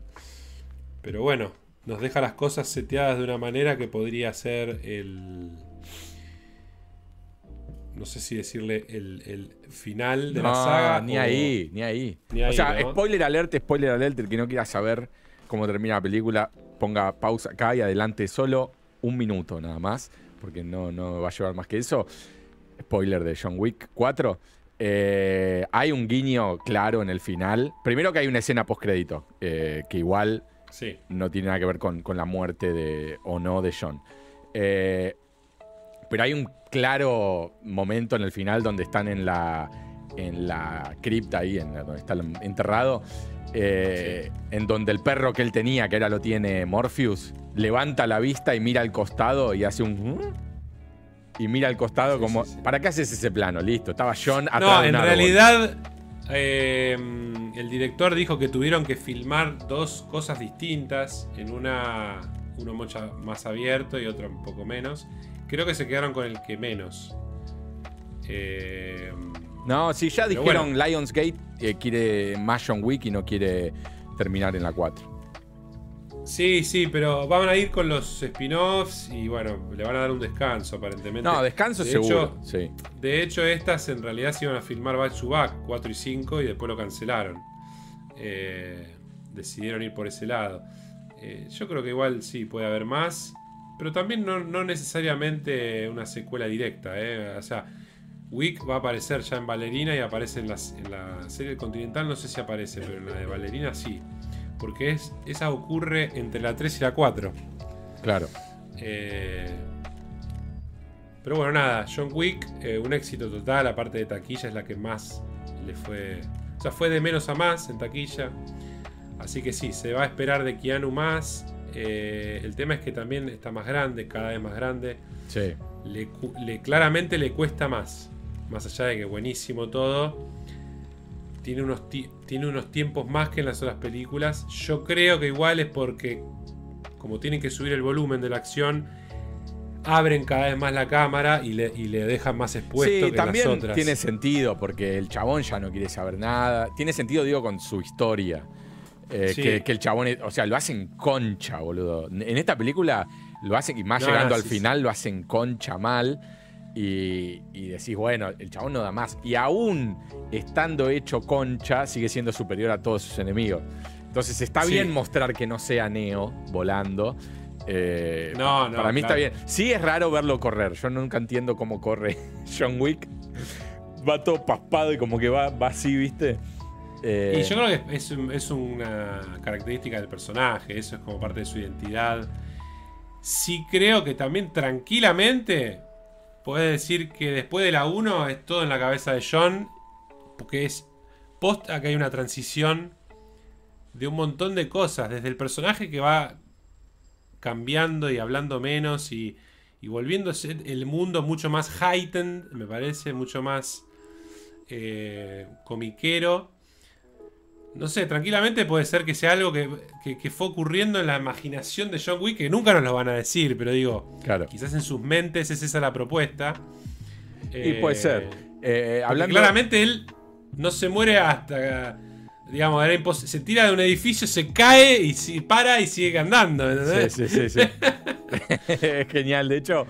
Pero bueno, nos deja las cosas seteadas de una manera que podría ser el no sé si decirle el, final de la saga. Ni ahí, ni ahí. o sea, spoiler alert, spoiler alert, el que no quiera saber cómo termina la película, ponga pausa acá y adelante solo un minuto nada más, porque no, no va a llevar más que eso. Spoiler de John Wick 4. Eh, hay un guiño claro en el final. Primero que hay una escena postcrédito, eh, que igual no tiene nada que ver con, con, la muerte de, o no de John. Eh, pero hay un claro momento en el final donde están en la, en la cripta ahí, en donde está enterrado, eh, en donde el perro que él tenía, que ahora lo tiene Morpheus, levanta la vista y mira al costado y hace un... y mira al costado como, ¿para qué haces ese plano? Listo, estaba John atrás No, de en árbol. realidad eh, el director dijo que tuvieron que filmar dos cosas distintas. En una, uno mucho más abierto y otro un poco menos. Creo que se quedaron con el que menos. Eh, No, si ya dijeron Lionsgate eh, quiere más John Wick y no quiere terminar en la 4. sí, sí, pero van a ir con los spin-offs y bueno, le van a dar un descanso aparentemente. No, descanso De seguro. hecho, sí. De hecho, estas en realidad se iban a filmar back to back, 4 y 5, y después lo cancelaron. Eh, decidieron ir por ese lado. Eh, yo creo que igual sí puede haber más, pero también no, no necesariamente una secuela directa. eh. O sea, Wick va a aparecer ya en Valerina y aparece en, las- en la serie Continental, no sé si aparece, pero en la de Valerina sí. Porque es, esa ocurre entre la 3 y la 4. Claro. Eh, pero bueno, nada, John Wick, eh, un éxito total, aparte de taquilla, es la que más le fue. O sea, fue de menos a más en taquilla. Así que sí, se va a esperar de Keanu más. Eh, el tema es que también está más grande, cada vez más grande. Sí. Le, cu- le- claramente le cuesta más. Más allá de que buenísimo todo. Tiene unos, ti- tiene unos tiempos más que en las otras películas. Yo creo que igual es porque, como tienen que subir el volumen de la acción, abren cada vez más la cámara y le, y le dejan más expuesto Sí, que también las otras. tiene sentido porque el chabón ya no quiere saber nada. Tiene sentido, digo, con su historia. Eh, Sí. que, que el chabón, o sea, lo hacen concha, boludo. En esta película lo hacen, y más No, llegando no, al sí, final, lo hacen concha mal. Y, y decís, bueno, el chabón no da más. Y aún estando hecho concha, sigue siendo superior a todos sus enemigos. Entonces está bien mostrar que no sea Neo volando. Eh, No, no, Para mí está bien. Sí es raro verlo correr. Yo nunca entiendo cómo corre John Wick. Va todo paspado y como que va, va así, ¿viste? Eh, Y yo creo que es, es una característica del personaje, eso es como parte de su identidad. Sí creo que también tranquilamente puede decir que después de la 1 es todo en la cabeza de John, porque es posta que hay una transición de un montón de cosas, desde el personaje que va cambiando y hablando menos y, y volviéndose el mundo mucho más heightened, me parece, mucho más eh, comiquero. No sé, tranquilamente puede ser que sea algo que, que- que fue ocurriendo en la imaginación de John Wick, que nunca nos lo van a decir, pero digo, Claro. quizás en sus mentes es esa la propuesta. Y puede ser. Eh, porque hablando. Claramente él no se muere hasta. Digamos, era se tira de un edificio, se cae y si para y sigue andando. ¿entendés? Sí, sí, sí. sí. es genial. De hecho,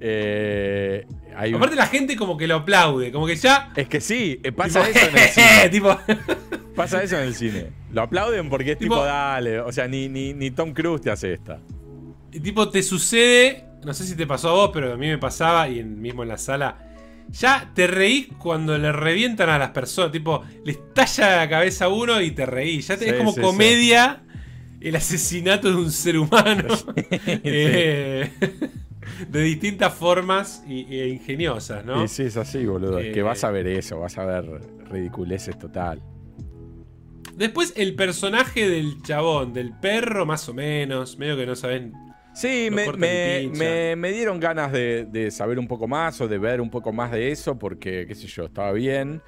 eh, hay un- Aparte, la gente como que lo aplaude, como que ya. Es que sí, eh, pasa tipo, eso en el cine. tipo, Pasa eso en el cine. Lo aplauden porque es tipo, Tipo- dale. O sea, ni, ni, ni Tom Cruise te hace esta. Y tipo, te sucede, no sé si te pasó a vos, pero a mí me pasaba, y en- mismo en la sala, ya te reís cuando le revientan a las personas, tipo, le estalla la cabeza a uno y te reís. Ya te- Sí, es como sí, comedia el asesinato de un ser humano. Eh, de distintas formas y, e ingeniosas, ¿no? Y sí, es así, boludo. Es que Eh, vas a ver eso, vas a ver ridiculeces total. Después el personaje del chabón, del perro, más o menos, medio que no saben. Sí, me, dieron ganas de, de saber un poco más o de ver un poco más de eso porque, qué sé yo, estaba bien.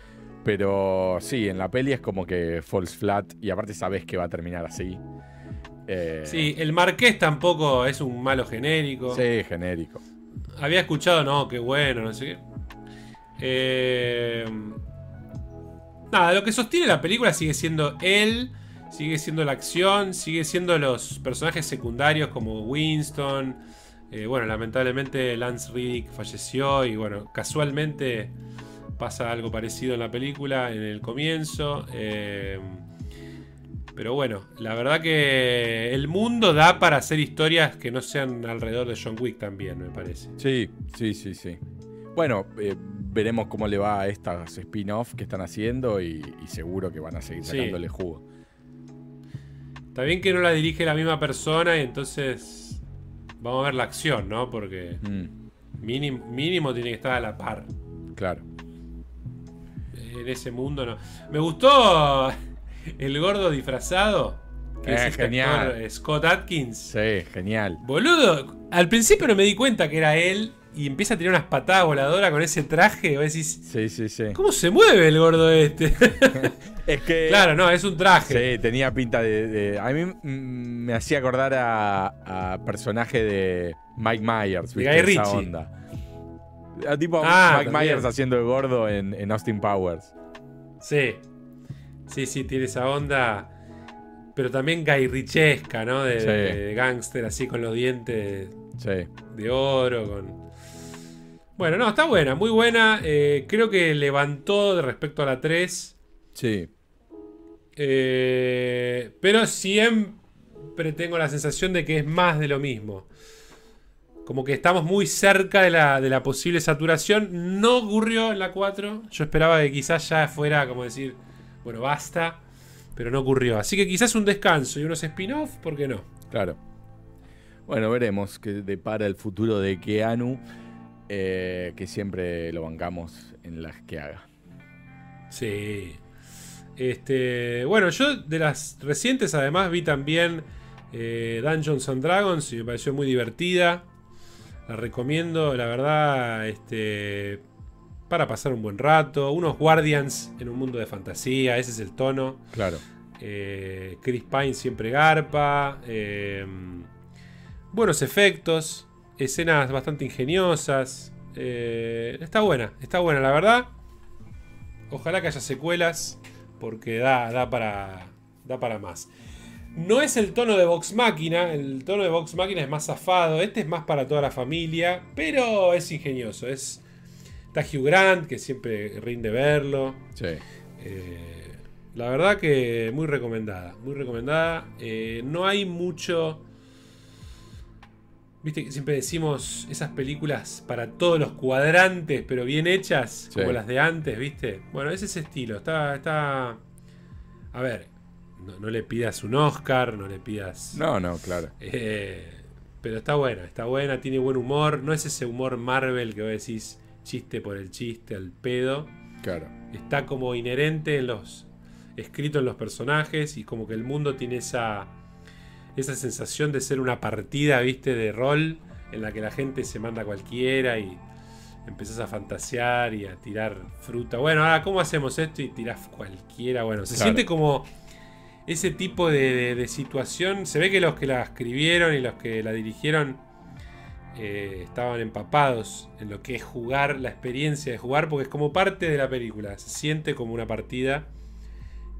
Pero sí, en la peli es como que falls flat y aparte sabes que va a terminar así. Eh, Sí, el marqués tampoco es un malo genérico. Sí, genérico. Había escuchado, no, qué bueno, no sé qué. Eh, nada, lo que sostiene la película sigue siendo él, sigue siendo la acción, sigue siendo los personajes secundarios como Winston. Eh, bueno, lamentablemente Lance Riddick falleció y bueno, casualmente pasa algo parecido en la película en el comienzo. Eh, pero bueno, la verdad que el mundo da para hacer historias que no sean alrededor de John Wick también, me parece. Sí, sí, sí, sí. Bueno, eh, veremos cómo le va a estas spin-off que están haciendo y, y seguro que van a seguir Sí. sacándole jugo. Está bien que no la dirige la misma persona y entonces vamos a ver la acción, ¿no? Porque Mm, mínimo, mínimo tiene que estar a la par. claro. En ese mundo no. Me gustó el gordo disfrazado. Que es Eh, este genial. actor, eh, Scott Atkins. Sí, genial. Boludo, al principio no me di cuenta que era él. y empieza a tirar unas patadas voladoras con ese traje. Vos decís, Sí, sí, sí. ¿cómo se mueve el gordo este? Es que. claro, no, es un traje. Sí, tenía pinta de. de- a mí mm, me hacía acordar a, a personaje de Mike Myers, ¿viste? Guy Esa Ritchie. onda. Ah, Tipo Ah, Mike también. Myers haciendo de gordo en, en Austin Powers. Sí. Sí, sí, tiene esa onda. Pero también gairrichesca, ¿no? De, Sí. de gángster, así con los dientes Sí. de oro. Con... Bueno, no, está buena, muy buena. Eh, creo que levantó de respecto a la 3. Sí. Eh, pero siempre tengo la sensación de que es más de lo mismo. Como que estamos muy cerca de la, de la posible saturación. No ocurrió en la 4. Yo esperaba que quizás ya fuera como decir, bueno, basta. Pero no ocurrió. Así que quizás un descanso y unos spin-off, ¿por qué no? Claro. Bueno, veremos qué depara el futuro de Keanu, eh, que siempre lo bancamos en las que haga. Sí. Este, bueno, yo de las recientes además vi también eh, Dungeons and Dragons y me pareció muy divertida. La recomiendo, la verdad, este, para pasar un buen rato. Unos Guardians en un mundo de fantasía, ese es el tono. Claro. Eh, Chris Pine siempre garpa. eh, buenos efectos. Escenas bastante ingeniosas. eh, está buena, está buena, la verdad. Ojalá que haya secuelas. Porque da, da, para, da para más. No es el tono de Vox Máquina. El tono de Vox Máquina es más zafado. Este es más para toda la familia. Pero es ingenioso. Es, está Hugh Grant, que siempre rinde verlo. Sí. Eh, la verdad que muy recomendada, muy recomendada. Eh, no hay mucho... Viste que siempre decimos esas películas para todos los cuadrantes, pero bien hechas, Sí. como las de antes, ¿viste? Bueno, es ese estilo. Está... está... A ver, no, no le pidas un Oscar, no le pidas... No, no, claro. Eh, pero está buena, está buena, tiene buen humor. No es ese humor Marvel que vos decís chiste por el chiste, al pedo Claro. está como inherente en los escrito en los personajes y como que el mundo tiene esa esa sensación de ser una partida, ¿viste? de rol en la que la gente se manda a cualquiera y empezás a fantasear y a tirar fruta. Bueno, ahora cómo hacemos esto y tirás cualquiera. Bueno, se Claro. siente como ese tipo de, de- de situación. Se ve que los que la escribieron y los que la dirigieron eh, estaban empapados en lo que es jugar, la experiencia de jugar, porque es como parte de la película. Se siente como una partida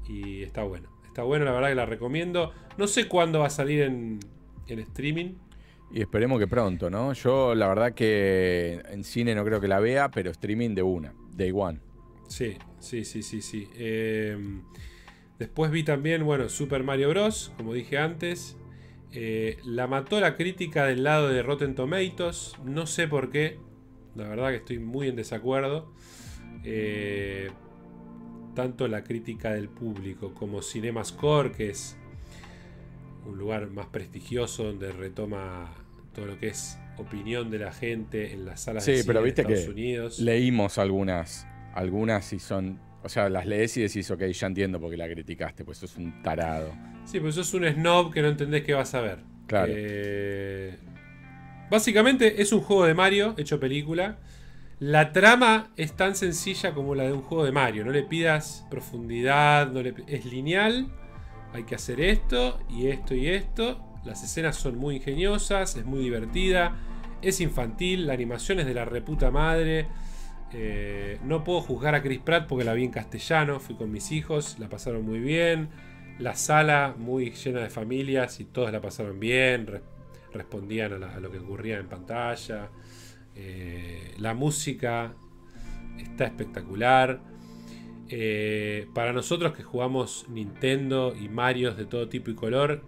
y está bueno. Está bueno, la verdad que la recomiendo. No sé cuándo va a salir en, en streaming. Y esperemos que pronto, ¿no? Yo la verdad que en cine no creo que la vea, pero streaming de una, day one. Sí, sí, sí, sí, sí. Eh, después vi también, bueno, Super Mario Bros., como dije antes. Eh, la mató la crítica del lado de Rotten Tomatoes. No sé por qué. La verdad que estoy muy en desacuerdo. Eh, tanto la crítica del público como CinemaScore, que es un lugar más prestigioso donde retoma todo lo que es opinión de la gente en las salas Sí, de cine pero de viste Estados que Unidos. Leímos algunas, algunas y son, o sea, las lees y decís, ok, ya entiendo por qué la criticaste, pues sos un tarado. Sí, pues sos un snob que no entendés qué vas a ver. Claro. Eh, básicamente es un juego de Mario hecho película. La trama es tan sencilla como la de un juego de Mario. No le pidas profundidad, no le es lineal. Hay que hacer esto y esto y esto. Las escenas son muy ingeniosas, es muy divertida, es infantil, la animación es de la reputa madre. Eh, no puedo juzgar a Chris Pratt porque la vi en castellano, fui con mis hijos, la pasaron muy bien. La sala muy llena de familias y todos la pasaron bien, re- respondían a, lo que ocurría en pantalla. Eh, la música está espectacular. Eh, para nosotros que jugamos Nintendo y Marios de todo tipo y color,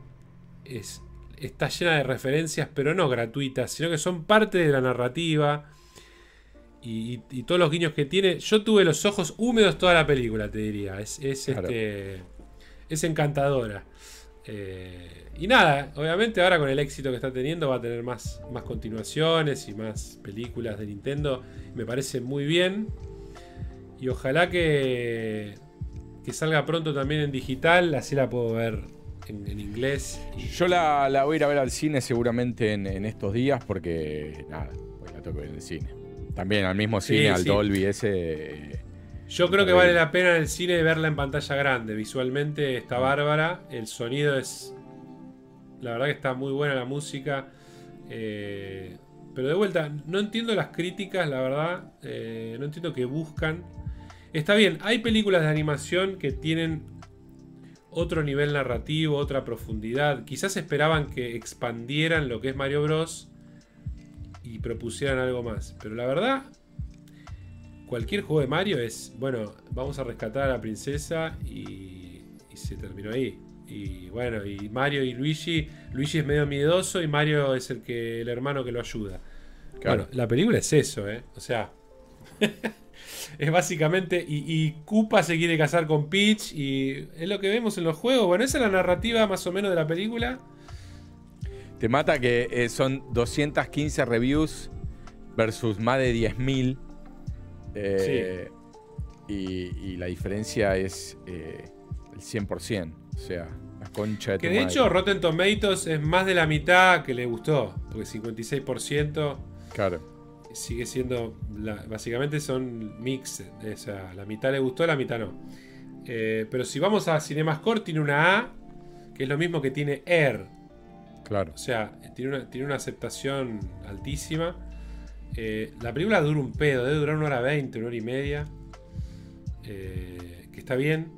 es, está llena de referencias, pero no gratuitas, sino que son parte de la narrativa. Y, todos los guiños que tiene. Yo tuve los ojos húmedos toda la película, te diría. Es, es, Claro. este, es encantadora. Eh, y nada, obviamente ahora con el éxito que está teniendo va a tener más, más continuaciones y más películas de Nintendo. Me parece muy bien. Y ojalá que, que salga pronto también en digital, así la puedo ver en, en inglés. Yo la, la voy a ir a ver al cine seguramente en, en estos días porque, nada, pues la tengo que ver en el cine. También al mismo cine, al Dolby ese. Yo creo que vale la pena en el cine verla en pantalla grande. Visualmente está bárbara. El sonido es. La verdad que está muy buena la música. Eh, pero de vuelta, no entiendo las críticas, la verdad. Eh, no entiendo qué buscan. Está bien, hay películas de animación que tienen otro nivel narrativo, otra profundidad. Quizás esperaban que expandieran lo que es Mario Bros. Y propusieran algo más. Pero la verdad, cualquier juego de Mario es, bueno, vamos a rescatar a la princesa y, y se terminó ahí. Y bueno, y Mario y Luigi, Luigi es medio miedoso y Mario es el que el hermano que lo ayuda. Claro, la película es eso, ¿eh? O sea, es básicamente. Y, y, Koopa se quiere casar con Peach. Y es lo que vemos en los juegos. Bueno, esa es la narrativa más o menos de la película. Te mata que eh, son 215 reviews versus más de 10.000. Eh, sí. y, y, la diferencia es eh, el 100%. O sea, la concha de Que de hecho, Rotten Tomatoes es más de la mitad que le gustó. Porque 56%. Claro sigue siendo. básicamente son mix. O sea, la mitad le gustó, la mitad no. Eh, pero si vamos a Cinemascore, tiene una A, que es lo mismo que tiene Air. Claro. O sea, tiene una, tiene una aceptación altísima. Eh, la película dura un pedo, debe durar una hora veinte, una hora y media. Eh, que está bien.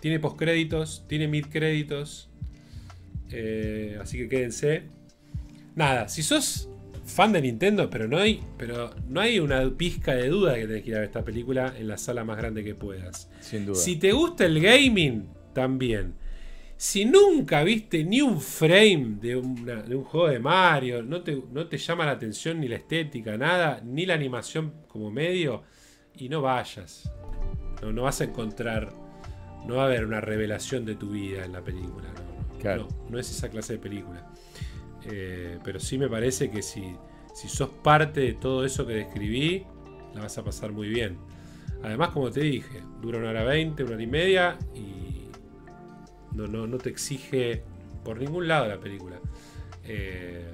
Tiene postcréditos, tiene midcréditos. así que quédense. Nada, si sos fan de Nintendo, pero no hay, pero no hay una pizca de duda que tenés que ir a ver esta película en la sala más grande que puedas. Sin duda. Si te gusta el gaming, también. Si nunca viste ni un frame de, un juego de Mario, no te, no te llama la atención ni la estética, nada, ni la animación como medio, y no vayas. No, no vas a encontrar, no va a haber una revelación de tu vida en la película. claro. no, no es esa clase de película. Eh, pero sí me parece que si, si sos parte de todo eso que describí, la vas a pasar muy bien. Además, como te dije, dura una hora veinte, una hora y media y no, no, no te exige por ningún lado la película. Eh,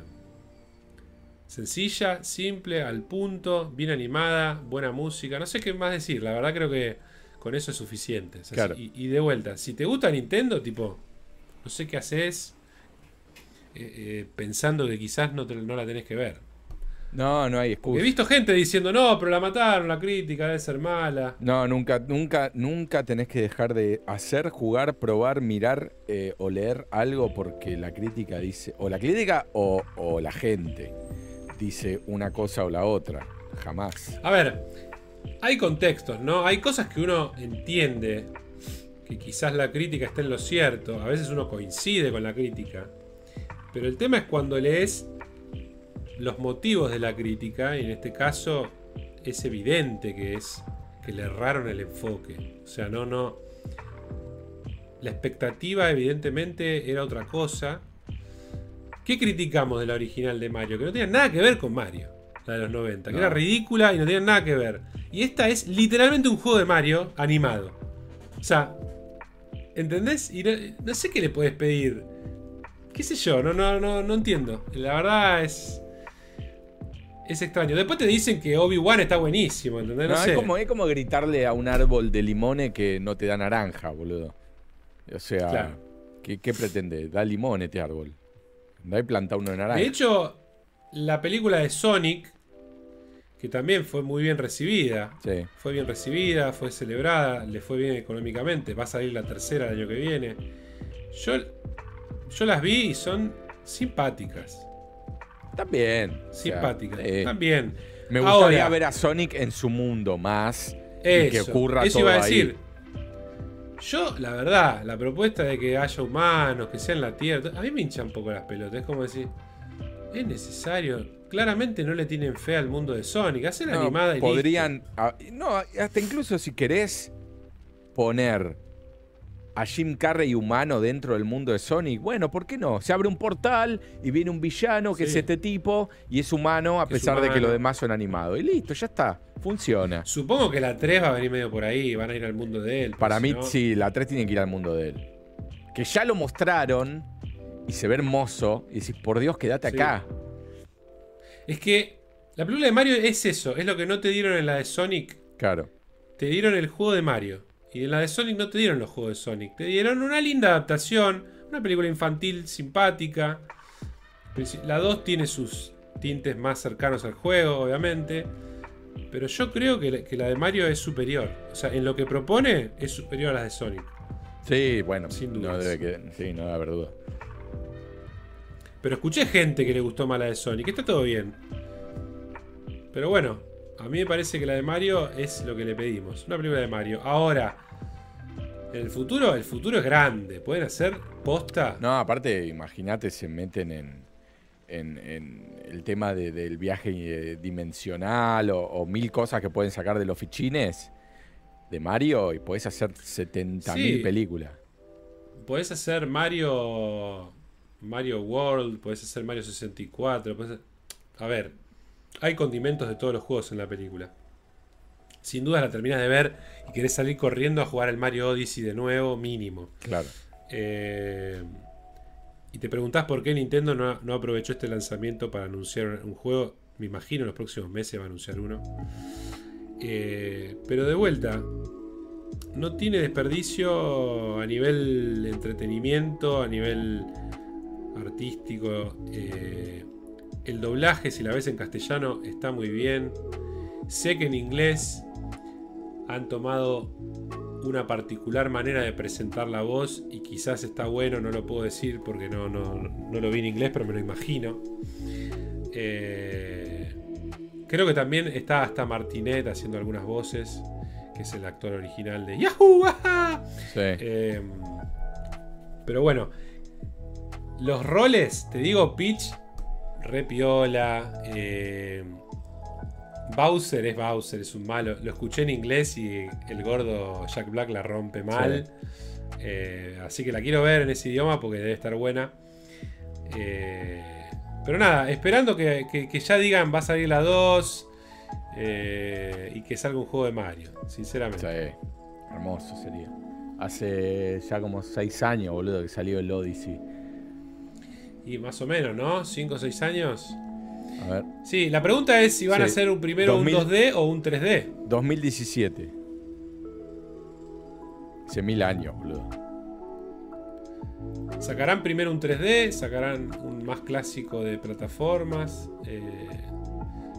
sencilla, simple, al punto, bien animada, buena música. No sé qué más decir, la verdad creo que con eso es suficiente. y, y, de vuelta, si te gusta Nintendo, tipo, no sé qué haces, eh, eh, pensando que quizás no, no la tenés que ver. No, no hay excusa. He visto gente diciendo, no, pero la mataron, la crítica debe ser mala. No, nunca, nunca, nunca tenés que dejar de hacer, jugar, probar, mirar eh, o leer algo porque la crítica dice, o la crítica o, o, la gente dice una cosa o la otra. Jamás. A ver, hay contextos, ¿no? Hay cosas que uno entiende que quizás la crítica esté en lo cierto. A veces uno coincide con la crítica. Pero el tema es cuando lees los motivos de la crítica, y en este caso es evidente que es que le erraron el enfoque. O sea, no, no. La expectativa, evidentemente, era otra cosa. ¿Qué criticamos de la original de Mario? Que no tenía nada que ver con Mario, la de los 90, que era ridícula y no tenía nada que ver. Y esta es literalmente un juego de Mario animado. O sea, ¿entendés? Y no sé qué le puedes pedir qué sé yo, no, no, no, no entiendo. La verdad es. Es extraño. Después te dicen que Obi-Wan está buenísimo, ¿entendés? No, Es, como, es como gritarle a un árbol de limones que no te da naranja, boludo. O sea, ¿qué, pretende? Da limón este árbol. No hay planta uno de naranja. De hecho, la película de Sonic, que también fue muy bien recibida. Sí. Fue bien recibida, fue celebrada, le fue bien económicamente. Va a salir la tercera el año que viene. Yo yo las vi y son simpáticas. También. Simpáticas. También. Me gustaría ver a Sonic en su mundo más. y que ocurra eso iba a decir. Yo, la verdad, la propuesta de que haya humanos, que sean la Tierra, a mí me hincha un poco las pelotas. Es como decir, es necesario. Claramente no le tienen fe al mundo de Sonic. Hacer animada y Podrían. no, hasta incluso si querés poner a Jim Carrey humano dentro del mundo de Sonic, bueno, ¿por qué no? Se abre un portal y viene un villano que es este tipo y es humano a pesar de que los demás son animados. Y listo, ya está, funciona. Supongo que la 3 va a venir medio por ahí, van a ir al mundo de él. Para mí, sí, la 3 tiene que ir al mundo de él. Que ya lo mostraron y se ve hermoso y decís, por Dios, quédate acá. Es que La película de Mario es eso, es lo que no te dieron en la de Sonic. Claro. Te dieron el juego de Mario. Y en la de Sonic no te dieron los juegos de Sonic. Te dieron una linda adaptación, una película infantil simpática. La 2 tiene sus tintes más cercanos al juego, obviamente. Pero yo creo que, la de Mario es superior. O sea, en lo que propone es superior a las de Sonic. Sí, bueno, Sin duda. No debe que, sí, no debe haber duda. Pero escuché gente que le gustó más la de Sonic. Está todo bien. Pero bueno, a mí me parece que la de Mario es lo que le pedimos. Una película de Mario. Ahora, en el futuro, el futuro es grande. Pueden hacer posta. No, aparte, imagínate, se meten en, en, el tema del viaje eh, dimensional o, mil cosas que pueden sacar de los fichines de Mario y podés hacer 70.000 películas. Podés hacer Mario Mario World, puedes hacer Mario 64. A ver, hay condimentos de todos los juegos en la película. Sin duda la terminas de ver y querés salir corriendo a jugar el Mario Odyssey de nuevo, mínimo. Claro. Eh, y te preguntás por qué Nintendo no, aprovechó este lanzamiento para anunciar un juego. Me imagino en los próximos meses va a anunciar uno. Eh, pero de vuelta, no tiene desperdicio a nivel entretenimiento, a nivel artístico. Eh, el doblaje, si la ves en castellano, está muy bien. Sé que en inglés han tomado una particular manera de presentar la voz y quizás está bueno, no lo puedo decir porque no, no, lo vi en inglés, pero me lo imagino. Eh, creo que también está hasta Martinet haciendo algunas voces, que es el actor original de Yahoo. Eh, pero bueno, los roles, te digo, Peach, Repiola. Eh, Bowser es Bowser, es un malo. Lo escuché en inglés y el gordo Jack Black la rompe mal. Eh, así que la quiero ver en ese idioma porque debe estar buena. Eh, pero nada, esperando que, ya digan va a salir la 2 y que salga un juego de Mario, sinceramente. hermoso sería. Hace ya como 6 años, boludo, que salió el Odyssey. Y más o menos, ¿no? ¿5 o 6 años? A ver. Sí, la pregunta es si van a hacer un primero un 2D o un 3D. 2017. Hace mil años, boludo. Sacarán primero un 3D, sacarán un más clásico de plataformas, eh,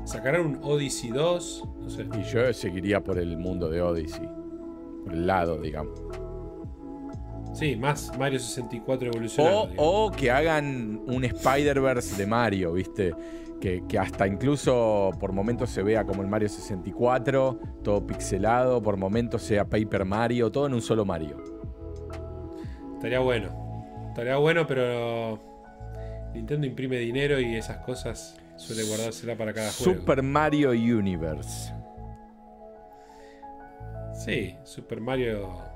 sacarán un Odyssey 2, no sé. Y yo seguiría por el mundo de Odyssey, por el lado, digamos. Sí, más Mario 64 evolucionado. O, que hagan un Spider-Verse de Mario, ¿viste? Que, hasta incluso por momentos se vea como el Mario 64, todo pixelado, por momentos sea Paper Mario, todo en un solo Mario. Estaría bueno. Estaría bueno, pero Nintendo imprime dinero y esas cosas suele guardársela para cada juego. Super Mario Universe. Sí, Super Mario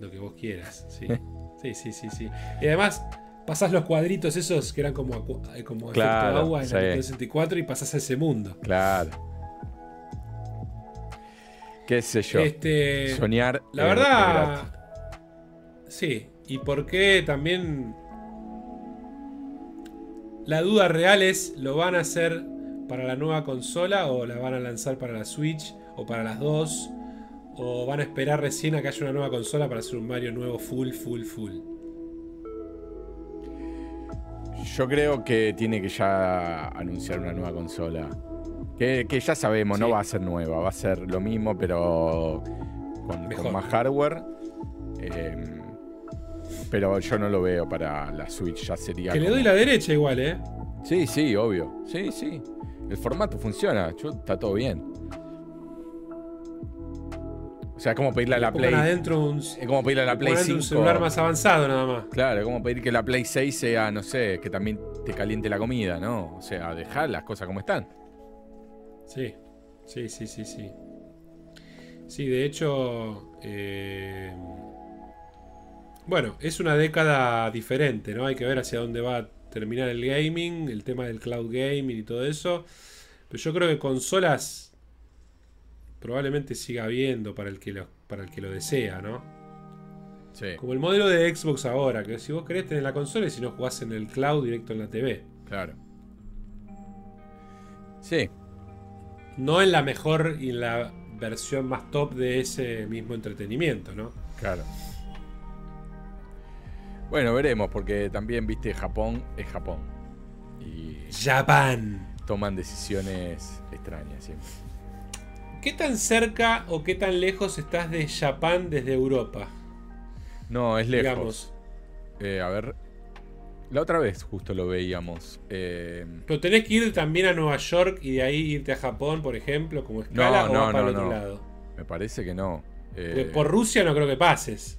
lo que vos quieras. Sí, sí, sí, sí. sí. Y además, pasás los cuadritos esos que eran como, eh, como claro, agua en el 64 y pasás a ese mundo. Claro. ¿Qué sé yo? Este, Soñar. La verdad. Sí. Y por qué también. La duda real es: ¿lo van a hacer para la nueva consola o la van a lanzar para la Switch o para las dos? ¿O van a esperar recién a que haya una nueva consola para hacer un Mario nuevo full, full, full? Yo creo que tiene que ya anunciar una nueva consola. Que, ya sabemos, no va a ser nueva, va a ser lo mismo, pero con, más hardware. Em, pero yo no lo veo para la Switch, ya sería. Que le doy la derecha igual, ¿eh? Sí, sí, obvio. Sí, sí. El formato funciona, está todo bien. O sea, es como pedirle a la Play. Adentro es como pedirle a la Play 5. un celular más avanzado nada más. Claro, es como pedir que la Play 6 sea, no sé, que también te caliente la comida, ¿no? O sea, dejar las cosas como están. Sí, sí, sí, sí, sí. Sí, de hecho. Eh, bueno, es una década diferente, ¿no? Hay que ver hacia dónde va a terminar el gaming, el tema del cloud gaming y todo eso. Pero yo creo que consolas probablemente siga habiendo para el que lo, para el que lo desea, ¿no? Sí. Como el modelo de Xbox ahora, que si vos querés tener la consola y si no jugás en el cloud directo en la TV. Claro. Sí. No en la mejor y la versión más top de ese mismo entretenimiento, ¿no? Claro. Bueno, veremos, porque también, viste, Japón es Japón. Y Japán. toman decisiones extrañas siempre. ¿Qué tan cerca o qué tan lejos estás de Japán desde Europa? No, es lejos. Digamos. Eh, a ver. La otra vez justo lo veíamos. Eh, Pero tenés que ir también a Nueva York y de ahí irte a Japón, por ejemplo, como escala No, o no, vas para no, el otro no. lado. me parece que no. Eh, por Rusia no creo que pases.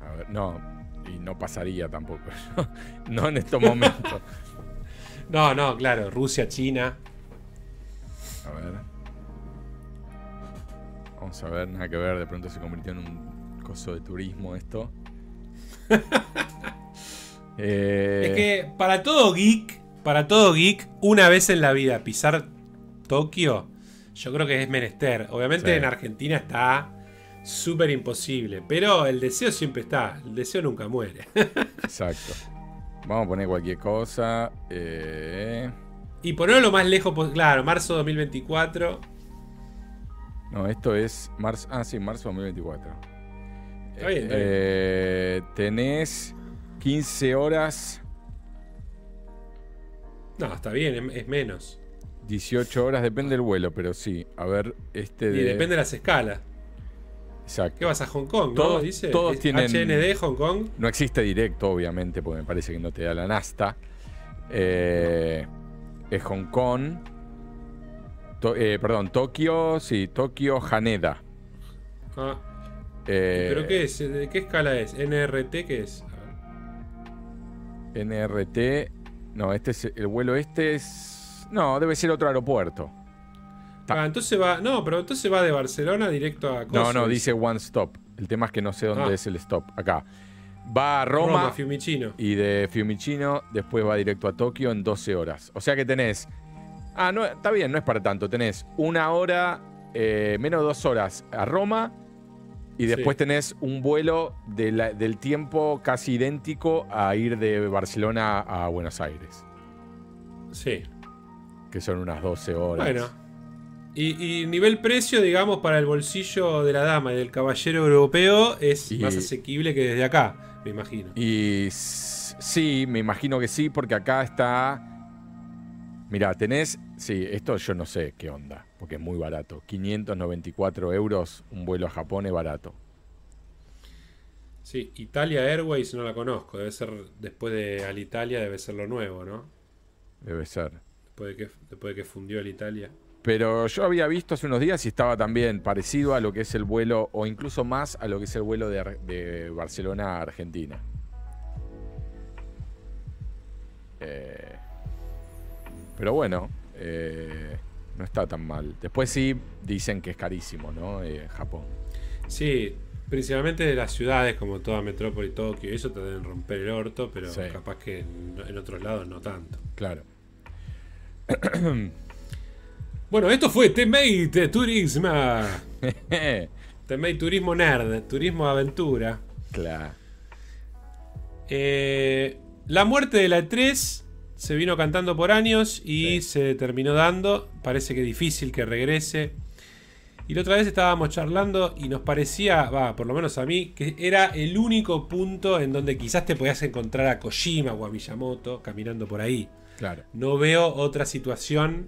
a ver, no, y no pasaría tampoco. no en estos momentos. No, no, claro, Rusia, China. A ver. Vamos a ver, nada que ver, de pronto se convirtió en un coso de turismo esto. Eh, Es que para todo geek, para todo geek, una vez en la vida pisar Tokio, yo creo que es menester. Obviamente Sí. en Argentina está súper imposible, pero el deseo siempre está, el deseo nunca muere. Exacto. Vamos a poner cualquier cosa. eh, y ponerlo lo más lejos, claro, marzo 2024. No, esto es marzo. Ah, sí, marzo 2024. Está bien, está bien. Eh, tenés 15 horas, No, está bien, es, menos. 18 horas, depende del vuelo, pero sí. A ver, este Y de. depende de las escalas. Exacto. ¿Qué vas a Hong Kong? ¿no? Todos- Dice. todos ¿Es tienen- HND Hong Kong. No existe directo, obviamente, porque me parece que no te da la nasta. Eh, es Hong Kong. To- eh, perdón, Tokio, sí, Tokio, Haneda. Ah, Eh, ¿Pero qué es? ¿De qué escala es? ¿NRT qué es? NRT. No, este es el vuelo este es. No, debe ser otro aeropuerto. Ah, entonces va. No, pero entonces va de Barcelona directo a No, no, dice one stop. El tema es que no sé dónde Ah. es el stop. Acá. Va a Roma, Roma, Fiumicino. y de Fiumicino después va directo a Tokio en 12 horas. O sea que tenés. Ah, no, está bien, no es para tanto. Tenés una hora, eh, menos de dos horas a Roma y después Sí. tenés un vuelo de la- del tiempo casi idéntico a ir de Barcelona a Buenos Aires, Sí. que son unas 12 horas. Bueno. Y, y nivel precio, digamos, para el bolsillo de la dama y del caballero europeo es Y- más asequible que desde acá, me imagino. Y sí, me imagino que sí, porque acá está. Mira, tenés. Sí, esto yo no sé qué onda, porque es muy barato. 594 euros un vuelo a Japón es barato. Sí, Italia Airways no la conozco. Debe ser después de Alitalia, debe ser lo nuevo, ¿no? Debe ser. Después de que, después de que fundió Alitalia. Pero yo había visto hace unos días y estaba también parecido a lo que es el vuelo, o incluso más a lo que es el vuelo de, de Barcelona a Argentina. Eh, pero bueno, eh, no está tan mal. Después sí dicen que es carísimo, ¿no? Eh, Japón. Sí, principalmente de las ciudades como toda Metrópoli, Tokio, eso te deben romper el orto, pero Sí. capaz que en, en otros lados no tanto. Claro. Bueno, esto fue Temate Turismo. Temate Turismo Nerd, Turismo Aventura. claro. Eh, la muerte de la E3 se vino cantando por años y Sí. se terminó dando. Parece que difícil que regrese. Y la otra vez estábamos charlando y nos parecía, va, por lo menos a mí, que era el único punto en donde quizás te podías encontrar a Kojima o a Miyamoto caminando por ahí. Claro. No veo otra situación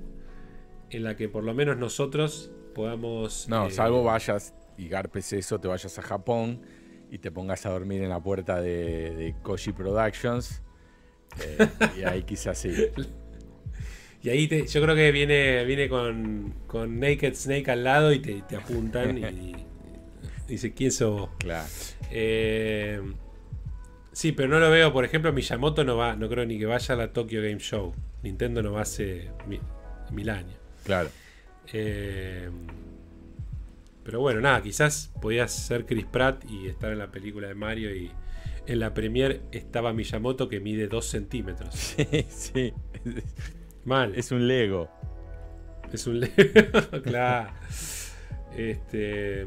en la que por lo menos nosotros podamos... No, eh, salvo vayas y garpes eso, te vayas a Japón y te pongas a dormir en la puerta de, de Koji Productions. Eh, y ahí quizás sí. Y ahí te- yo creo que viene, viene con, con Naked Snake al lado y te, te apuntan y, y dice, ¿quién sos vos? Claro. Eh, sí, pero no lo veo, por ejemplo, Miyamoto no va, no creo ni que vaya a la Tokyo Game Show. Nintendo no va hace mi- mil años. Claro. Eh, pero bueno, nada, quizás podías ser Chris Pratt y estar en la película de Mario y en la premiere estaba Miyamoto que mide 2 centímetros. Sí, sí. Mal. Es un Lego. Es un Lego, claro. Este.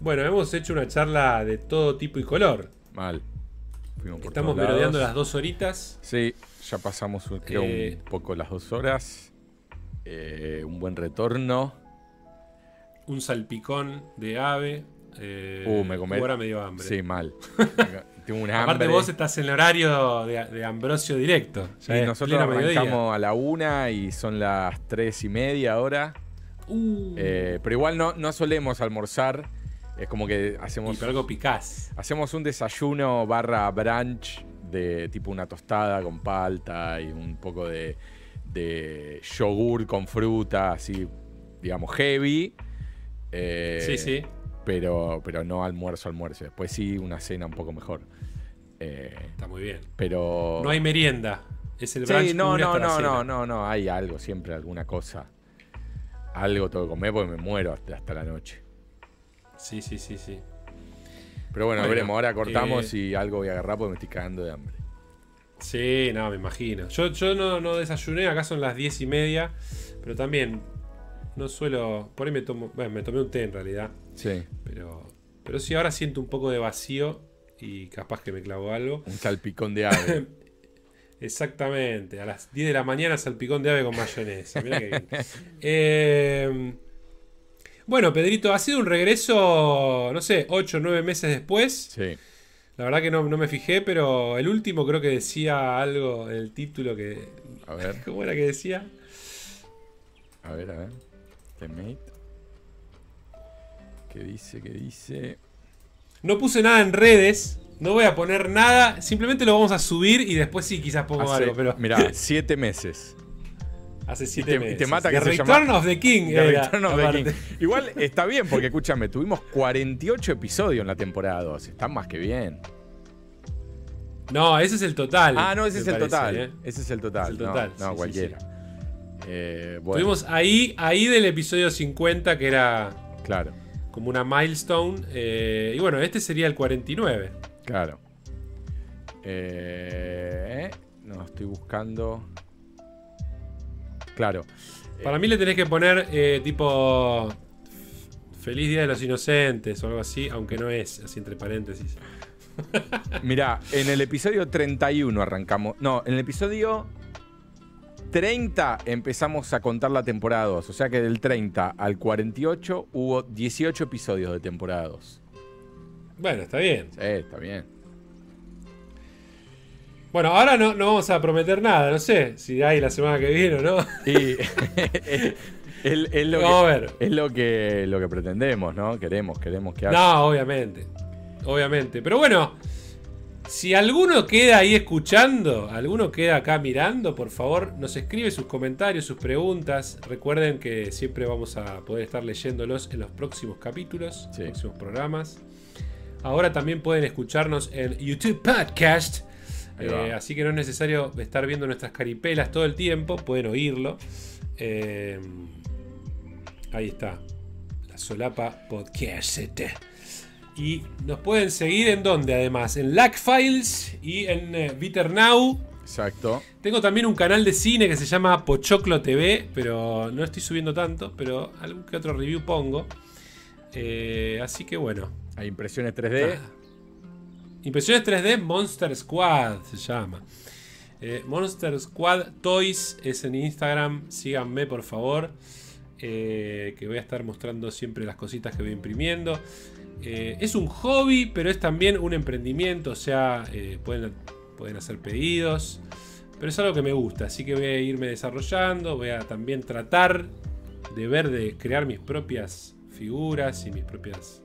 Bueno, hemos hecho una charla de todo tipo y color. Mal. Estamos merodeando las dos horitas. Sí, Ya pasamos creo, Eh, un poco las dos horas. Eh, un buen retorno. Un salpicón de ave. eh, Uh, me comé. Ahora me dio hambre. Sí, mal. Tengo un Aparte hambre. vos estás en el horario de, de Ambrosio directo. Sí, nosotros arrancamos a la una y son las tres y media ahora. Uh, Eh, pero igual no, no solemos almorzar. Es como que hacemos, algo picás. hacemos un desayuno barra brunch de tipo una tostada con palta y un poco de, de yogur con fruta, así, digamos, heavy. Eh, sí, sí. Pero, pero no almuerzo, almuerzo. Después sí, una cena un poco mejor. Eh, Está muy bien. pero. No hay merienda. Es el brunch Sí, no, no, no, no, no, no, hay algo, siempre alguna cosa. Algo tengo que comer porque me muero hasta, hasta la noche. Sí, sí, sí, sí. Pero bueno, Bueno, veremos, ahora cortamos eh, y algo voy a agarrar porque me estoy cagando de hambre. Sí, no, me imagino. Yo, yo no, no desayuné, acá son las diez y media. Pero también no suelo. Por ahí me tomo. Bueno, me tomé un té en realidad. Sí, Pero. Pero sí, ahora siento un poco de vacío. Y capaz que me clavo algo. un salpicón de ave. Exactamente, a las 10 de la mañana salpicón de ave con mayonesa. Mirá bien. Eh, bueno, Pedrito, ha sido un regreso, no sé, 8 o 9 meses después. Sí. La verdad que no, no me fijé, pero el último creo que decía algo en el título que... A ver, ¿Cómo era que decía? a ver, a ver. Teammate. ¿Qué dice? ¿Qué dice? No puse nada en redes, no voy a poner nada, simplemente lo vamos a subir y después sí, quizás pongo algo, pero Mirá, siete meses. hace Y 7 te, y meses. te mata The que se Return llama of the King. The era, Return of the. King. Igual está bien, porque escúchame, tuvimos 48 episodios en la temporada 2. Están más que bien. No, ese es el total. Ah, no, ese es el parece, total. ¿eh? Ese es el total. Es el No, total, No, sí, sí, cualquiera. Eh, bueno, Tuvimos ahí, ahí del episodio 50, que era claro, como una milestone. eh, y bueno, este sería el 49. claro. Eh, no, estoy buscando. Claro. Para mí le tenés que poner eh, tipo. Feliz Día de los Inocentes o algo así, aunque no es, así entre paréntesis. Mirá, en el episodio 31 arrancamos. No, en el episodio 30 empezamos a contar la temporada 2. O sea que del 30 al 48 hubo 18 episodios de temporada 2. Bueno, está bien. Sí, está bien. Bueno, ahora no, no vamos a prometer nada, no sé si hay la semana que viene o no. Y es, es lo, Vamos a ver. es lo que lo que pretendemos, ¿no? Queremos, queremos que haya. No, obviamente. Obviamente. Pero bueno, si alguno queda ahí escuchando, alguno queda acá mirando, por favor, nos escribe sus comentarios, sus preguntas. Recuerden que siempre vamos a poder estar leyéndolos en los próximos capítulos, Sí. próximos programas. Ahora también pueden escucharnos en YouTube Podcast. Eh, así que no es necesario estar viendo nuestras caripelas todo el tiempo, pueden oírlo. Eh, ahí está. La Solapa Podcast. Y nos pueden seguir en donde además, en Lack Files y en eh, Bitter Now. Exacto. Tengo también un canal de cine que se llama Pochoclo TV, pero no estoy subiendo tanto, pero algún que otro review pongo. Eh, así que bueno. Hay impresiones 3D. Ah. Impresiones 3D Monster Squad se llama. Eh, Monster Squad Toys es en Instagram. Síganme por favor. eh, que voy a estar mostrando siempre las cositas que voy imprimiendo. Eh, es un hobby, pero es también un emprendimiento. O sea, eh, pueden, pueden hacer pedidos. Pero es algo que me gusta. Así que voy a irme desarrollando. Voy a también tratar de ver, de crear mis propias figuras y mis propias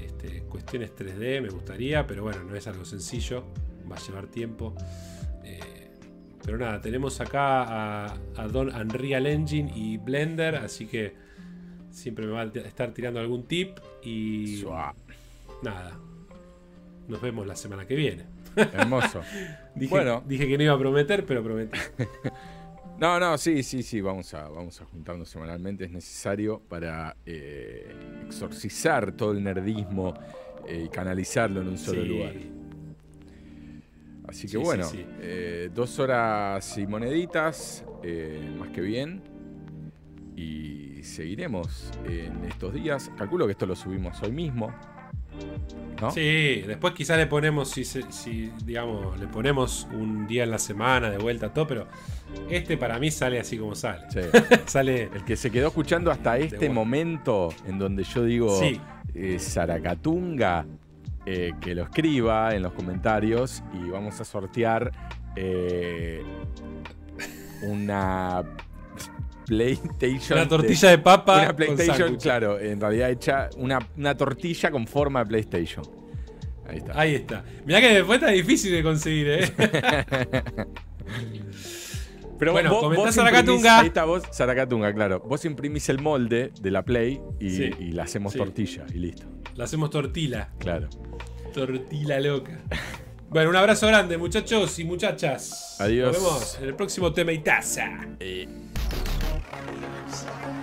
este, cuestiones 3D, me gustaría, pero bueno, no es algo sencillo, va a llevar tiempo. Eh, pero nada, tenemos acá a, a Don Unreal Engine y Blender, así que siempre me va a estar tirando algún tip y Suá. nada. Nos vemos la semana que viene. Hermoso. Dije, Bueno. dije que no iba a prometer, pero prometí. No, no, sí, sí, sí, vamos a, vamos a juntarnos semanalmente, es necesario para eh, exorcizar todo el nerdismo eh, y canalizarlo en un solo Sí. lugar. Así que Sí, sí, bueno, sí. eh, dos horas y moneditas, eh, más que bien. Y seguiremos en estos días. Calculo que esto lo subimos hoy mismo. ¿no? Sí, después quizás le ponemos, si, si, digamos, le ponemos un día en la semana de vuelta todo, pero este para mí sale así como sale. Sí. sale. El que se quedó escuchando hasta este bueno. momento, en donde yo digo Sí. eh, Zaracatunga, eh, que lo escriba en los comentarios y vamos a sortear eh, una PlayStation. Una tortilla de papa. Una PlayStation, claro, en realidad hecha una, una tortilla con forma de PlayStation. Ahí está. Ahí está. Mirá que después está difícil de conseguir, ¿eh? Pero Bueno, vos, comentá vos Zaracatunga. imprimís- Ahí está vos, Zaracatunga, claro. Vos imprimís el molde de la Play y, Sí. y la hacemos Sí. tortilla y listo. La hacemos tortila. Claro. Tortila loca. Bueno, un abrazo grande, muchachos y muchachas. Adiós. Nos vemos en el próximo tema y taza. Eh, years.